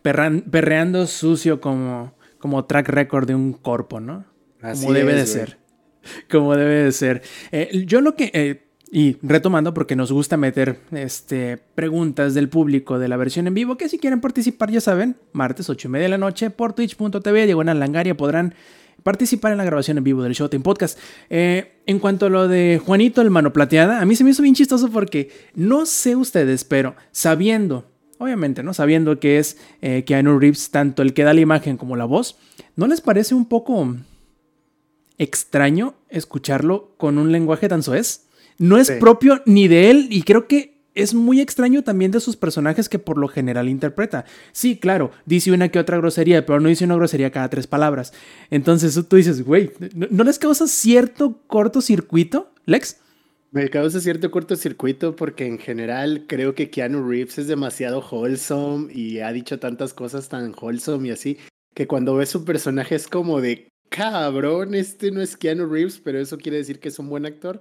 Perran- perreando sucio como, como track record de un corpo, ¿no? Así como debe de es, ser. (laughs) Como debe de ser. Eh, yo lo que. eh, y retomando, porque nos gusta meter este, preguntas del público de la versión en vivo, que si quieren participar, ya saben, martes 8 y media de la noche por twitch.tv, diagonal langaria, podrán participar en la grabación en vivo del Showtime Podcast. Eh, en cuanto a lo de Juanito el Mano Plateada, a mí se me hizo bien chistoso porque no sé ustedes, pero sabiendo, obviamente, ¿no? Sabiendo que es eh, Keanu Reeves, tanto el que da la imagen como la voz, ¿no les parece un poco extraño escucharlo con un lenguaje tan soez. No es Sí. propio ni de él y creo que es muy extraño también de sus personajes que por lo general interpreta. Sí, claro, dice una que otra grosería, pero no dice una grosería cada tres palabras. Entonces tú dices, güey, ¿no, no les causa cierto cortocircuito, Lex? Me causa cierto cortocircuito porque en general creo que Keanu Reeves es demasiado wholesome y ha dicho tantas cosas tan wholesome y así que cuando ves su personaje es como de cabrón, este no es Keanu Reeves, pero eso quiere decir que es un buen actor.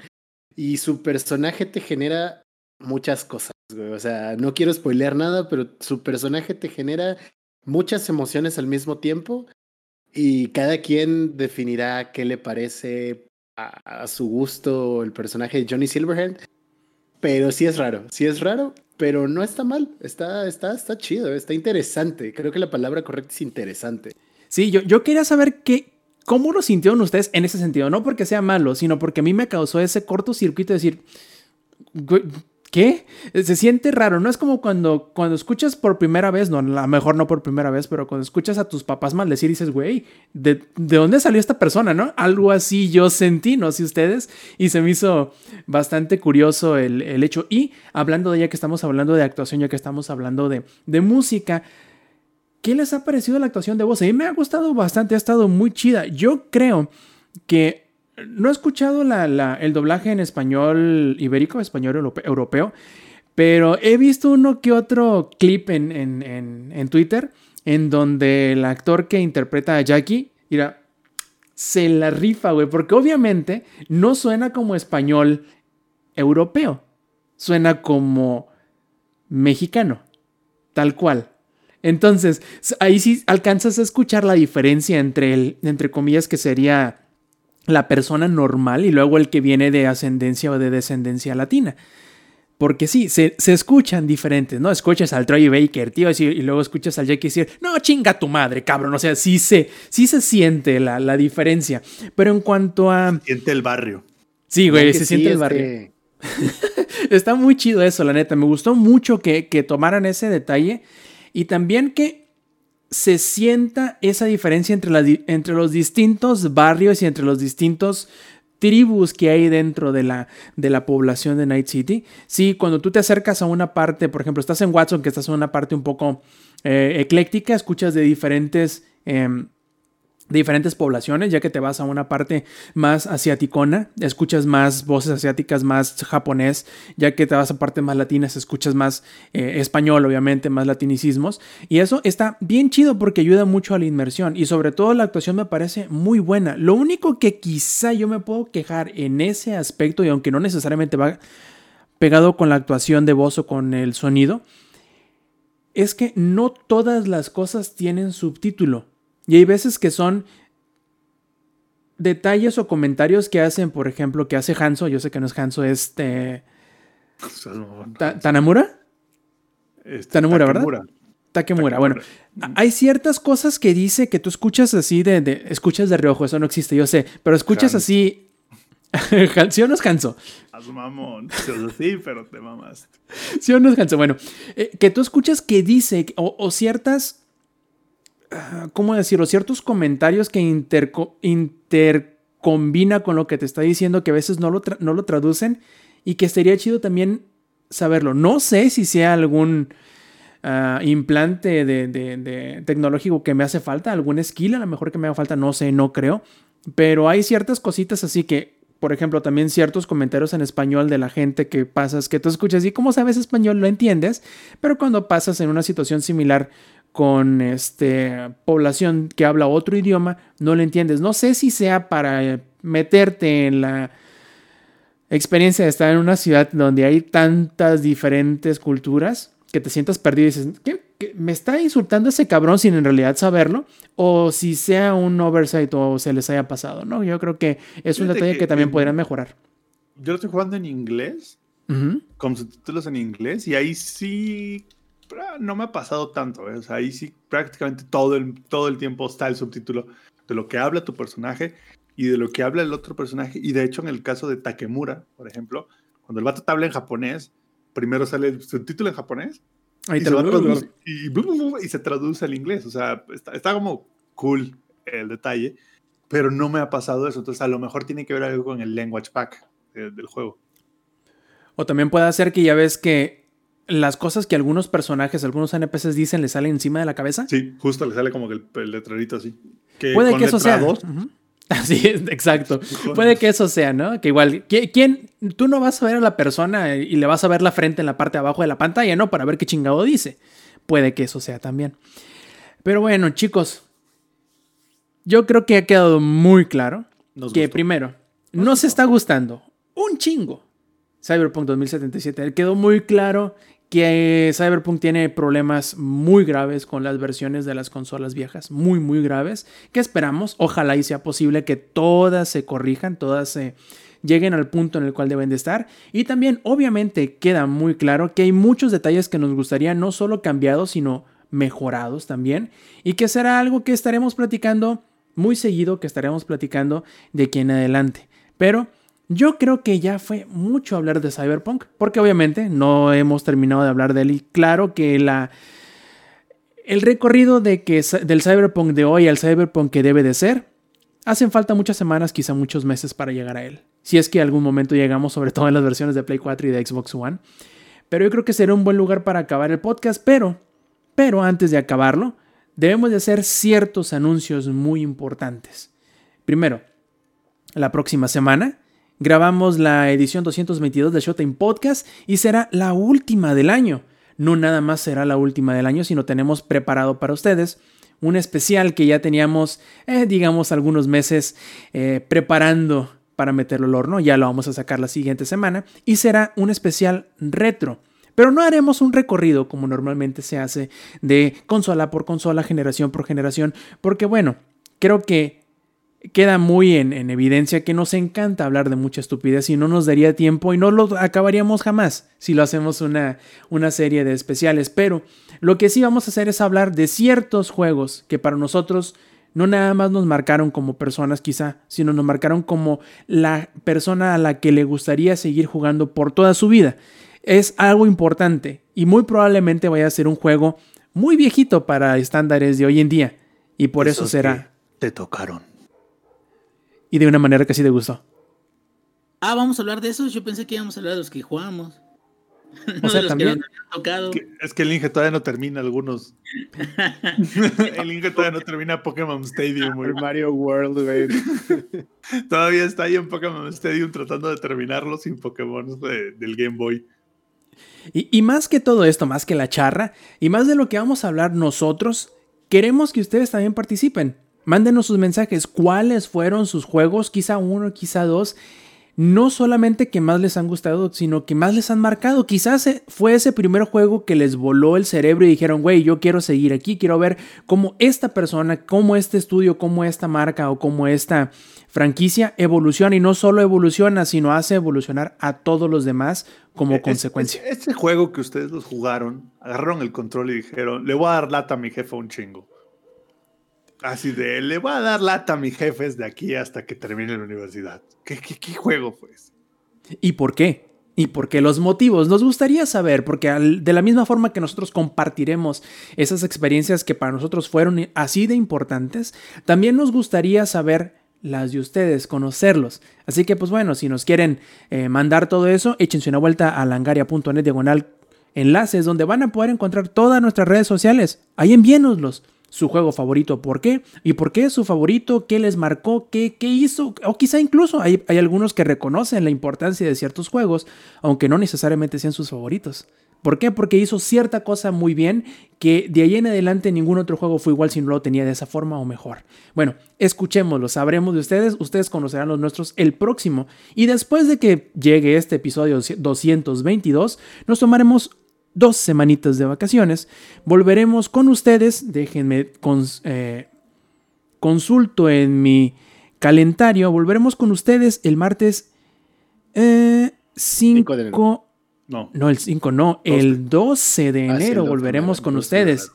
Y su personaje te genera muchas cosas, güey. O sea, no quiero spoilear nada, pero su personaje te genera muchas emociones al mismo tiempo y cada quien definirá qué le parece a, a su gusto el personaje de Johnny Silverhand. Pero sí es raro, sí es raro, pero no está mal, está, está, está chido, está interesante. Creo que la palabra correcta es interesante. Sí, yo, yo quería saber qué, cómo lo sintieron ustedes en ese sentido. No porque sea malo, sino porque a mí me causó ese cortocircuito de decir, ¿qué? Se siente raro, ¿no? Es como cuando, cuando escuchas por primera vez, no, a lo mejor no por primera vez, pero cuando escuchas a tus papás maldecir y dices, güey, ¿de, ¿de dónde salió esta persona, no? Algo así yo sentí, no sé ustedes, y se me hizo bastante curioso el, el hecho. Y hablando de ya que estamos hablando de actuación, ya que estamos hablando de, de música, ¿Qué les ha parecido la actuación de voz? A mí me ha gustado bastante, ha estado muy chida. Yo creo que no he escuchado el doblaje en español ibérico, español europe- europeo, pero he visto uno que otro clip en Twitter en donde el actor que interpreta a Jackie, mira, se la rifa, güey, porque obviamente no suena como español europeo, suena como mexicano, tal cual. Entonces, ahí sí alcanzas a escuchar la diferencia entre el, entre comillas, que sería la persona normal y luego el que viene de ascendencia o de descendencia latina. Porque sí, se, se escuchan diferentes, ¿no? Escuchas al Troy Baker, tío, y luego escuchas al Jackie decir, no, chinga tu madre, cabrón. O sea, sí se, sí se siente la, la diferencia. Pero en cuanto a... Siente el barrio. Sí, güey, se siente el barrio. (laughs) Está muy chido eso, la neta. Me gustó mucho que, que tomaran ese detalle. Y también que se sienta esa diferencia entre, entre los distintos barrios y entre los distintos tribus que hay dentro de la, de la población de Night City. Sí, cuando tú te acercas a una parte, por ejemplo, estás en Watson, que estás en una parte un poco eh, ecléctica, escuchas de diferentes... em, de diferentes poblaciones, ya que te vas a una parte más asiaticona, escuchas más voces asiáticas, más japonés, ya que te vas a partes más latinas, escuchas más eh, español, obviamente, más latinicismos. Y eso está bien chido porque ayuda mucho a la inmersión y sobre todo la actuación me parece muy buena. Lo único que quizá yo me puedo quejar en ese aspecto, y aunque no necesariamente va pegado con la actuación de voz o con el sonido, es que no todas las cosas tienen subtítulo. Y hay veces que son detalles o comentarios que hacen, por ejemplo, que hace Hanzo, yo sé que no es Hanzo, es O sea, no, Ta- Tanamura, este, Tanimura, ¿verdad? Takemura. Takemura. Bueno, a- hay ciertas cosas que dice que tú escuchas así de, de- escuchas de reojo, eso no existe, yo sé, pero escuchas Hanzo. así, (laughs) ¿sí o no es Hanzo? Haz mamón. (laughs) O sea, sí, pero te mamas. ¿Sí o no es Hanzo? Bueno, eh, que tú escuchas que dice, o, o ciertas, (clears throat) ¿cómo decirlo? Ciertos comentarios que interco- intercombina con lo que te está diciendo, que a veces no lo, no lo traducen, y que sería chido también saberlo. No sé si sea algún ah, implante de tecnológico que me hace falta, algún skill a lo mejor que me haga falta, no sé, no creo. Pero hay ciertas cositas así que, por ejemplo, también ciertos comentarios en español de la gente que pasas, que tú escuchas y como sabes español lo entiendes, pero cuando pasas en una situación similar con este población que habla otro idioma, no lo entiendes. No sé si sea para eh, meterte en la experiencia de estar en una ciudad donde hay tantas diferentes culturas que te sientas perdido y dices, ¿qué, qué- me está insultando ese cabrón sin en realidad saberlo? O si sea un oversight o se les haya pasado, ¿no? Yo creo que es un Fíjate detalle que que también en- podrían mejorar. Yo lo estoy jugando en inglés, con subtítulos en inglés, y ahí sí no me ha pasado tanto. ¿eh? O sea, ahí sí prácticamente todo el, todo el tiempo está el subtítulo de lo que habla tu personaje y de lo que habla el otro personaje. Y de hecho, en el caso de Takemura, por ejemplo, cuando el vato te habla en japonés, primero sale el subtítulo en japonés Ahí te se lo y se traduce al inglés. O sea, está, está como cool el detalle, pero no me ha pasado eso. Entonces, a lo mejor tiene que ver algo con el language pack eh, del juego. O también puede ser que ya ves que las cosas que algunos personajes, algunos NPCs dicen le salen encima de la cabeza. Sí, justo le sale como que el, el letrerito así. Que Puede con que eso sea. dos, Ujú. (laughs) Así es, exacto. Puede que eso sea, ¿no? Que igual, ¿qui- ¿quién? Tú no vas a ver a la persona y le vas a ver la frente en la parte de abajo de la pantalla, ¿no? Para ver qué chingado dice. Puede que eso sea también. Pero bueno, chicos, yo creo que ha quedado muy claro Nos que gustó. primero, nos está gustando un chingo Cyberpunk 2077. Quedó muy claro que Cyberpunk tiene problemas muy graves con las versiones de las consolas viejas, muy, muy graves, que esperamos, ojalá y sea posible que todas se corrijan, todas se lleguen al punto en el cual deben de estar. Y también, obviamente, queda muy claro que hay muchos detalles que nos gustaría no solo cambiados, sino mejorados también, y que será algo que estaremos platicando muy seguido, que estaremos platicando de aquí en adelante. Pero yo creo que ya fue mucho hablar de Cyberpunk, porque obviamente no hemos terminado de hablar de él. Y claro que la, el recorrido de que, del Cyberpunk de hoy al Cyberpunk que debe de ser, hacen falta muchas semanas, quizá muchos meses para llegar a él. Si es que algún momento llegamos, sobre todo en las versiones de Play 4 y de Xbox One. Pero yo creo que será un buen lugar para acabar el podcast, pero, pero antes de acabarlo, debemos de hacer ciertos anuncios muy importantes. Primero, la próxima semana grabamos la edición 222 de Showtime Podcast y será la última del año. No nada más será la última del año, sino tenemos preparado para ustedes un especial que ya teníamos, eh, digamos, algunos meses eh, preparando para meterlo al horno. Ya lo vamos a sacar la siguiente semana y será un especial retro. Pero no haremos un recorrido como normalmente se hace de consola por consola, generación por generación, porque bueno, creo que queda muy en, en, evidencia que nos encanta hablar de mucha estupidez y no nos daría tiempo y no lo acabaríamos jamás si lo hacemos una, una serie de especiales. Pero lo que sí vamos a hacer es hablar de ciertos juegos que para nosotros no nada más nos marcaron como personas quizá, sino nos marcaron como la persona a la que le gustaría seguir jugando por toda su vida. Es algo importante y muy probablemente vaya a ser un juego muy viejito para estándares de hoy en día. Y por eso será. Te tocaron. Y de una manera que sí te gustó. Ah, vamos a hablar de esos. Yo pensé que íbamos a hablar de los que jugamos. (laughs) No O sea, de los también. que nos han tocado. Que- Es que el Inge todavía no termina algunos. (laughs) el Inge todavía no termina Pokémon Stadium, güey. El Mario World, güey. (laughs) Todavía está ahí en Pokémon Stadium tratando de terminarlo sin Pokémon de- del Game Boy. Y, y más que todo esto, más que la charra, y más de lo que vamos a hablar nosotros, queremos que ustedes también participen. Mándenos sus mensajes, cuáles fueron sus juegos, quizá uno, quizá dos. No solamente que más les han gustado, sino que más les han marcado. Quizás eh, fue ese primer juego que les voló el cerebro y dijeron, güey, yo quiero seguir aquí, quiero ver cómo esta persona, cómo este estudio, cómo esta marca o cómo esta franquicia evoluciona y no solo evoluciona, sino hace evolucionar a todos los demás como Es- consecuencia. es- ese juego que ustedes los jugaron, agarraron el control y dijeron, le voy a dar lata a mi jefe un chingo. Así de, le voy a dar lata a mis jefes de aquí hasta que termine la universidad. ¿Qué, juego fue? ¿Y por qué? ¿Y por qué los motivos? Nos gustaría saber, porque de la misma forma que nosotros compartiremos esas experiencias que para nosotros fueron así de importantes, también nos gustaría saber las de ustedes, conocerlos. Así que, pues bueno, si nos quieren eh, mandar todo eso, échense una vuelta a langaria.net diagonal enlaces donde van a poder encontrar todas nuestras redes sociales. Ahí envíenoslos. Su juego favorito, ¿por qué? ¿Y por qué es su favorito? ¿Qué les marcó? ¿Qué, qué hizo? O quizá incluso hay, hay algunos que reconocen la importancia de ciertos juegos, aunque no necesariamente sean sus favoritos. ¿Por qué? Porque hizo cierta cosa muy bien que de ahí en adelante ningún otro juego fue igual si no lo tenía de esa forma o mejor. Bueno, escuchémoslo, sabremos de ustedes, ustedes conocerán los nuestros el próximo. Y después de que llegue este episodio 222, nos tomaremos dos semanitas de vacaciones. Volveremos con ustedes. Déjenme cons- eh, consulto en mi calendario. Volveremos con ustedes el martes 5. Cinco de enero. No. no, el 5 no, el 12 de Ah, sí, enero 12, volveremos con 12 de ustedes.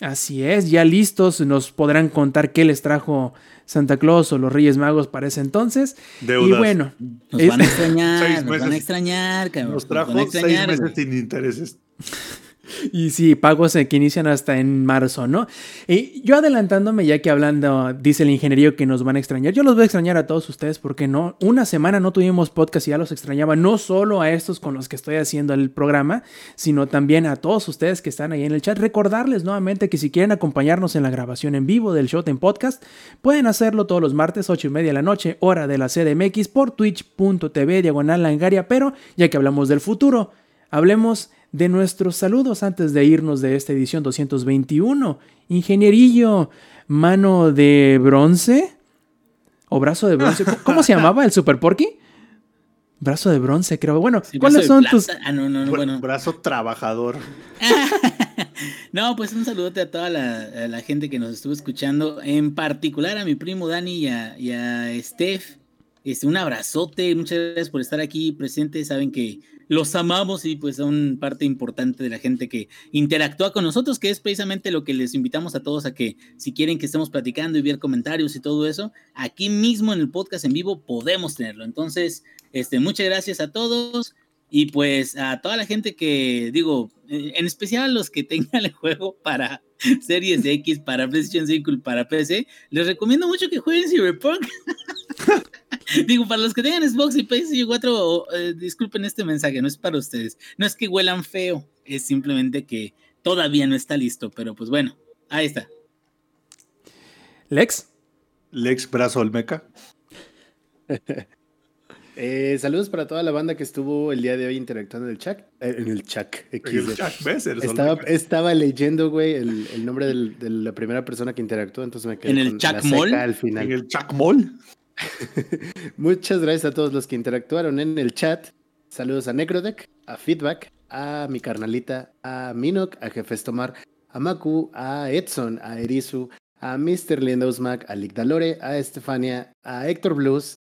Así es, ya listos, nos podrán contar qué les trajo Santa Claus o los Reyes Magos para ese entonces. Deudas. Y bueno, Nos es- van a extrañar, Seis nos van meses. a extrañar, cabrón. Nos Nos trajo van a seis extrañar, meses güey. sin intereses. (laughs) Y sí, pagos que inician hasta en marzo, ¿no? Y yo adelantándome, ya que hablando, dice el ingeniero que nos van a extrañar. Yo los voy a extrañar a todos ustedes, porque no, una semana no tuvimos podcast y ya los extrañaba, no solo a estos con los que estoy haciendo el programa, sino también a todos ustedes que están ahí en el chat. Recordarles nuevamente que si quieren acompañarnos en la grabación en vivo del Showtime Podcast, pueden hacerlo todos los martes, 8 y media de la noche, hora de la CDMX, por twitch.tv, diagonal langaria. Pero ya que hablamos del futuro, hablemos nuestros saludos antes de irnos de esta edición 221. Ingenierillo, mano de bronce o brazo de bronce. ¿Cómo- ¿Cómo se llamaba el Super Porky? Brazo de bronce, creo. Bueno, Sí, ¿cuáles de son tus. Ah, no, no, no, Bra- bueno. Brazo trabajador. (laughs) No, pues un saludote a toda la, a la gente que nos estuvo escuchando, en particular a mi primo Dani y a, y a Steph. Este, un abrazote, muchas gracias por estar aquí presentes. Saben que los amamos y pues son parte importante de la gente que interactúa con nosotros, que es precisamente lo que les invitamos a todos a que si quieren que estemos platicando y ver comentarios y todo eso, aquí mismo en el podcast en vivo podemos tenerlo. Entonces, este, muchas gracias a todos. Y pues a toda la gente que, digo, eh, en especial a los que tengan el juego para Series X, para PlayStation 5 y para PC, les recomiendo mucho que jueguen Cyberpunk. (laughs) (laughs) digo, para los que tengan Xbox y PlayStation 4, o, eh, disculpen este mensaje, no es para ustedes. No es que huelan feo, es simplemente que todavía no está listo, pero pues bueno, ahí está. Lex? Lex Brazo Olmeca. (laughs) Eh, saludos para toda la banda que estuvo el día de hoy interactuando en el chat. eh, en el chat. Estaba, estaba leyendo, güey, el, el nombre del- de la primera persona que interactuó, entonces me quedé ¿En el con Chuck la Moll? al final. En el Chuck Mall. (laughs) Muchas gracias a todos los que interactuaron en el chat. Saludos a Necrodeck, a Feedback, a mi carnalita, a Minok, a Jefes Tomar, a Maku, a Edson, a Erizu, a Mr. Lindosmack, a Ligdalore, a Estefania, a Héctor Blues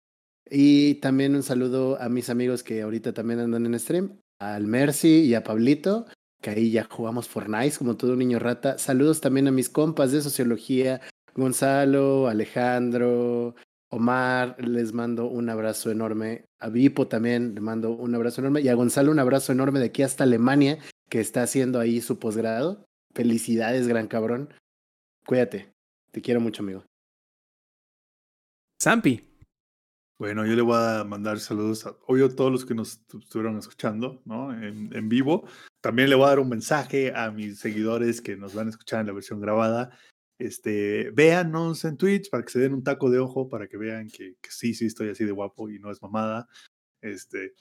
y también un saludo a mis amigos que ahorita también andan en stream, al Mercy y a Pablito, que ahí ya jugamos Fortnite como todo niño rata. Saludos también a mis compas de sociología, Gonzalo, Alejandro, Omar, les mando un abrazo enorme. A Vipo también le mando un abrazo enorme. Y a Gonzalo un abrazo enorme de aquí hasta Alemania, que está haciendo ahí su posgrado. Felicidades, gran cabrón. Cuídate. Te quiero mucho, amigo. Zampi. Bueno, yo le voy a mandar saludos a obvio, a todos los que nos estu- estuvieron escuchando ¿no? en, en vivo. También le voy a dar un mensaje a mis seguidores que nos van a escuchar en la versión grabada. Este, véanos en Twitch para que se den un taco de ojo, para que vean que, que sí, sí estoy así de guapo y no es mamada. Este,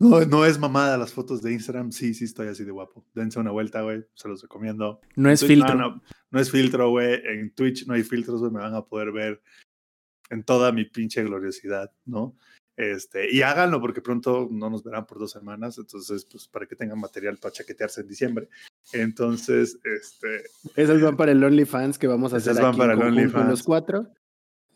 no, no es mamada las fotos de Instagram, sí, sí estoy así de guapo. Dense una vuelta, güey, se los recomiendo. No es Twitch, filtro. No, no, no es filtro, güey. En Twitch no hay filtros, güey. Me van a poder ver en toda mi pinche gloriosidad, ¿no? Este, y háganlo porque pronto no nos verán por dos semanas, entonces, pues para que tengan material para chaquetearse en diciembre. Entonces, este, Esas van para el OnlyFans que vamos a hacer van aquí para en el OnlyFans. los cuatro.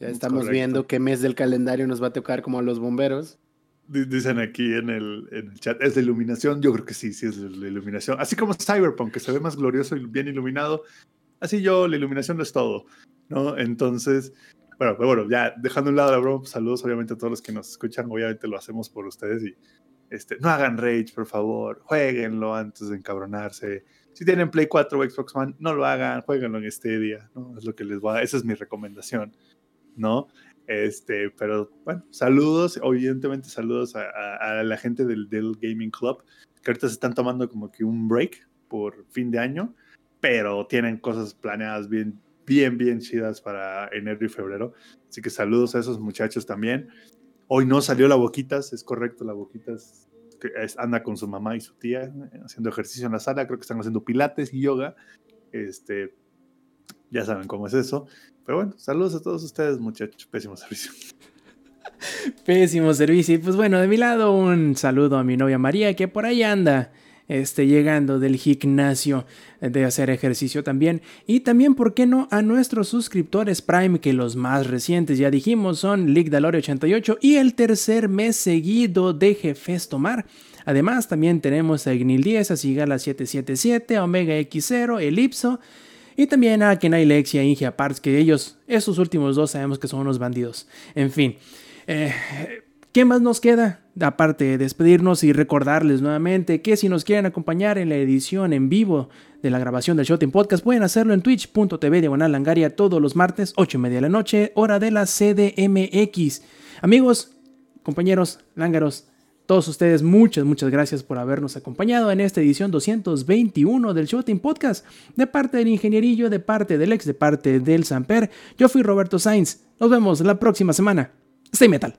Ya estamos Correcto. viendo qué mes del calendario nos va a tocar como a los bomberos. di- dicen aquí en el, en el chat, ¿es de iluminación? Yo creo que sí, sí es de la iluminación. Así como Cyberpunk, que se ve más glorioso y bien iluminado, así yo, la iluminación lo es todo, ¿no? Entonces, bueno, pero bueno, ya dejando a un lado la broma, pues, saludos obviamente a todos los que nos escuchan, obviamente lo hacemos por ustedes y este, no hagan rage, por favor, jueguenlo antes de encabronarse. Si tienen Play 4 o Xbox One, no lo hagan, jueguenlo en Stadia, ¿no? Es lo que les va, esa es mi recomendación, ¿no? Este, pero bueno, saludos, evidentemente saludos a, a- a la gente del Dell Gaming Club, que ahorita se están tomando como que un break por fin de año, pero tienen cosas planeadas bien, bien, bien chidas para enero y febrero. Así que saludos a esos muchachos también. Hoy no salió la Boquitas, es correcto, la Boquitas anda con su mamá y su tía eh, haciendo ejercicio en la sala, creo que están haciendo pilates y yoga. Este, ya saben cómo es eso. Pero bueno, saludos a todos ustedes, muchachos. Pésimo servicio. (laughs) Pésimo servicio. Y pues bueno, de mi lado un saludo a mi novia María que por ahí anda. Este, llegando del gimnasio de hacer ejercicio también. Y también, ¿por qué no? A nuestros suscriptores Prime, que los más recientes, ya dijimos, son Lick Dalore 88 y el tercer mes seguido de Jefes Tomar. Además, también tenemos a Ignil 10, a Sigala 777, a Omega X0, Elipso. Y también a Kenai Lex y Parts, que ellos, esos últimos dos, sabemos que son unos bandidos. En fin, eh, ¿qué más nos queda? Aparte de despedirnos y recordarles nuevamente que si nos quieren acompañar en la edición en vivo de la grabación del Showtime Podcast, pueden hacerlo en twitch.tv diagonal langaria todos los martes, 8 y media de la noche, hora de la CDMX. Amigos, compañeros, lángaros, todos ustedes, muchas, muchas gracias por habernos acompañado en esta edición 221 del Showtime Podcast. De parte del ingenierillo, de parte del ex, de parte del Samper, yo fui Roberto Sainz. Nos vemos la próxima semana. Stay metal.